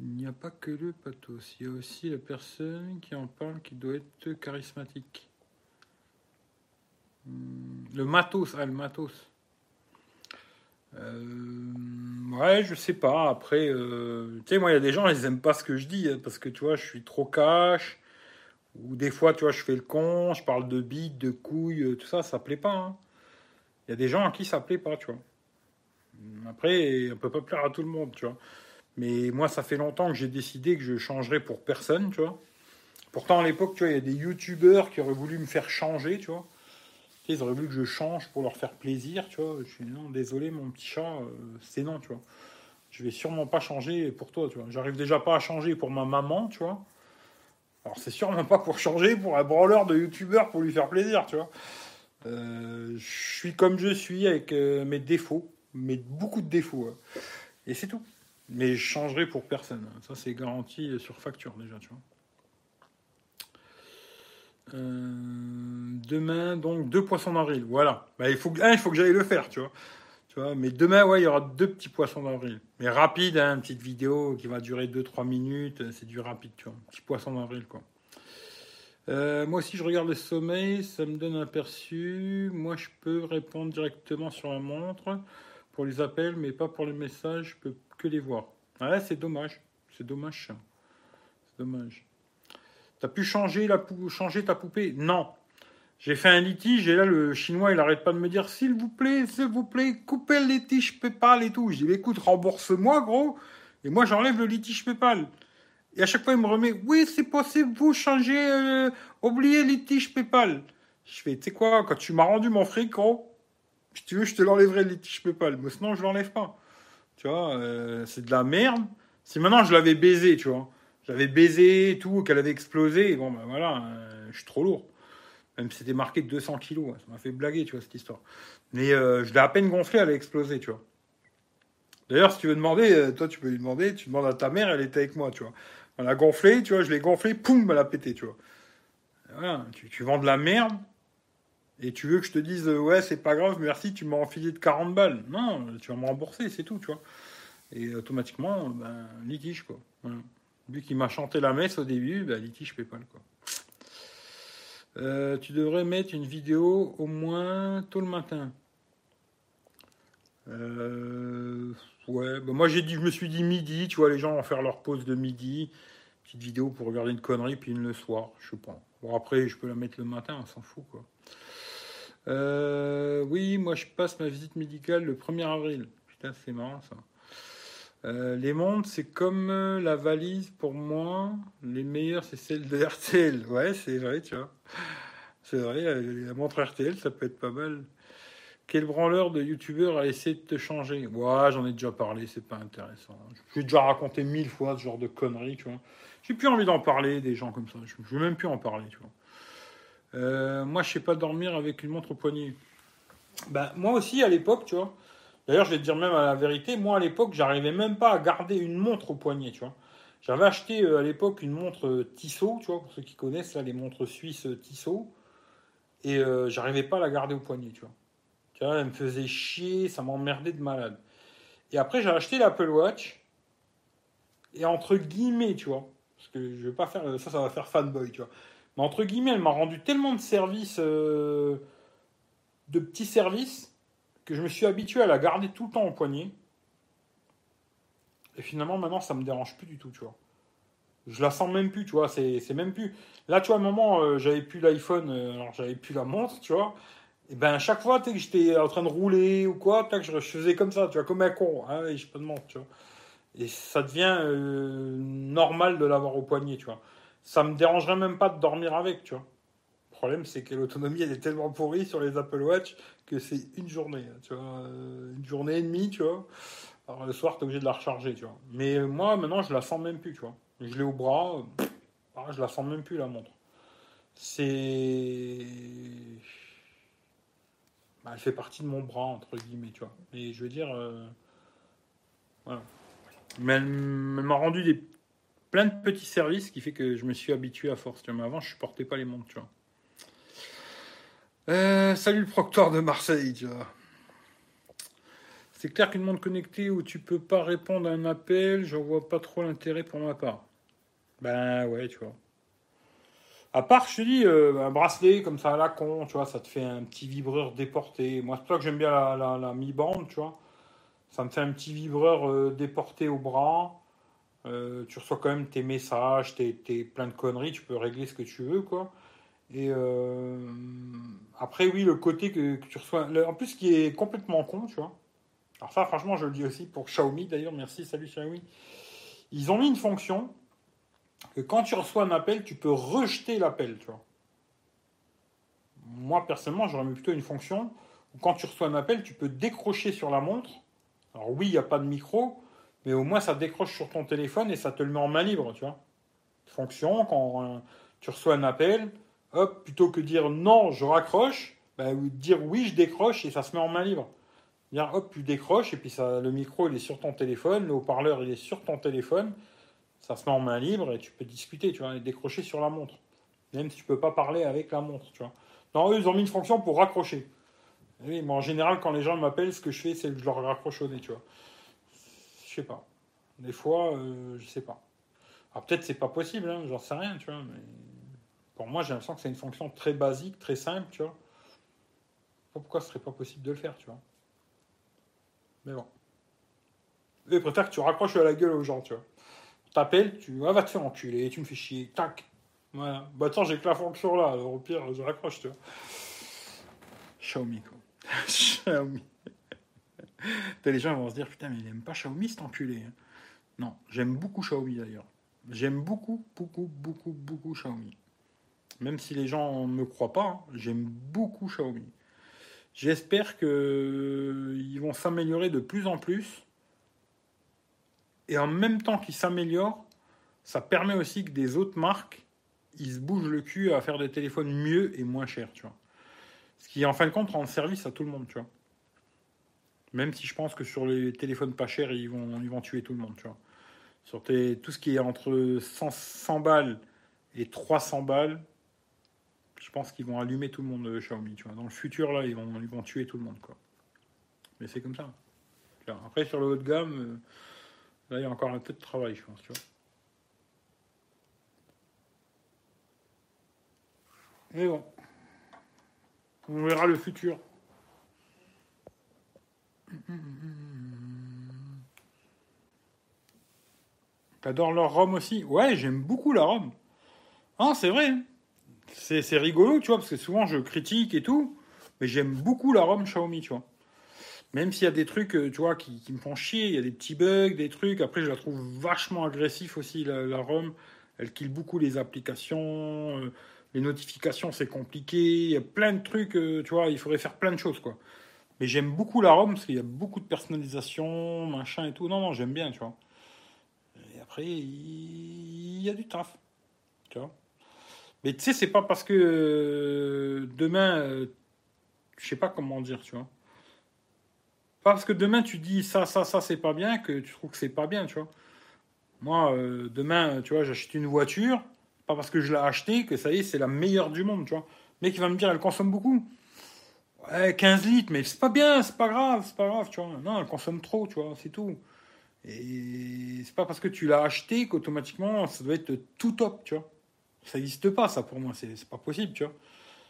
Il n'y a pas que le pathos. Il y a aussi la personne qui en parle qui doit être charismatique. Hmm, le matos, ah, le matos. Euh, ouais, je sais pas. Après, euh, tu sais, moi, il y a des gens, ils aiment pas ce que je dis hein, parce que tu vois, je suis trop cash. Ou des fois, tu vois, je fais le con, je parle de bites, de couilles, euh, tout ça, ça plaît pas. Hein. Il y a des gens à qui ça plaît pas, tu vois. Après, on peut pas plaire à tout le monde, tu vois. Mais moi, ça fait longtemps que j'ai décidé que je changerais pour personne, tu vois. Pourtant, à l'époque, tu vois, il y a des youtubeurs qui auraient voulu me faire changer, tu vois. Ils auraient voulu que je change pour leur faire plaisir, tu vois. Je suis non, désolé, mon petit chat, euh, c'est non, tu vois. Je vais sûrement pas changer pour toi, tu vois. J'arrive déjà pas à changer pour ma maman, tu vois. Alors c'est sûrement pas pour changer pour un branleur de youtubeur pour lui faire plaisir, tu vois. Euh, je suis comme je suis avec euh, mes défauts, mais beaucoup de défauts. Hein. Et c'est tout. Mais je changerai pour personne. Ça c'est garanti sur facture déjà, tu vois. Euh, demain, donc, deux poissons d'avril. Voilà. Bah, il, faut, il faut que j'aille le faire, tu vois. Tu vois. Mais demain, ouais, il y aura deux petits poissons d'avril. Mais rapide, hein, une petite vidéo qui va durer 2-3 minutes. C'est du rapide, tu vois. Petit poisson d'avril, quoi. Euh, moi aussi, je regarde le sommeil, ça me donne un aperçu. Moi, je peux répondre directement sur la montre pour les appels, mais pas pour les messages, je peux que les voir. Ouais, c'est dommage. C'est dommage, C'est dommage. T'as pu changer, ta poupée? Non. J'ai fait un litige et là, le chinois, il arrête pas de me dire S'il vous plaît, s'il vous plaît, coupez le litige PayPal et tout. Je dis Écoute, rembourse-moi, gros. Et moi, j'enlève le litige PayPal. Et à chaque fois, il me remet Oui, c'est possible, vous changez, euh, oubliez litige PayPal. Je fais Tu sais quoi, quand tu m'as rendu mon fric, gros, si veux, je te l'enlèverai le litige PayPal. Mais sinon, je l'enlève pas. Tu vois, euh, c'est de la merde. Si maintenant je l'avais baisé, tu vois. J'avais baisé et tout, qu'elle avait explosé. bon, ben voilà, euh, je suis trop lourd. Même si c'était marqué 200 kilos, ça m'a fait blaguer, tu vois, cette histoire. Mais euh, je l'ai à peine gonflé, elle a explosé, tu vois. D'ailleurs, si tu veux demander, euh, toi, tu peux lui demander, tu demandes à ta mère, elle était avec moi, tu vois. On a gonflé, tu vois, je l'ai gonflé, poum, elle a pété, tu vois. Voilà, tu, vends de la merde, et tu veux que je te dise, ouais, c'est pas grave, merci, tu m'as enfilé de 40 balles. Non, tu vas me rembourser, c'est tout, tu vois. Et automatiquement, ben, litige, quoi. Voilà. Vu qu'il m'a chanté la messe au début, bah, litige PayPal, quoi. Euh, tu devrais mettre une vidéo au moins tôt le matin. Euh, ouais, bah, moi j'ai dit, je me suis dit midi, tu vois, les gens vont faire leur pause de midi, petite vidéo pour regarder une connerie, puis une le soir, je sais pas. Bon après, je peux la mettre le matin, on s'en fout quoi. Euh, oui, moi je passe ma visite médicale le 1er avril. Putain, c'est marrant ça. Euh, les montres, c'est comme euh, la valise pour moi. Les meilleures, c'est celle de RTL. Ouais, c'est vrai, tu vois. C'est vrai, la montre RTL, ça peut être pas mal. Quel branleur de youtubeur a essayé de te changer? Ouais, j'en ai déjà parlé, c'est pas intéressant. J'ai déjà raconté mille fois ce genre de conneries, tu vois. J'ai plus envie d'en parler des gens comme ça. Je, veux même plus en parler, tu vois. Euh, moi, je sais pas dormir avec une montre au poignet. Ben, moi aussi, à l'époque, tu vois. D'ailleurs, je vais te dire même à la vérité, moi, à l'époque, j'arrivais même pas à garder une montre au poignet, tu vois. J'avais acheté euh, à l'époque une montre euh, Tissot, tu vois, pour ceux qui connaissent, là, les montres suisses Tissot. Et j'arrivais pas à la garder au poignet, tu vois. Tu vois, elle me faisait chier, ça m'emmerdait de malade. Et après, j'ai acheté l'Apple Watch. Et entre guillemets, tu vois, parce que je vais pas faire ça, ça va faire fanboy, tu vois. Mais entre guillemets, elle m'a rendu tellement de services, euh, de petits services, que je me suis habitué à la garder tout le temps au poignet. Et finalement, maintenant, ça me dérange plus du tout, tu vois. Je la sens même plus, tu vois. C'est, même plus. Là, tu vois, à un moment, euh, j'avais plus l'iPhone, euh, alors j'avais plus la montre, tu vois. Et ben, à chaque fois, que j'étais en train de rouler ou quoi, que je faisais comme ça, tu vois, comme un con. Hein, je pas de montre, tu vois. Et ça devient normal de l'avoir au poignet, tu vois ça me dérangerait même pas de dormir avec, tu vois. Problème, c'est que l'autonomie, elle est tellement pourrie sur les Apple Watch que c'est une journée, tu vois, euh, une journée et demie, tu vois. Alors le soir, tu es obligé de la recharger, tu vois. Mais moi, maintenant, je la sens même plus, tu vois. Je l'ai au bras, ah, je la sens même plus, la montre. C'est. Bah, elle fait partie de mon bras, entre guillemets, tu vois. Mais je veux dire. Euh, voilà. Elle m'a rendu des plein de petits services qui fait que je me suis habitué à force. Mais avant, je supportais pas les montres, tu vois. Euh, salut le proctor de Marseille, tu vois. C'est clair qu'une montre connectée où tu peux pas répondre à un appel, j'en vois pas trop l'intérêt pour ma part. Ben ouais, tu vois. À part, je te dis, euh, un bracelet comme ça à la con, tu vois, ça te fait un petit vibreur déporté. Moi, c'est pour ça que j'aime bien la, mi-bande, tu vois. Ça me fait un petit vibreur euh, déporté au bras. Tu reçois quand même tes messages, tes, tes, plein de conneries, tu peux régler ce que tu veux, quoi. Et euh, après, oui, le côté que, tu reçois. en plus, qui est complètement con, tu vois. Alors, ça, franchement, je le dis aussi pour Xiaomi, d'ailleurs, merci, salut Xiaomi. Ils ont mis une fonction que quand tu reçois un appel, tu peux rejeter l'appel, tu vois. Moi, personnellement, j'aurais mis plutôt une fonction où quand tu reçois un appel, tu peux décrocher sur la montre. Alors, oui, il n'y a pas de micro, mais au moins ça décroche sur ton téléphone et ça te le met en main libre, tu vois. Fonction, quand euh, tu reçois un appel, hop, plutôt que dire non, je raccroche, bah, dire oui, je décroche et ça se met en main libre. Dire hop, tu décroches et puis ça, le micro il est sur ton téléphone, le haut-parleur il est sur ton téléphone, ça se met en main libre et tu peux discuter, tu vois, et décrocher sur la montre. Même si tu peux pas parler avec la montre, tu vois. Non, eux, ils ont mis une fonction pour raccrocher. Oui, mais en général, quand les gens m'appellent, ce que je fais, c'est que je leur raccroche au nez, tu vois. Je sais pas. Des fois, euh, je sais pas. Alors peut-être c'est pas possible, hein, j'en sais rien, tu vois. Moi, j'ai l'impression que c'est une fonction très basique, très simple, tu vois. Pourquoi ce serait pas possible de le faire, tu vois. Mais bon. Je préfère que tu raccroches à la gueule aux gens, tu vois. T'appelles, tu ah, va te faire enculer, tu me fais chier, tac. Voilà. Bah attends, j'ai que la fonction là, alors au pire, je raccroche, tu vois. Xiaomi, quoi. Xiaomi les gens vont se dire putain mais il aime pas Xiaomi cet enculé. Hein. Non, j'aime beaucoup Xiaomi d'ailleurs. J'aime beaucoup, beaucoup, beaucoup, beaucoup Xiaomi. Même si les gens ne me croient pas, hein, j'aime beaucoup Xiaomi. J'espère qu'ils vont s'améliorer de plus en plus. Et en même temps qu'ils s'améliorent, ça permet aussi que des autres marques, ils se bougent le cul à faire des téléphones mieux et moins chers, tu vois. Ce qui, en fin de compte, rend service à tout le monde, tu vois. Même si je pense que sur les téléphones pas chers, ils vont, tuer tout le monde, tu vois. Sur tout ce qui est entre 100, balles et 300 balles, pense qu'ils vont allumer tout le monde de Xiaomi, tu vois. Dans le futur, là, ils vont, tuer tout le monde, quoi. Mais c'est comme ça. Après, sur le haut de gamme, euh, là, il y a encore un peu de travail, je pense, tu vois. Mais bon, on verra le futur. T'adores leur Rome aussi? Ouais, j'aime beaucoup la Rome. Ah, c'est vrai. C'est rigolo, tu vois, parce que souvent je critique et tout, mais j'aime beaucoup la Rome Xiaomi, tu vois. Même s'il y a des trucs, euh, tu vois, qui, me font chier, il y a des petits bugs, des trucs. Après, je la trouve vachement agressif aussi, la, la ROM. Elle kill beaucoup les applications. Euh, Les notifications, c'est compliqué. Il y a plein de trucs, euh, tu vois, il faudrait faire plein de choses, quoi. Mais j'aime beaucoup la ROM parce qu'il y a beaucoup de personnalisation, machin et tout. Non, non, j'aime bien, tu vois. Et après, il y a du taf, tu vois. Mais tu sais, c'est pas parce que euh, demain, euh, je sais pas comment dire, tu vois. Parce que demain, tu dis ça, ça, ça, c'est pas bien, que tu trouves que c'est pas bien, tu vois. Moi, euh, demain, tu vois, j'achète une voiture, pas parce que je l'ai achetée, que ça y est, c'est la meilleure du monde, tu vois. Le mec, il va me dire, elle consomme beaucoup. Ouais, 15 litres, mais c'est pas bien, c'est pas grave, c'est pas grave, tu vois. Non, elle consomme trop, tu vois, c'est tout. Et c'est pas parce que tu l'as acheté qu'automatiquement, ça doit être tout top, tu vois. Ça n'existe pas, ça, pour moi, c'est pas possible, tu vois.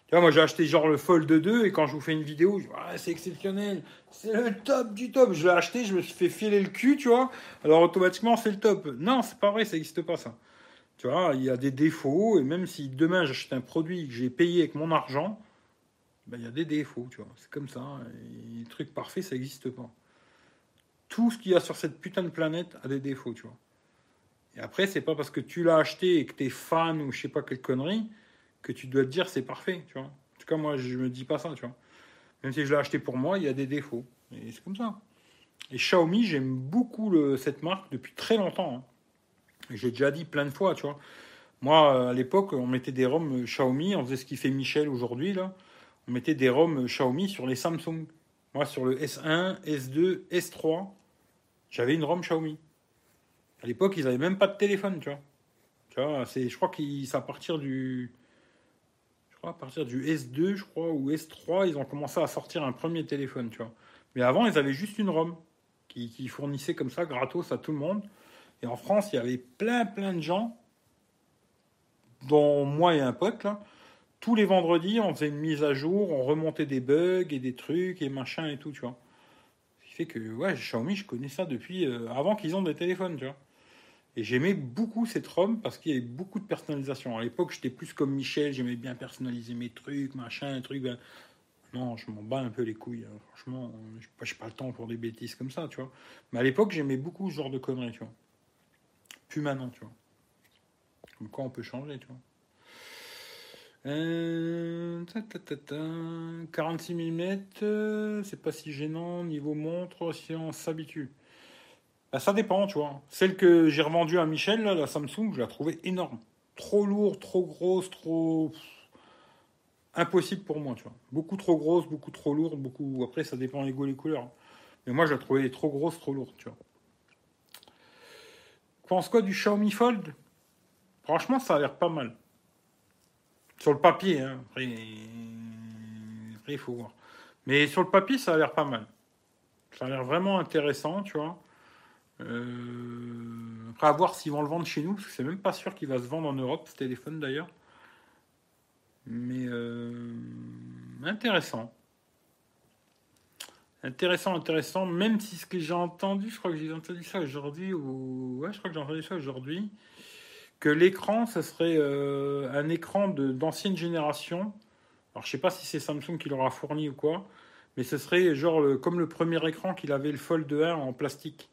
Tu vois, moi, j'ai acheté genre le Fold 2 et quand je vous fais une vidéo, je ah, c'est exceptionnel, c'est le top du top. Je l'ai acheté, je me suis fait filer le cul, tu vois. Alors, automatiquement, c'est le top. Non, c'est pas vrai, ça n'existe pas, ça. Tu vois, il y a des défauts et même si demain j'achète un produit que j'ai payé avec mon argent, ben, il y a des défauts, tu vois. C'est comme ça. Les trucs parfaits, ça n'existe pas. Tout ce qu'il y a sur cette putain de planète a des défauts, tu vois. Et après, c'est pas parce que tu l'as acheté et que tu es fan ou je sais pas quelle connerie que tu dois te dire c'est parfait, tu vois. En tout cas, moi, je me dis pas ça, tu vois. Même si je l'ai acheté pour moi, il y a des défauts. Et c'est comme ça. Et Xiaomi, j'aime beaucoup cette marque depuis très longtemps. Hein. J'ai déjà dit plein de fois, tu vois. Moi, à l'époque, on mettait des ROM Xiaomi, on faisait ce qu'il fait Michel aujourd'hui, là. On mettait des ROM Xiaomi sur les Samsung. Moi, sur le S1, S2, S3, j'avais une ROM Xiaomi. À l'époque, ils n'avaient même pas de téléphone, tu vois. Tu vois, c'est, je crois qu'à partir du, je crois à partir du S2, je crois, ou S3, ils ont commencé à sortir un premier téléphone, tu vois. Mais avant, ils avaient juste une ROM qui, qui fournissait comme ça, gratos à tout le monde. Et en France, il y avait plein, plein de gens, dont moi et un pote, là. Tous les vendredis, on faisait une mise à jour, on remontait des bugs et des trucs et machin et tout, tu vois. Ce qui fait que, ouais, Xiaomi, je connais ça depuis euh, avant qu'ils ont des téléphones, tu vois. Et j'aimais beaucoup cette ROM parce qu'il y avait beaucoup de personnalisation. À l'époque, j'étais plus comme Michel, j'aimais bien personnaliser mes trucs, machin, trucs. Ben... Non, je m'en bats un peu les couilles. Hein. Franchement, je n'ai pas le temps pour des bêtises comme ça, tu vois. Mais à l'époque, j'aimais beaucoup ce genre de conneries, tu vois. Plus maintenant, tu vois. Comme quoi, on peut changer, tu vois. Euh, 46 mm, c'est pas si gênant niveau montre si on s'habitue. Bah, ça dépend, tu vois. Celle que j'ai revendue à Michel, la Samsung, je la trouvais énorme. Trop lourde, trop grosse, trop. Impossible pour moi, tu vois. Beaucoup trop grosse, beaucoup trop lourde, beaucoup. Après, ça dépend les goûts, les couleurs. Mais moi, je la trouvais trop grosse, trop lourde, tu vois. Pense quoi du Xiaomi Fold? Franchement, ça a l'air pas mal. Sur le papier, hein. Après, il faut voir. Mais sur le papier, ça a l'air pas mal. Ça a l'air vraiment intéressant, tu vois. Euh, après, à voir s'ils vont le vendre chez nous, parce que c'est même pas sûr qu'il va se vendre en Europe, ce téléphone d'ailleurs. Mais euh, intéressant. Intéressant, intéressant, même si ce que j'ai entendu, je crois que j'ai entendu ça aujourd'hui, ou ouais, je crois que j'ai entendu ça aujourd'hui, que l'écran, ce serait euh, un écran d'ancienne génération. Alors, je sais pas si c'est Samsung qui l'aura fourni ou quoi, mais ce serait genre comme le premier écran qu'il avait le Fold 1 en plastique.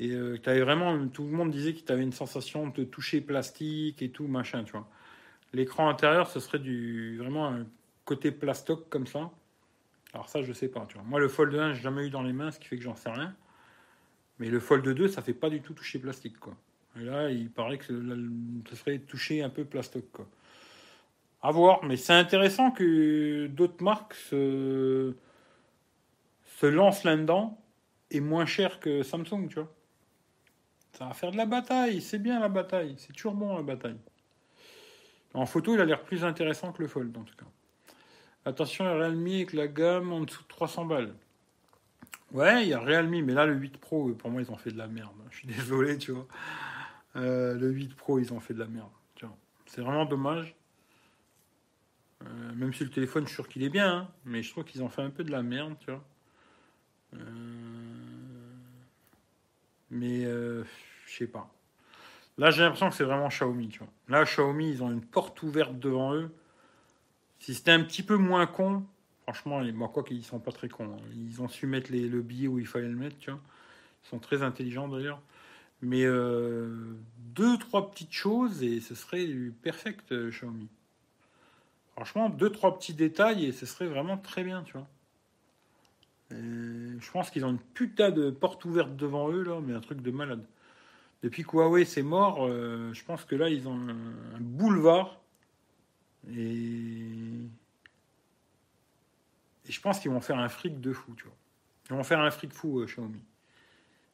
Et euh, avais vraiment, tout le monde disait que tu avais une sensation de toucher plastique et tout, machin, tu vois. L'écran intérieur, ce serait du, vraiment un côté plastoc comme ça. Alors ça, je sais pas, tu vois. Moi, le Fold 1, j'ai jamais eu dans les mains, ce qui fait que j'en sais rien. Mais le Fold 2, ça fait pas du tout toucher plastique, quoi. Et là, il paraît que ce serait toucher un peu plastoc, quoi. À voir, mais c'est intéressant que d'autres marques se, se lancent là-dedans et moins cher que Samsung, tu vois. Ça va faire de la bataille, c'est bien la bataille, c'est toujours bon la bataille. En photo, il a l'air plus intéressant que le Fold en tout cas. Attention, a Realme avec la gamme en dessous de 300 balles. Ouais, il y a Realme, mais là le 8 Pro, pour moi, ils ont fait de la merde. Je suis désolé, tu vois. Euh, le 8 Pro, ils ont fait de la merde. C'est vraiment dommage. Euh, même si le téléphone, je suis sûr qu'il est bien, hein, mais je trouve qu'ils ont fait un peu de la merde, tu vois. Euh, mais je sais pas. Là, j'ai l'impression que c'est vraiment Xiaomi, tu vois. Là, Xiaomi, ils ont une porte ouverte devant eux. Si c'était un petit peu moins con, franchement, moi, quoi qu'ils sont pas très cons. Hein. Ils ont su mettre le billet où il fallait le mettre, tu vois. Ils sont très intelligents d'ailleurs. Mais euh, deux, trois petites choses et ce serait du perfect euh, Xiaomi. Franchement, deux, trois petits détails et ce serait vraiment très bien, tu vois. je pense qu'ils ont une putain de porte ouverte devant eux, là, mais un truc de malade. Depuis que Huawei c'est mort, euh, je pense que là, ils ont un, boulevard. Et... et je pense qu'ils vont faire un fric de fou, tu vois. Ils vont faire un fric fou, euh, Xiaomi.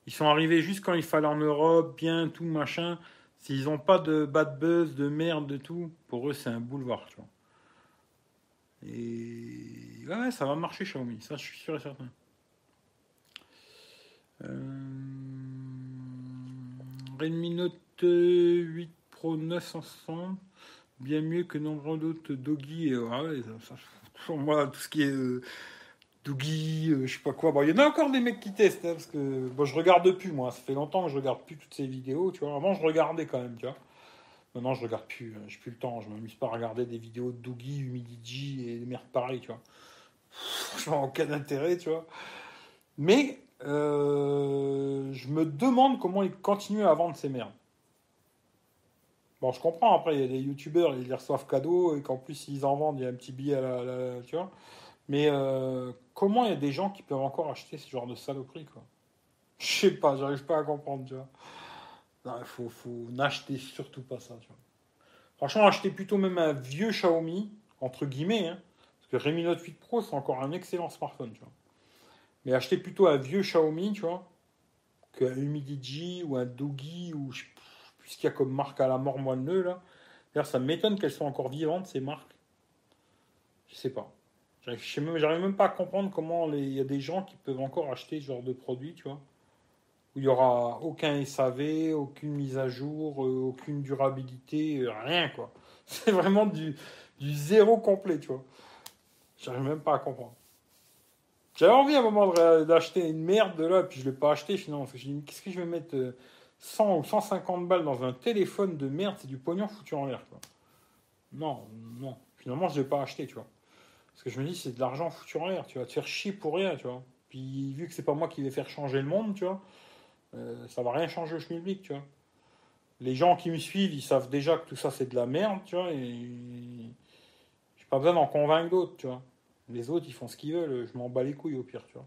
Ils sont arrivés juste quand il fallait en Europe, bien, tout, machin. S'ils n'ont pas de bad buzz, de merde, de tout, pour eux, c'est un boulevard, tu vois. Et ouais, ça va marcher, Xiaomi. Ça, je suis sûr et certain. Euh... Redmi Note 8 Pro 900, bien mieux que nombreux d'autres Doggy. Et, ah pour moi, tout ce qui est euh, Doggy, euh, je sais pas quoi. Bon, il y en a encore des mecs qui testent, hein, parce que bon, je regarde plus, moi. Ça fait longtemps que je regarde plus toutes ces vidéos, tu vois. Avant, je regardais quand même, tu vois. Maintenant, je regarde plus, hein. j'ai plus le temps. Je m'amuse pas à regarder des vidéos de Doogie, Humidity et des merdes pareilles, tu vois. Franchement, aucun intérêt, tu vois. Mais euh, je me demande comment ils continuent à vendre ces merdes. Bon, je comprends, après, il y a des youtubeurs, ils les reçoivent cadeaux et qu'en plus, ils en vendent, il y a un petit billet à la. tu vois. Mais euh, comment il y a des gens qui peuvent encore acheter ce genre de saloperie, quoi? Je sais pas, j'arrive pas à comprendre, tu vois. faut n'acheter surtout pas ça, tu vois. Franchement, acheter plutôt même un vieux Xiaomi, entre guillemets, hein, parce que Redmi Note 8 Pro, c'est encore un excellent smartphone, tu vois. Mais acheter plutôt un vieux Xiaomi, tu vois, qu'un Humidigi ou un Doogie ou je ce qu'il y a comme marque à la mort moelleux là. D'ailleurs, ça m'étonne qu'elles soient encore vivantes ces marques. Je sais pas. J'arrive même, pas à comprendre comment il y a des gens qui peuvent encore acheter ce genre de produit, tu vois. Où il n'y aura aucun SAV, aucune mise à jour, euh, aucune durabilité, euh, rien quoi. C'est vraiment du, du zéro complet, tu vois. J'arrive même pas à comprendre. J'avais envie à un moment d'acheter une merde de là, puis je ne l'ai pas acheté finalement. Je me qu'est-ce que je vais mettre 100 euh, ou 150 balles dans un téléphone de merde C'est du pognon foutu en l'air. Non, non. Finalement, je ne l'ai pas acheté, tu vois. Parce que je me dis, c'est de l'argent foutu en l'air. Tu vas te faire chier pour rien, tu vois. Puis vu que c'est pas moi qui vais faire changer le monde, tu vois, euh, ça va rien changer au public, tu vois. Les gens qui me suivent, ils savent déjà que tout ça c'est de la merde, tu vois, et j'ai pas besoin d'en convaincre d'autres, tu vois. Les autres, ils font ce qu'ils veulent, je m'en bats les couilles au pire, tu vois.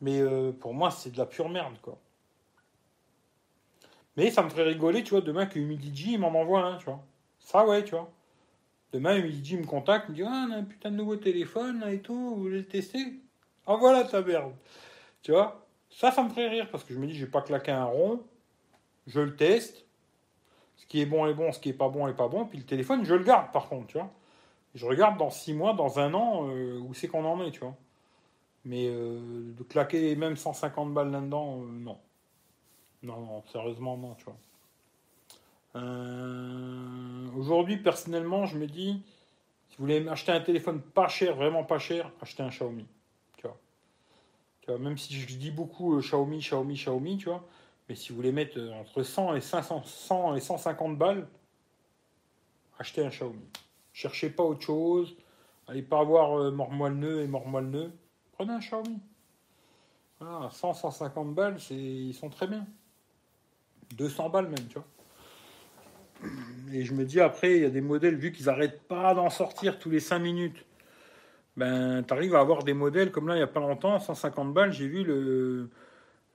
Mais euh, pour moi, c'est de la pure merde, quoi. Mais ça me ferait rigoler, tu vois, demain que Humidigi, il m'en envoie un, tu vois. Ça, ouais, tu vois. Demain, Humidigi me contacte, me dit Ah, on a un putain de nouveau téléphone, là et tout, vous voulez le tester? Ah, voilà ta merde. Tu vois Ça, ça me ferait rire, parce que je me dis, je vais pas claquer un rond, je le teste. Ce qui est bon est bon, ce qui est pas bon est pas bon, puis le téléphone, je le garde, par contre, tu vois. Je regarde dans six mois, dans un an, euh, où c'est qu'on en est, tu vois. Mais euh, de claquer même 150 balles là-dedans, euh, non. Non, non, sérieusement, non, tu vois. Aujourd'hui, personnellement, je me dis, si vous voulez acheter un téléphone pas cher, vraiment pas cher, achetez un Xiaomi. Tu vois. Tu vois même si je dis beaucoup Xiaomi, Xiaomi, Xiaomi, tu vois. Mais si vous voulez mettre entre 100 et 500, 100 et 150 balles, achetez un Xiaomi. Cherchez pas autre chose. Allez pas voir euh, Mormoilneux et Mormoilneux. Prenez un Xiaomi. Voilà, 100, 150 balles, ils sont très bien. 200 balles même, tu vois. Et je me dis après, il y a des modèles, vu qu'ils n'arrêtent pas d'en sortir tous les 5 minutes, ben tu arrives à avoir des modèles comme là, il n'y a pas longtemps, 150 balles, j'ai vu le,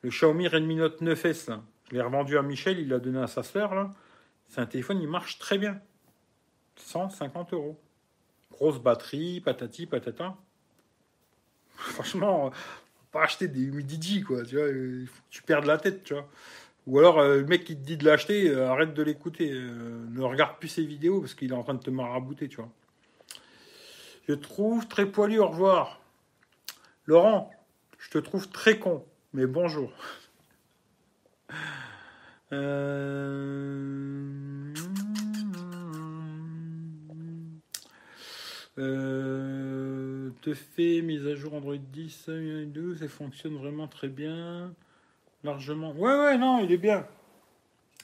le Xiaomi Redmi Note 9S. Je l'ai revendu à Michel, il l'a donné à sa sœur. Là. C'est un téléphone, il marche très bien. 150 euros. Grosse batterie, patati, patata. Franchement, pas acheter des Humidigi, quoi. Tu tu perds la tête, tu vois. Ou alors, euh, le mec qui te dit de l'acheter, euh, arrête de l'écouter. Euh, ne regarde plus ses vidéos parce qu'il est en train de te marabouter, tu vois. Je trouve très poilu, au revoir. Laurent, je te trouve très con, mais bonjour. Euh, te fait mise à jour Android 10, 12, et fonctionne vraiment très bien. Largement. Ouais, ouais, non, il est bien.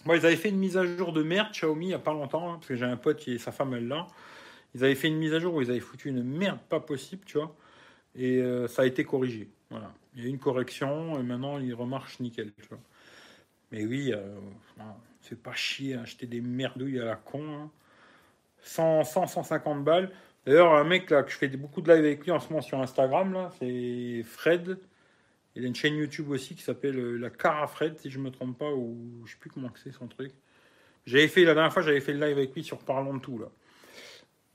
Moi, ils avaient fait une mise à jour de merde Xiaomi il n'y a pas longtemps, hein, parce que j'ai un pote est sa femme elle là. Ils avaient fait une mise à jour où ils avaient foutu une merde pas possible, tu vois. Et euh, ça a été corrigé. Voilà. Il y a une correction et maintenant il remarche nickel. Mais oui, euh, c'est pas chier acheter des merdouilles à la con. 100, hein. 100, 150 balles. D'ailleurs, un mec là que je fais beaucoup de live avec lui en ce moment sur Instagram, là, c'est Fred. Il a une chaîne YouTube aussi qui s'appelle euh, La Cara Fred, si je me trompe pas, ou je sais plus comment c'est son truc. J'avais fait la dernière fois, j'avais fait le live avec lui sur Parlons de tout là.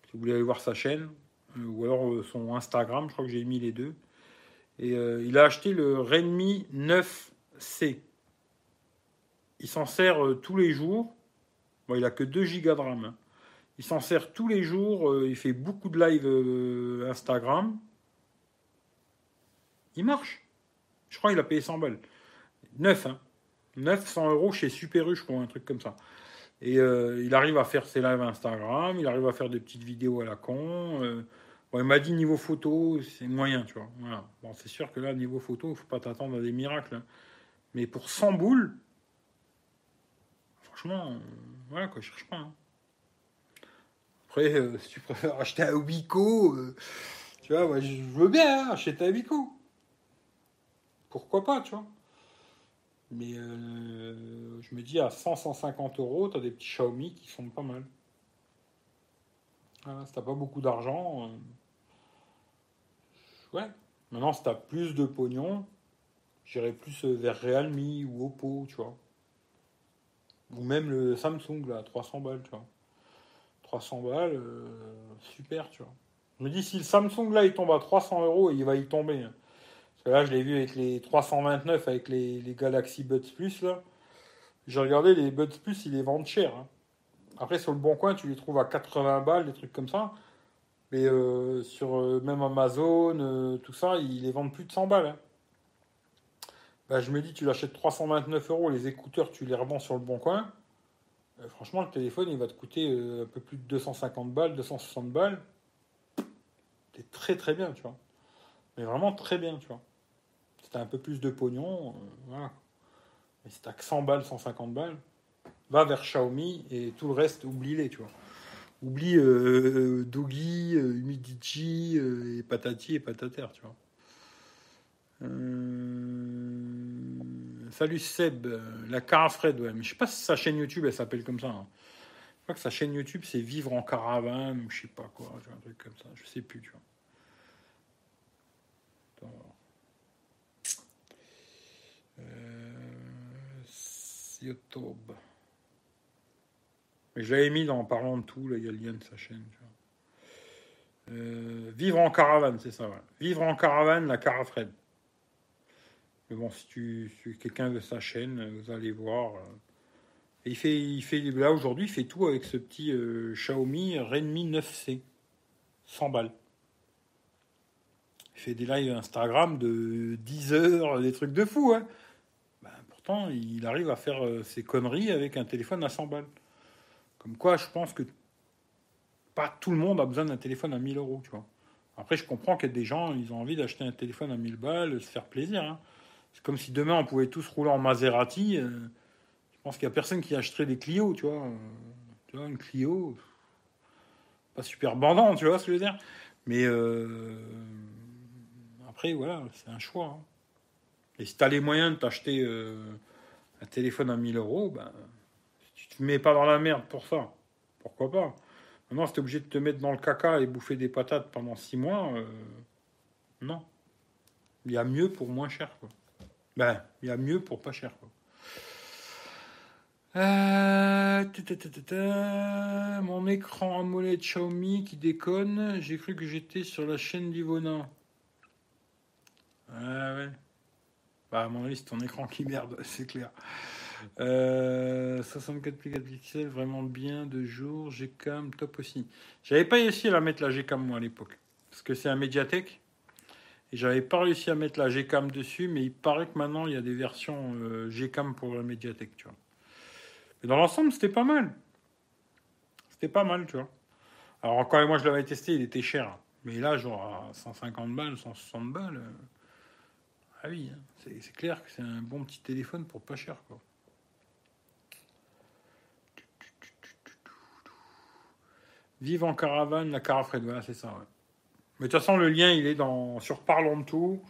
Si vous voulez aller voir sa chaîne, euh, ou alors euh, son Instagram, je crois que j'ai mis les deux. Et il a acheté le Redmi 9C. Il s'en sert tous les jours. Bon, il a que 2 Go de RAM. hein. Il s'en sert tous les jours. euh, il fait beaucoup de live euh, Instagram. Il marche. Je crois qu'il a payé 100 balles. 9, hein. 900 euros chez Super U, je crois, un truc comme ça. Et euh, il arrive à faire ses lives Instagram, il arrive à faire des petites vidéos à la con. Bon, il m'a dit niveau photo, c'est moyen, tu vois. Voilà. Bon, c'est sûr que là, niveau photo, il faut pas t'attendre à des miracles. hein. Mais pour 100 boules, franchement, voilà quoi, je cherche pas. hein. Après, euh, si tu préfères acheter un Wico, euh, tu vois, moi, je veux bien hein, acheter un Wico. Pourquoi pas, tu vois. Mais euh, je me dis, à 100-150 euros, tu as des petits Xiaomi qui sont pas mal. Voilà, si t'as pas beaucoup d'argent, ouais. Maintenant, si t'as plus de pognon, j'irais plus vers Realme ou Oppo, tu vois. Ou même le Samsung, là, 300 balles, tu vois. 300 balles, euh, super, tu vois. Je me dis, si le Samsung, là, il tombe à 300 euros, il va y tomber. Parce que là, je l'ai vu avec les 329, avec les, Galaxy Buds Plus, là. J'ai regardé, les Buds Plus, ils les vendent cher. hein. Après, sur le bon coin, tu les trouves à 80 balles, des trucs comme ça. Mais euh, sur euh, même Amazon, tout ça, ils les vendent plus de 100 balles. hein. Bah, je me dis, tu l'achètes 329 euros, les écouteurs, tu les revends sur le bon coin. Euh, franchement, le téléphone, il va te coûter euh, un peu plus de 250 balles, 260 balles. C'est très très bien, tu vois. Mais vraiment très bien, tu vois. Si t'as un peu plus de pognon, euh, voilà. Mais si t'as que 100 balles, 150 balles, va vers Xiaomi et tout le reste, oublie-les, tu vois. Oublie Dogi, euh, et patati et patater, tu vois. Salut Seb, euh, la Carafred, ouais, mais je sais pas si sa chaîne YouTube elle s'appelle comme ça. hein. Je crois que sa chaîne YouTube c'est Vivre en caravane ou je sais pas quoi, un truc comme ça, je sais plus, tu vois. Attends. Euh, YouTube. Mais je l'avais mis dans en parlant de tout, là, il y a le lien de sa chaîne. Euh, vivre en caravane, c'est ça. Vivre en caravane, la Carafred. Mais bon, si, tu, quelqu'un veut sa chaîne, euh, vous allez voir. euh. Et il fait, il fait, là aujourd'hui, il fait tout avec ce petit euh, Xiaomi Redmi 9C. 100 balles. Il fait des lives Instagram de 10 heures, des trucs de fou. Hein. Ben, pourtant, il arrive à faire euh, ses conneries avec un téléphone à 100 balles. Comme quoi, je pense que pas tout le monde a besoin d'un téléphone à 1000 euros, tu vois. Après, je comprends qu'il y a des gens, ils ont envie d'acheter un téléphone à 1000 balles, se faire plaisir. hein. C'est comme si demain on pouvait tous rouler en Maserati. euh, je pense qu'il n'y a personne qui achèterait des Clio, tu vois. Euh, tu vois, une Clio, pas super bandant, tu vois ce que je veux dire. Mais euh, après, voilà, c'est un choix. hein. Et si tu as les moyens de t'acheter un téléphone à 1000 euros, ben, si tu te mets pas dans la merde pour ça, pourquoi pas Maintenant, si tu obligé de te mettre dans le caca et bouffer des patates pendant 6 mois, non. Il y a mieux pour moins cher, quoi. Ben, il y a mieux pour pas cher, quoi. Euh, Mon écran AMOLED Xiaomi qui déconne. J'ai cru que j'étais sur la chaîne d'Ivona. Ah ouais. Bah, à mon avis, c'est ton écran qui merde, c'est clair. Euh, 64 pixels, vraiment bien de jour. Gcam, top aussi. J'avais pas réussi à la mettre la Gcam, moi, à l'époque. Parce que c'est un Mediatek. Et j'avais pas réussi à mettre la Gcam dessus, mais il paraît que maintenant, il y a des versions euh, Gcam pour la Mediatek, tu vois. Mais dans l'ensemble, c'était pas mal. C'était pas mal, tu vois. Alors, quand moi je l'avais testé, il était cher. Mais là, genre à 150 balles, 160 balles. euh, Ah oui, hein, c'est clair que c'est un bon petit téléphone pour pas cher, quoi. Vive en caravane, la carafred, voilà, c'est ça. Mais de toute façon, le lien, il est dans sur Parlons de tout.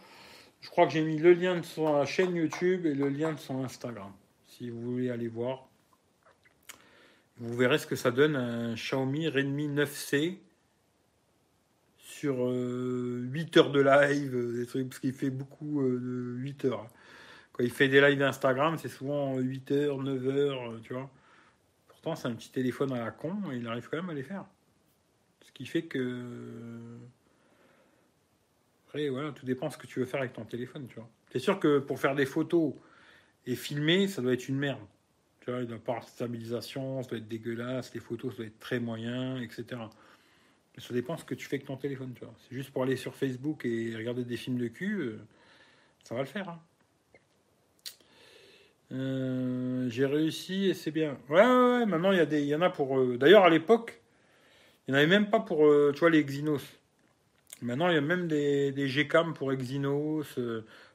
Je crois que j'ai mis le lien de son chaîne YouTube et le lien de son Instagram. Si vous voulez aller voir. Vous verrez ce que ça donne un Xiaomi Redmi 9C sur 8 heures de live, des trucs, parce qu'il fait beaucoup de 8 heures. Quand il fait des lives Instagram, c'est souvent 8 heures, 9 heures, tu vois. Pourtant, c'est un petit téléphone à la con et il arrive quand même à les faire. Ce qui fait que. Voilà, tout dépend ce que tu veux faire avec ton téléphone, tu vois. C'est sûr que pour faire des photos et filmer, ça doit être une merde. Tu vois, il doit pas avoir de stabilisation, ça doit être dégueulasse, les photos, ça doit être très moyen, etc. Mais ça dépend ce que tu fais avec ton téléphone, tu vois. C'est juste pour aller sur Facebook et regarder des films de cul, euh, ça va le faire. Hein. Euh, j'ai réussi et c'est bien. Ouais, ouais, ouais, maintenant il y, des, y en a pour. Euh, d'ailleurs, à l'époque, il n'y en avait même pas pour tu vois, les Exynos. Maintenant, il y a même des, des Gcam pour Exynos.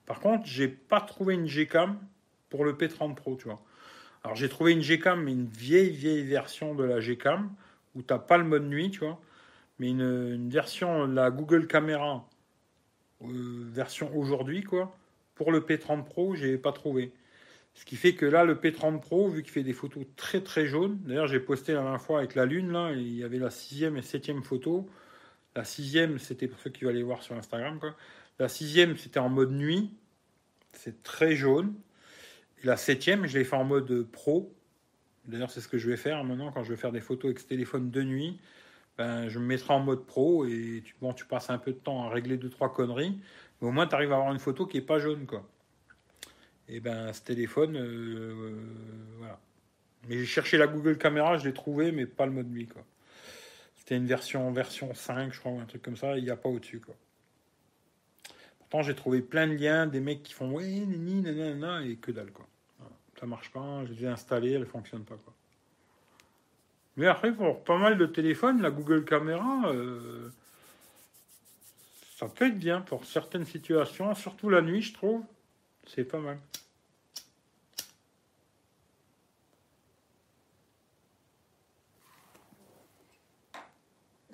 Par contre, j'ai pas trouvé une Gcam pour le P30 Pro, tu vois. Alors j'ai trouvé une Gcam, mais une vieille, vieille version de la Gcam, où tu n'as pas le mode nuit, tu vois. Mais une, version, la Google Caméra, euh, version aujourd'hui, quoi. Pour le P30 Pro, j'ai pas trouvé. Ce qui fait que là, le P30 Pro, vu qu'il fait des photos très très jaunes, d'ailleurs j'ai posté la dernière fois avec la lune, là, il y avait la sixième et septième photo. La sixième, c'était pour ceux qui veulent aller voir sur Instagram. La sixième, c'était en mode nuit. C'est très jaune. Et la septième, je l'ai fait en mode pro. D'ailleurs, c'est ce que je vais faire maintenant quand je vais faire des photos avec ce téléphone de nuit. Ben, je me mettrai en mode pro et tu, bon, tu passes un peu de temps à régler deux trois conneries, mais au moins tu arrives à avoir une photo qui est pas jaune quoi. Et ben ce téléphone, euh, voilà. Mais j'ai cherché la Google Caméra, je l'ai trouvé, mais pas le mode nuit. C'était une version version 5, je crois, ou un truc comme ça. Il n'y a pas au-dessus quoi j'ai trouvé plein de liens, des mecs qui font oui, nini, nanana, et que dalle, quoi. Ça marche pas, je les ai installés, elles fonctionnent pas, quoi. Mais après, pour pas mal de téléphones, la Google Caméra, euh, ça peut être bien pour certaines situations, surtout la nuit, je trouve. C'est pas mal.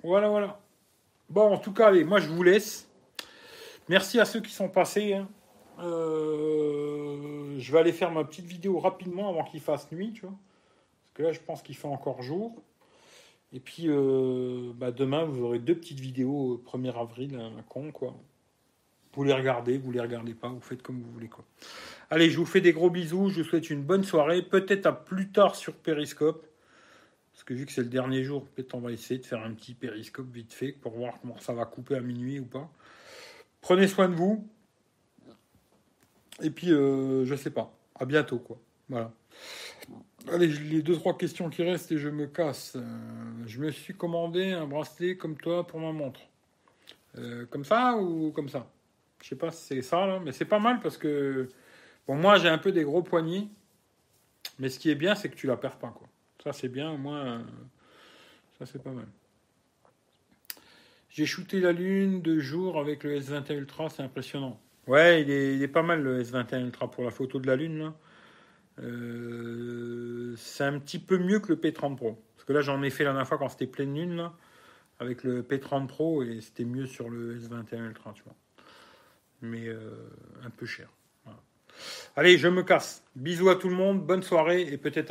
Voilà, voilà. Bon, en tout cas, allez, moi je vous laisse. Merci à ceux qui sont passés. Hein. Euh, je vais aller faire ma petite vidéo rapidement avant qu'il fasse nuit, tu vois. Parce que là, je pense qu'il fait encore jour. Et puis, euh, bah, demain, vous aurez deux petites vidéos 1er euh, avril, un con, quoi. Vous les regardez, vous les regardez pas, vous faites comme vous voulez, quoi. Allez, je vous fais des gros bisous, je vous souhaite une bonne soirée, peut-être à plus tard sur Periscope. Parce que vu que c'est le dernier jour, peut-être on va essayer de faire un petit Periscope vite fait pour voir comment ça va couper à minuit ou pas. Prenez soin de vous. Et puis, euh, je sais pas. À bientôt, quoi. Voilà. Allez, les deux, trois questions qui restent et je me casse. Euh, je me suis commandé un bracelet comme toi pour ma montre. Euh, comme ça ou comme ça? Je sais pas si c'est ça, là, mais c'est pas mal parce que. Bon, moi, j'ai un peu des gros poignets. Mais ce qui est bien, c'est que tu la perds pas, quoi. Ça, c'est bien, au moins. ça, c'est pas mal. J'ai shooté la Lune de jour avec le S21 Ultra, c'est impressionnant. Ouais, il est, pas mal le S21 Ultra pour la photo de la Lune. Euh, c'est un petit peu mieux que le P30 Pro. Parce que là, j'en ai fait la dernière fois quand c'était pleine lune, avec le P30 Pro, et c'était mieux sur le S21 Ultra, tu vois. Mais euh, un peu cher. Allez, je me casse. Bisous à tout le monde, bonne soirée, et peut-être à